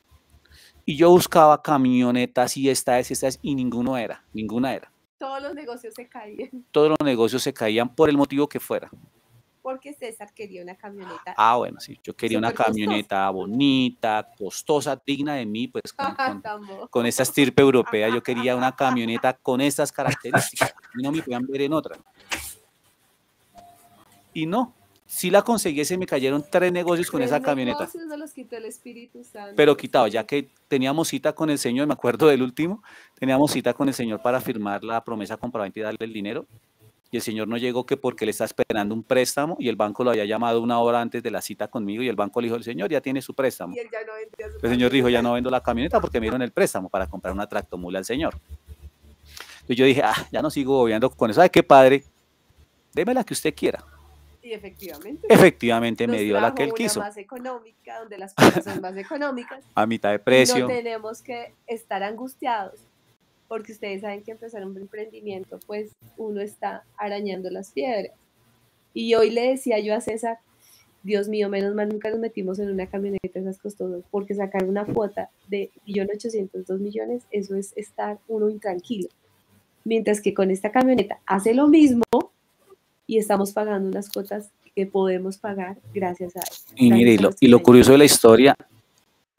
Y yo buscaba camionetas y esta es, esta es, y ninguno era, ninguna era. Todos los negocios se caían. Todos los negocios se caían por el motivo que fuera porque César quería una camioneta. Ah, bueno, sí, yo quería una camioneta bonita, costosa, digna de mí, pues con, esta estirpe europea, yo quería una camioneta con estas características, y no me podían ver en otra. Y no, si la conseguí, se me cayeron tres negocios con esa camioneta. No los quitó el Espíritu Santo. Pero quitado, ya que teníamos cita con el Señor, me acuerdo del último, teníamos cita con el Señor para firmar la promesa compraventa y darle el dinero y el señor no llegó que porque le está esperando un préstamo y el banco lo había llamado una hora antes de la cita conmigo y el banco le dijo, el señor ya tiene su préstamo. Y él ya no el señor dijo, ya no vendo la camioneta porque me dieron el préstamo para comprar una tractomula al señor. Entonces yo dije, ah, ya no sigo obviando con eso. ¿Sabe qué, padre? Deme la que usted quiera. Y efectivamente. Efectivamente me dio la que él quiso. más económica, donde las cosas son más económicas. A mitad de precio. No tenemos que estar angustiados porque ustedes saben que empezar un emprendimiento, pues uno está arañando las piedras. Y hoy le decía yo a César, Dios mío, menos mal nunca nos metimos en una camioneta esas costosas, porque sacar una cuota de 1.800.000, millones, eso es estar uno intranquilo. Mientras que con esta camioneta hace lo mismo y estamos pagando unas cuotas que podemos pagar gracias a él. Y mire, y lo, curioso de la historia,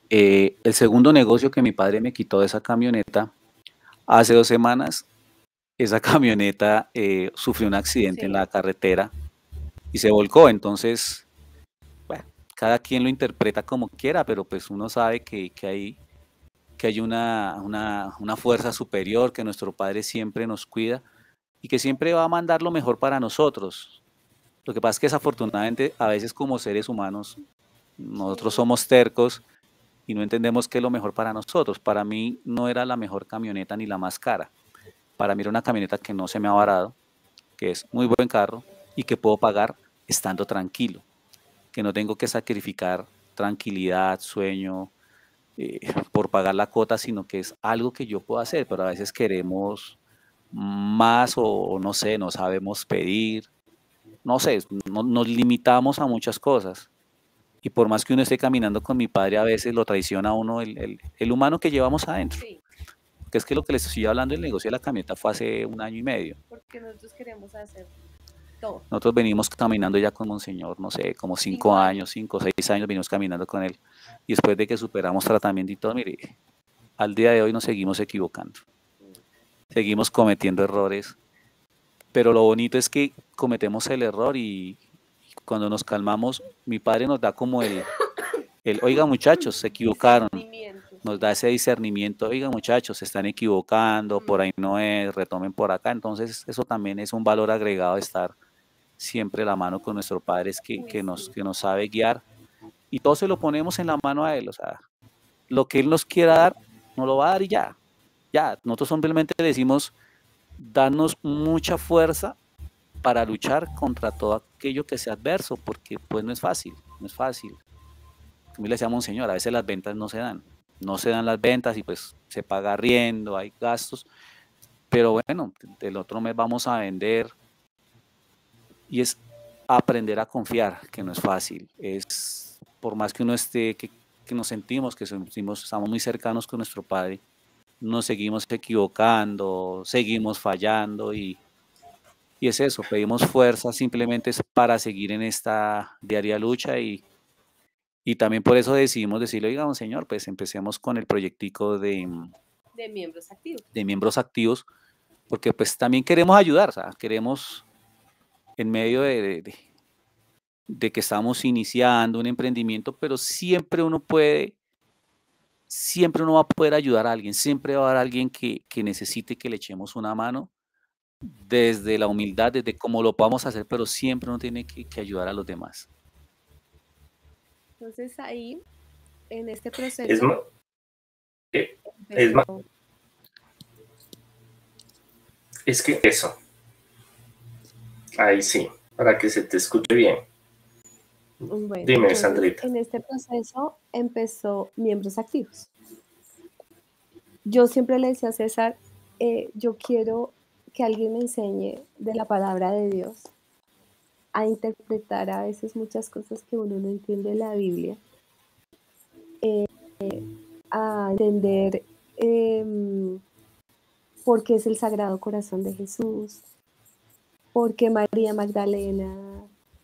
eh, el segundo negocio que mi padre me quitó de esa camioneta Hace dos semanas esa camioneta eh, sufrió un accidente en la carretera y se volcó. Entonces, bueno, cada quien lo interpreta como quiera, pero pues uno sabe que, hay que hay una, una, fuerza superior, que nuestro Padre siempre nos cuida y que siempre va a mandar lo mejor para nosotros. Lo que pasa es que desafortunadamente a veces como seres humanos nosotros somos tercos y no entendemos qué es lo mejor para nosotros. Para mí no era la mejor camioneta ni la más cara. Para mí era una camioneta que no se me ha varado, que es muy buen carro y que puedo pagar estando tranquilo, que no tengo que sacrificar tranquilidad, sueño, eh, por pagar la cuota, sino que es algo que yo puedo hacer, pero a veces queremos más o, no sé, no sabemos pedir, no sé, nos limitamos a muchas cosas. Y por más que uno esté caminando con mi padre, a veces lo traiciona a uno el, el, humano que llevamos adentro. Que es que lo que les estoy hablando, el negocio de la camioneta fue hace un año y medio. Porque nosotros queremos hacer nosotros venimos caminando ya con Monseñor, no sé, como cinco años, cinco, seis años venimos caminando con él. Y después de que superamos tratamiento y todo, mire, al día de hoy nos seguimos equivocando. Seguimos cometiendo errores. Pero lo bonito es que cometemos el error y, cuando nos calmamos, mi padre nos da como el, el oiga muchachos, se equivocaron. Nos da ese discernimiento, oiga muchachos, se están equivocando, por ahí no es, retomen por acá. Entonces eso también es un valor agregado de estar siempre la mano con nuestro Padre es que, que, nos, que nos sabe guiar y todo se lo ponemos en la mano a Él. O sea, lo que Él nos quiera dar, nos lo va a dar y ya. Ya, nosotros simplemente decimos, danos mucha fuerza para luchar contra todo aquello que sea adverso, porque pues no es fácil, no es fácil. Como le decíamos, Señor, a veces las ventas no se dan, no se dan las ventas y pues se paga riendo, hay gastos, pero bueno, el otro mes vamos a vender, y es aprender a confiar, que no es fácil. Es, por más que uno esté, que, nos sentimos, que sentimos, estamos muy cercanos con nuestro Padre, nos seguimos equivocando, seguimos fallando y, y es eso, pedimos fuerza simplemente para seguir en esta diaria lucha y, y también por eso decidimos decirle, digamos, Señor, pues empecemos con el proyectico de, de miembros activos. De miembros activos, porque pues también queremos ayudar, sea, queremos en medio de, de, que estamos iniciando un emprendimiento, pero siempre uno puede, siempre uno va a poder ayudar a alguien, siempre va a haber alguien que, necesite que le echemos una mano desde la humildad, desde cómo lo podamos hacer, pero siempre uno tiene que, ayudar a los demás. Entonces ahí, en este proceso... Es, eh, es, es que eso, Ahí sí, para que se te escuche bien. Dime, Sandrita. En este proceso empezó miembros activos. Yo siempre le decía a César, eh, yo quiero que alguien me enseñe de la palabra de Dios a interpretar a veces muchas cosas que uno no entiende de la Biblia, eh, a entender em, por qué es el Sagrado Corazón de Jesús, porque María Magdalena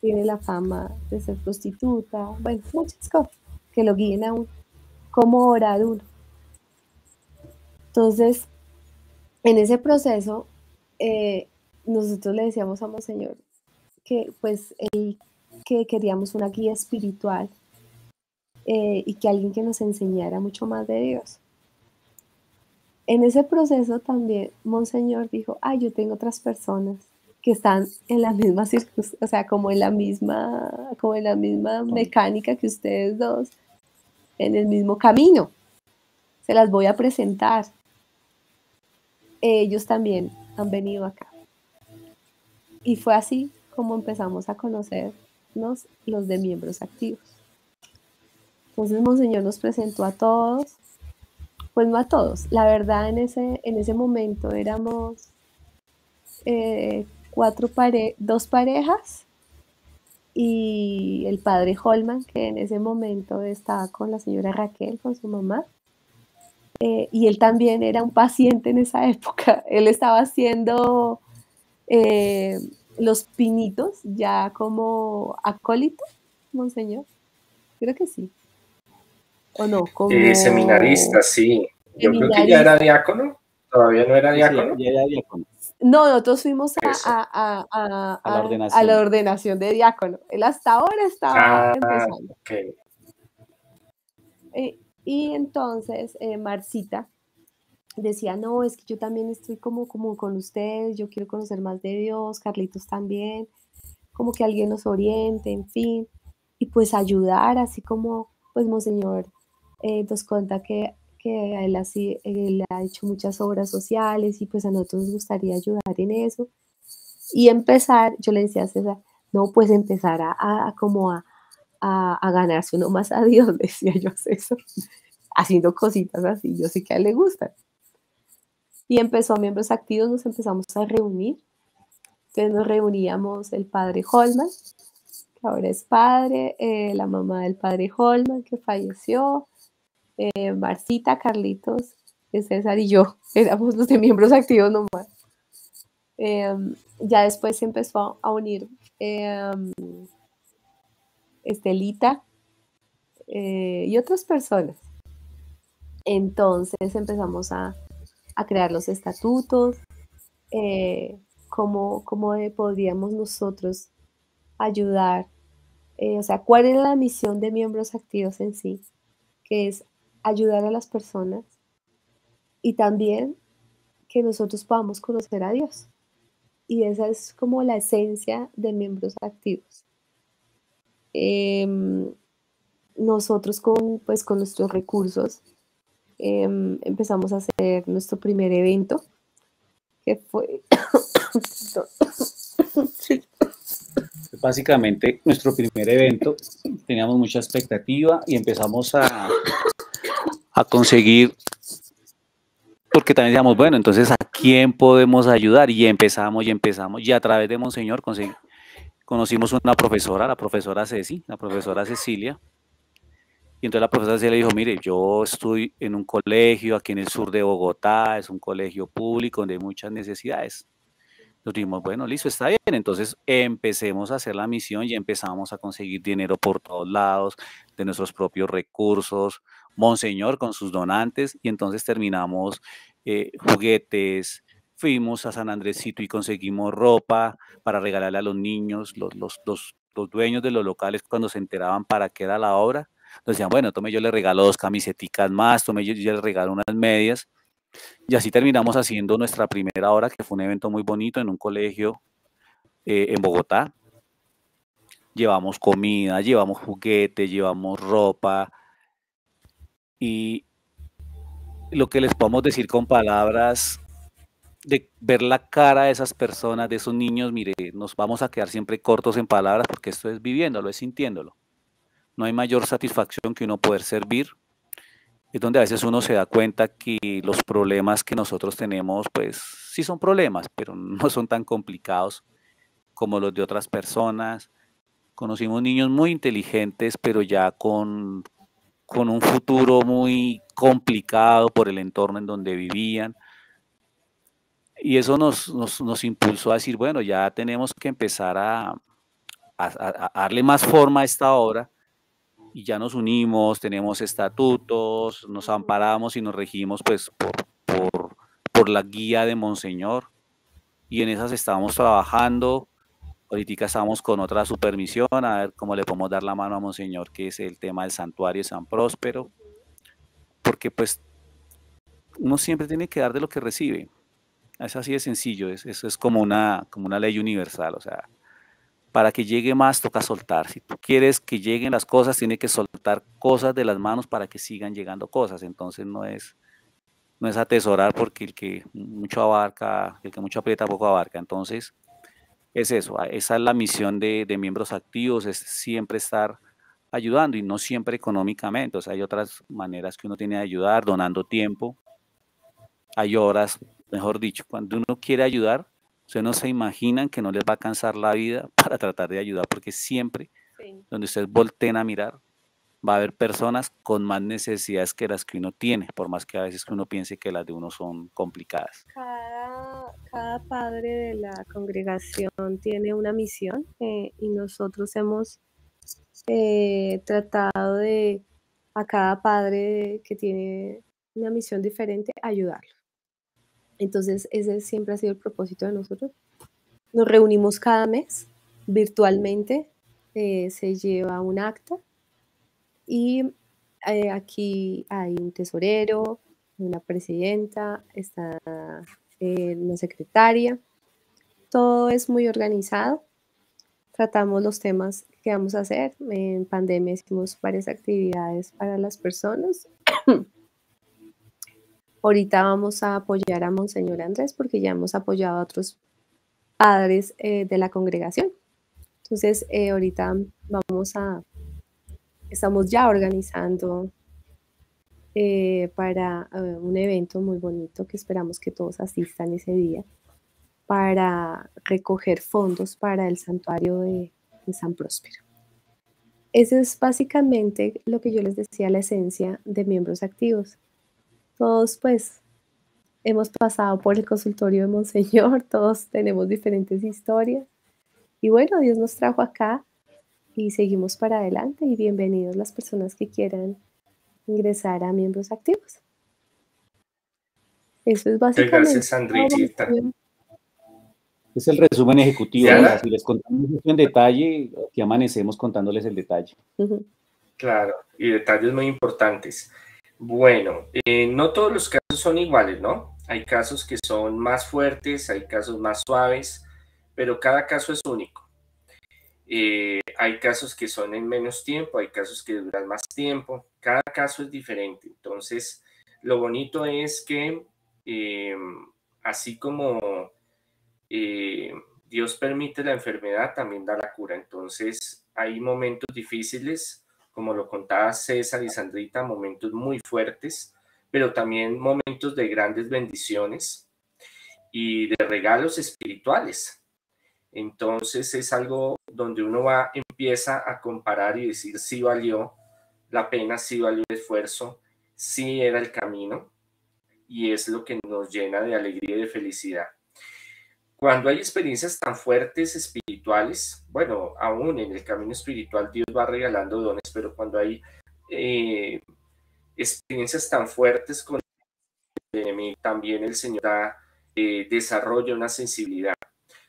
tiene la fama de ser prostituta, bueno, muchas cosas que lo guíen a uno, cómo orar uno. Entonces, en ese proceso, eh, nosotros le decíamos a Monseñor que pues que queríamos una guía espiritual eh, y que alguien que nos enseñara mucho más de Dios. En ese proceso también Monseñor dijo, ay, yo tengo otras personas que están en la misma circunstancia, o sea, como en la misma, como en la misma mecánica que ustedes dos, en el mismo camino. Se las voy a presentar. Ellos también han venido acá. Y fue así como empezamos a conocernos los de miembros activos. Entonces Monseñor nos presentó a todos, pues no a todos, la verdad en ese, en ese momento éramos eh, cuatro pare dos parejas y el padre Holman, que en ese momento estaba con la señora Raquel, con su mamá. Eh, y él también era un paciente en esa época. Él estaba haciendo eh, los pinitos ya como acólito, monseñor. Creo que sí. ¿O no? Como... Eh, seminarista, sí. Yo creo que ya era diácono. Todavía no era diácono. ya era diácono. No, nosotros fuimos a, la ordenación de diácono. Él hasta ahora estaba ah, empezando. Y entonces eh, Marcita decía, no, es que yo también estoy como, como con ustedes, yo quiero conocer más de Dios, Carlitos también, como que alguien nos oriente, en fin, y pues ayudar, así como pues Monseñor eh, nos cuenta que, que él, así, él ha hecho muchas obras sociales y pues a nosotros nos gustaría ayudar en eso. Y empezar, yo le decía a César, no, pues empezar a, a como a, a, a, ganarse uno más a Dios, decía yo César, haciendo cositas así, yo sé que a él le gustan. Y empezó a miembros activos, nos empezamos a reunir. Entonces nos reuníamos el padre Holman, que ahora es padre, eh, la mamá del padre Holman, que falleció, eh, Marcita, Carlitos, César y yo, éramos los de miembros activos nomás. Eh, ya después se empezó a unir em, Estelita y otras personas. Entonces empezamos a, a crear los estatutos, eh, cómo, cómo podríamos nosotros ayudar, eh, o sea, cuál es la misión de miembros activos en sí, que es ayudar a las personas y también que nosotros podamos conocer a Dios. Y esa es como la esencia de miembros activos. Em, nosotros con, pues, con nuestros recursos Em, empezamos a hacer nuestro primer evento, que fue... Básicamente, nuestro primer evento, teníamos mucha expectativa y empezamos a, a conseguir, porque también decíamos, bueno, entonces, ¿a quién podemos ayudar? Y empezamos y empezamos, y a través de Monseñor conocimos una profesora, la profesora Ceci, la profesora Cecilia, y entonces la profesora le dijo, mire, yo estoy en un colegio aquí en el sur de Bogotá, es un colegio público donde hay muchas necesidades. Nos dijimos, bueno, listo, está bien. Entonces empecemos a hacer la misión y empezamos a conseguir dinero por todos lados, de nuestros propios recursos, Monseñor con sus donantes, y entonces terminamos eh, juguetes, fuimos a San Andresito y conseguimos ropa para regalarle a los niños, los, los, los, los dueños de los locales cuando se enteraban para qué era la obra, entonces decían, bueno, tome yo le regalo dos camisetas más, tome yo, yo le regalo unas medias. Y así terminamos haciendo nuestra primera hora, que fue un evento muy bonito en un colegio eh, en Bogotá. Llevamos comida, llevamos juguetes, llevamos ropa. Y lo que les podemos decir con palabras, de ver la cara de esas personas, de esos niños, mire, nos vamos a quedar siempre cortos en palabras porque esto es viviéndolo, es sintiéndolo. No hay mayor satisfacción que uno poder servir. Es donde a veces uno se da cuenta que los problemas que nosotros tenemos, pues sí son problemas, pero no son tan complicados como los de otras personas. Conocimos niños muy inteligentes, pero ya con, con un futuro muy complicado por el entorno en donde vivían. Y eso nos, nos, impulsó a decir, bueno, ya tenemos que empezar a, a, darle más forma a esta obra y ya nos unimos, tenemos estatutos, nos amparamos y nos regimos pues por, por, por la guía de Monseñor y en esas estábamos trabajando. Ahorita estamos con otra supermisión, a ver cómo le podemos dar la mano a Monseñor, que es el tema del santuario de San Próspero, porque pues uno siempre tiene que dar de lo que recibe. Es así de sencillo, es, eso es como una, como una ley universal, o sea, para que llegue más toca soltar. Si tú quieres que lleguen las cosas, tiene que soltar cosas de las manos para que sigan llegando cosas. Entonces no es, no es atesorar porque el que mucho abarca, el que mucho aprieta poco abarca. Entonces es eso, esa es la misión de, de miembros activos, es siempre estar ayudando y no siempre económicamente. O sea, hay otras maneras que uno tiene de ayudar, donando tiempo. Hay horas, mejor dicho, cuando uno quiere ayudar, Ustedes no se imaginan que no les va a cansar la vida para tratar de ayudar, porque siempre donde ustedes volteen a mirar, va a haber personas con más necesidades que las que uno tiene, por más que a veces uno piense que las de uno son complicadas. Cada, padre de la congregación tiene una misión eh, y nosotros hemos eh, tratado de a cada padre que tiene una misión diferente ayudarlo. Entonces, ese siempre ha sido el propósito de nosotros. Nos reunimos cada mes virtualmente, eh, se lleva un acta y eh, aquí hay un tesorero, una presidenta, está eh, una secretaria. Todo es muy organizado. Tratamos los temas que vamos a hacer. En pandemia hicimos varias actividades para las personas. Ahorita vamos a apoyar a Monseñor Andrés porque ya hemos apoyado a otros padres eh, de la congregación. Entonces, eh, ahorita vamos a, estamos ya organizando eh, para un evento muy bonito que esperamos que todos asistan ese día para recoger fondos para el santuario de, de San Próspero. Eso es básicamente lo que yo les decía, la esencia de miembros activos todos pues hemos pasado por el consultorio de Monseñor, todos tenemos diferentes historias. Y bueno, Dios nos trajo acá y seguimos para adelante y bienvenidos las personas que quieran ingresar a miembros activos. Eso es básicamente. Gracias, Es el resumen ejecutivo. Si les contamos en detalle, aquí amanecemos contándoles el detalle. Claro, y detalles muy importantes. Bueno, eh, no todos los casos son iguales, ¿no? Hay casos que son más fuertes, hay casos más suaves, pero cada caso es único. Eh, hay casos que son en menos tiempo, hay casos que duran más tiempo, cada caso es diferente. Entonces, lo bonito es que eh, así como Dios permite la enfermedad, también da la cura. Entonces, hay momentos difíciles como lo contaba César y Sandrita, momentos muy fuertes, pero también momentos de grandes bendiciones y de regalos espirituales. Entonces es algo donde uno va, empieza a comparar y decir si valió la pena, si valió el esfuerzo, si era el camino, y es lo que nos llena de alegría y de felicidad. Cuando hay experiencias tan fuertes espirituales, bueno, aún en el camino espiritual Dios va regalando dones, pero cuando hay eh, experiencias tan fuertes con el enemigo, también el Señor da, eh, desarrolla una sensibilidad.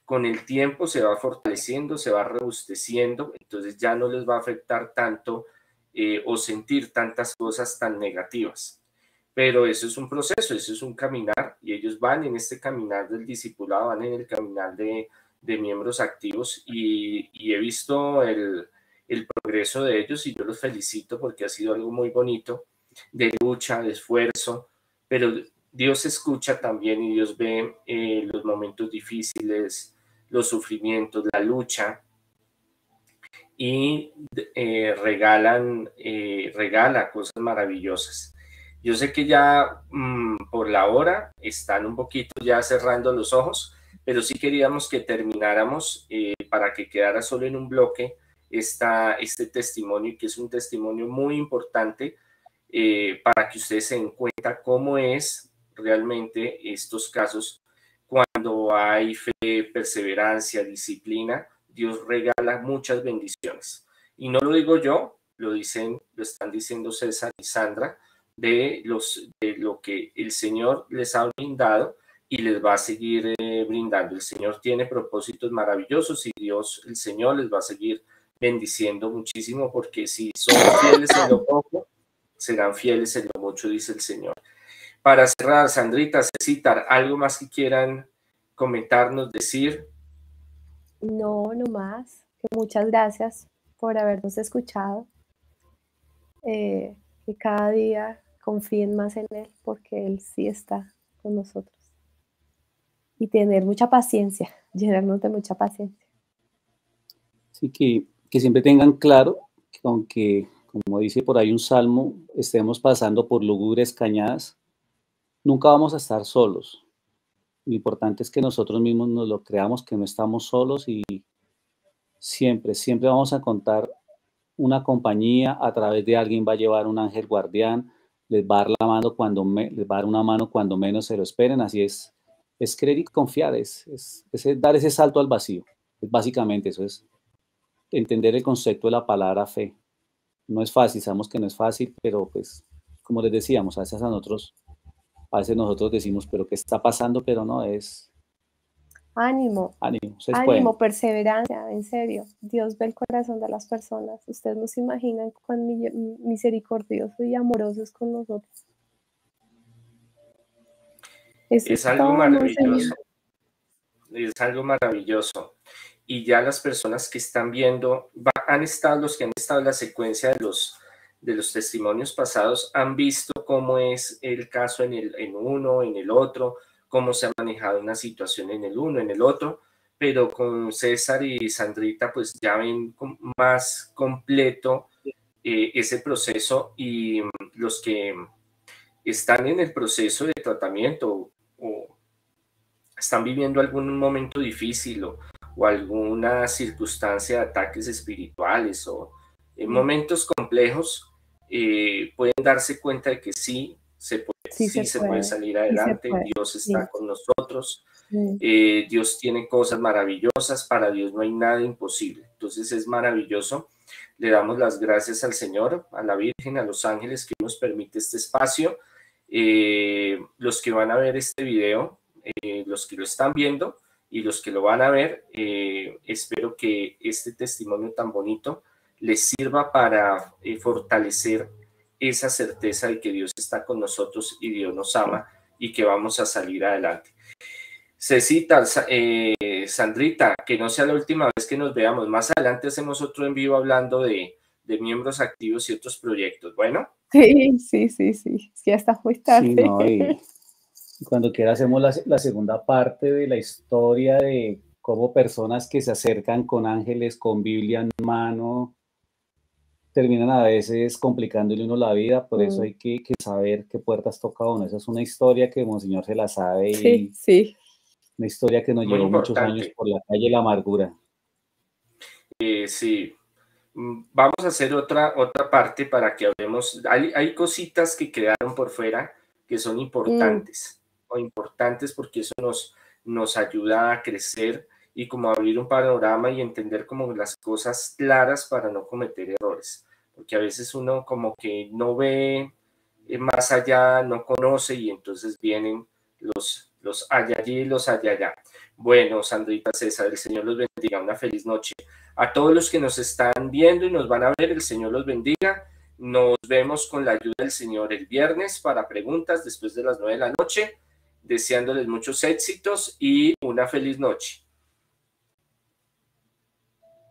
Con el tiempo se va fortaleciendo, se va robusteciendo, entonces ya no les va a afectar tanto eh, o sentir tantas cosas tan negativas. Pero eso es un proceso, eso es un caminar y ellos van en este caminar del discipulado, van en el caminar de, miembros activos y, he visto el, progreso de ellos y yo los felicito porque ha sido algo muy bonito de lucha, de esfuerzo, pero Dios escucha también y Dios ve eh, los momentos difíciles, los sufrimientos, la lucha y eh, regalan, eh, regala cosas maravillosas. Yo sé que ya mm, por la hora están un poquito ya cerrando los ojos, pero sí queríamos que termináramos eh, para que quedara solo en un bloque esta, este testimonio, que es un testimonio muy importante eh, para que ustedes se den cuenta cómo es realmente estos casos cuando hay fe, perseverancia, disciplina, Dios regala muchas bendiciones. Y no lo digo yo, lo dicen, lo están diciendo César y Sandra, de, los, de lo que el Señor les ha brindado y les va a seguir eh, brindando. El Señor tiene propósitos maravillosos y Dios, el Señor, les va a seguir bendiciendo muchísimo porque si son fieles en lo poco, serán fieles en lo mucho, dice el Señor. Para cerrar, Sandrita, citar algo más que quieran comentarnos, decir. No, no más. muchas gracias por habernos escuchado. Eh, que cada día confíen más en Él porque Él sí está con nosotros. Y tener mucha paciencia, llenarnos de mucha paciencia. Sí, que, que siempre tengan claro que aunque, como dice por ahí un salmo, estemos pasando por lugubres cañadas, nunca vamos a estar solos. Lo importante es que nosotros mismos nos lo creamos, que no estamos solos y siempre, siempre vamos a contar una compañía, a través de alguien va a llevar un ángel guardián, les va a dar la mano cuando les va a dar una mano cuando menos se lo esperen, así es, es creer y confiar, es, es, dar ese salto al vacío, es básicamente eso es entender el concepto de la palabra fe. No es fácil, sabemos que no es fácil, pero pues, como les decíamos, a veces a nosotros, a veces nosotros decimos, pero ¿qué está pasando? Pero no, es, Ánimo. Ánimo, Ánimo, perseverancia, en serio. Dios ve el corazón de las personas. Ustedes no se imaginan cuán misericordioso y amoroso es con nosotros. es algo maravilloso. Es algo maravilloso. Y ya las personas que están viendo, han estado, los que han estado en la secuencia de los, de los testimonios pasados, han visto cómo es el caso en, el, en uno, en el otro, cómo se ha manejado una situación en el uno, en el otro, pero con César y Sandrita pues ya ven más completo eh, ese proceso y mm, los que están en el proceso de tratamiento o están viviendo algún momento difícil o, alguna circunstancia de ataques espirituales o en momentos complejos, eh, pueden darse cuenta de que sí, se puede, sí, se, puede. salir adelante, Dios está con nosotros, eh, Dios tiene cosas maravillosas, para Dios no hay nada imposible, entonces es maravilloso. Le damos las gracias al Señor, a la Virgen, a los ángeles que nos permite este espacio. Eh, los que van a ver este video, eh, los que lo están viendo y los que lo van a ver, espero que este testimonio tan bonito les sirva para fortalecer esa certeza de que Dios está con nosotros y Dios nos ama y que vamos a salir adelante. Cecita, eh, Sandrita, que no sea la última vez que nos veamos. Más adelante hacemos otro en vivo hablando de, miembros activos y otros proyectos. Bueno. Sí, sí, sí, sí. Ya está muy tarde. cuando quiera hacemos la, la segunda parte de la historia de cómo personas que se acercan con ángeles, con Biblia en mano, terminan a veces complicándole uno la vida, por eso mm. hay que, saber qué puertas toca uno. Esa es una historia que Monseñor se la sabe y sí, sí. una historia que nos llevó muchos años por la calle La Amargura. Eh, sí, mm, vamos a hacer otra, otra parte para que hablemos. Hay, hay cositas que quedaron por fuera que son importantes, mm. o importantes porque eso nos, nos ayuda a crecer y como abrir un panorama y entender como las cosas claras para no cometer errores, porque a veces uno como que no ve eh, más allá, no conoce y entonces vienen los, los allá allí y los allá allá. Bueno, Sandrita César, el Señor los bendiga, una feliz noche. A todos los que nos están viendo y nos van a ver, el Señor los bendiga. Nos vemos con la ayuda del Señor el viernes para preguntas después de las nueve de la noche, deseándoles muchos éxitos y una feliz noche.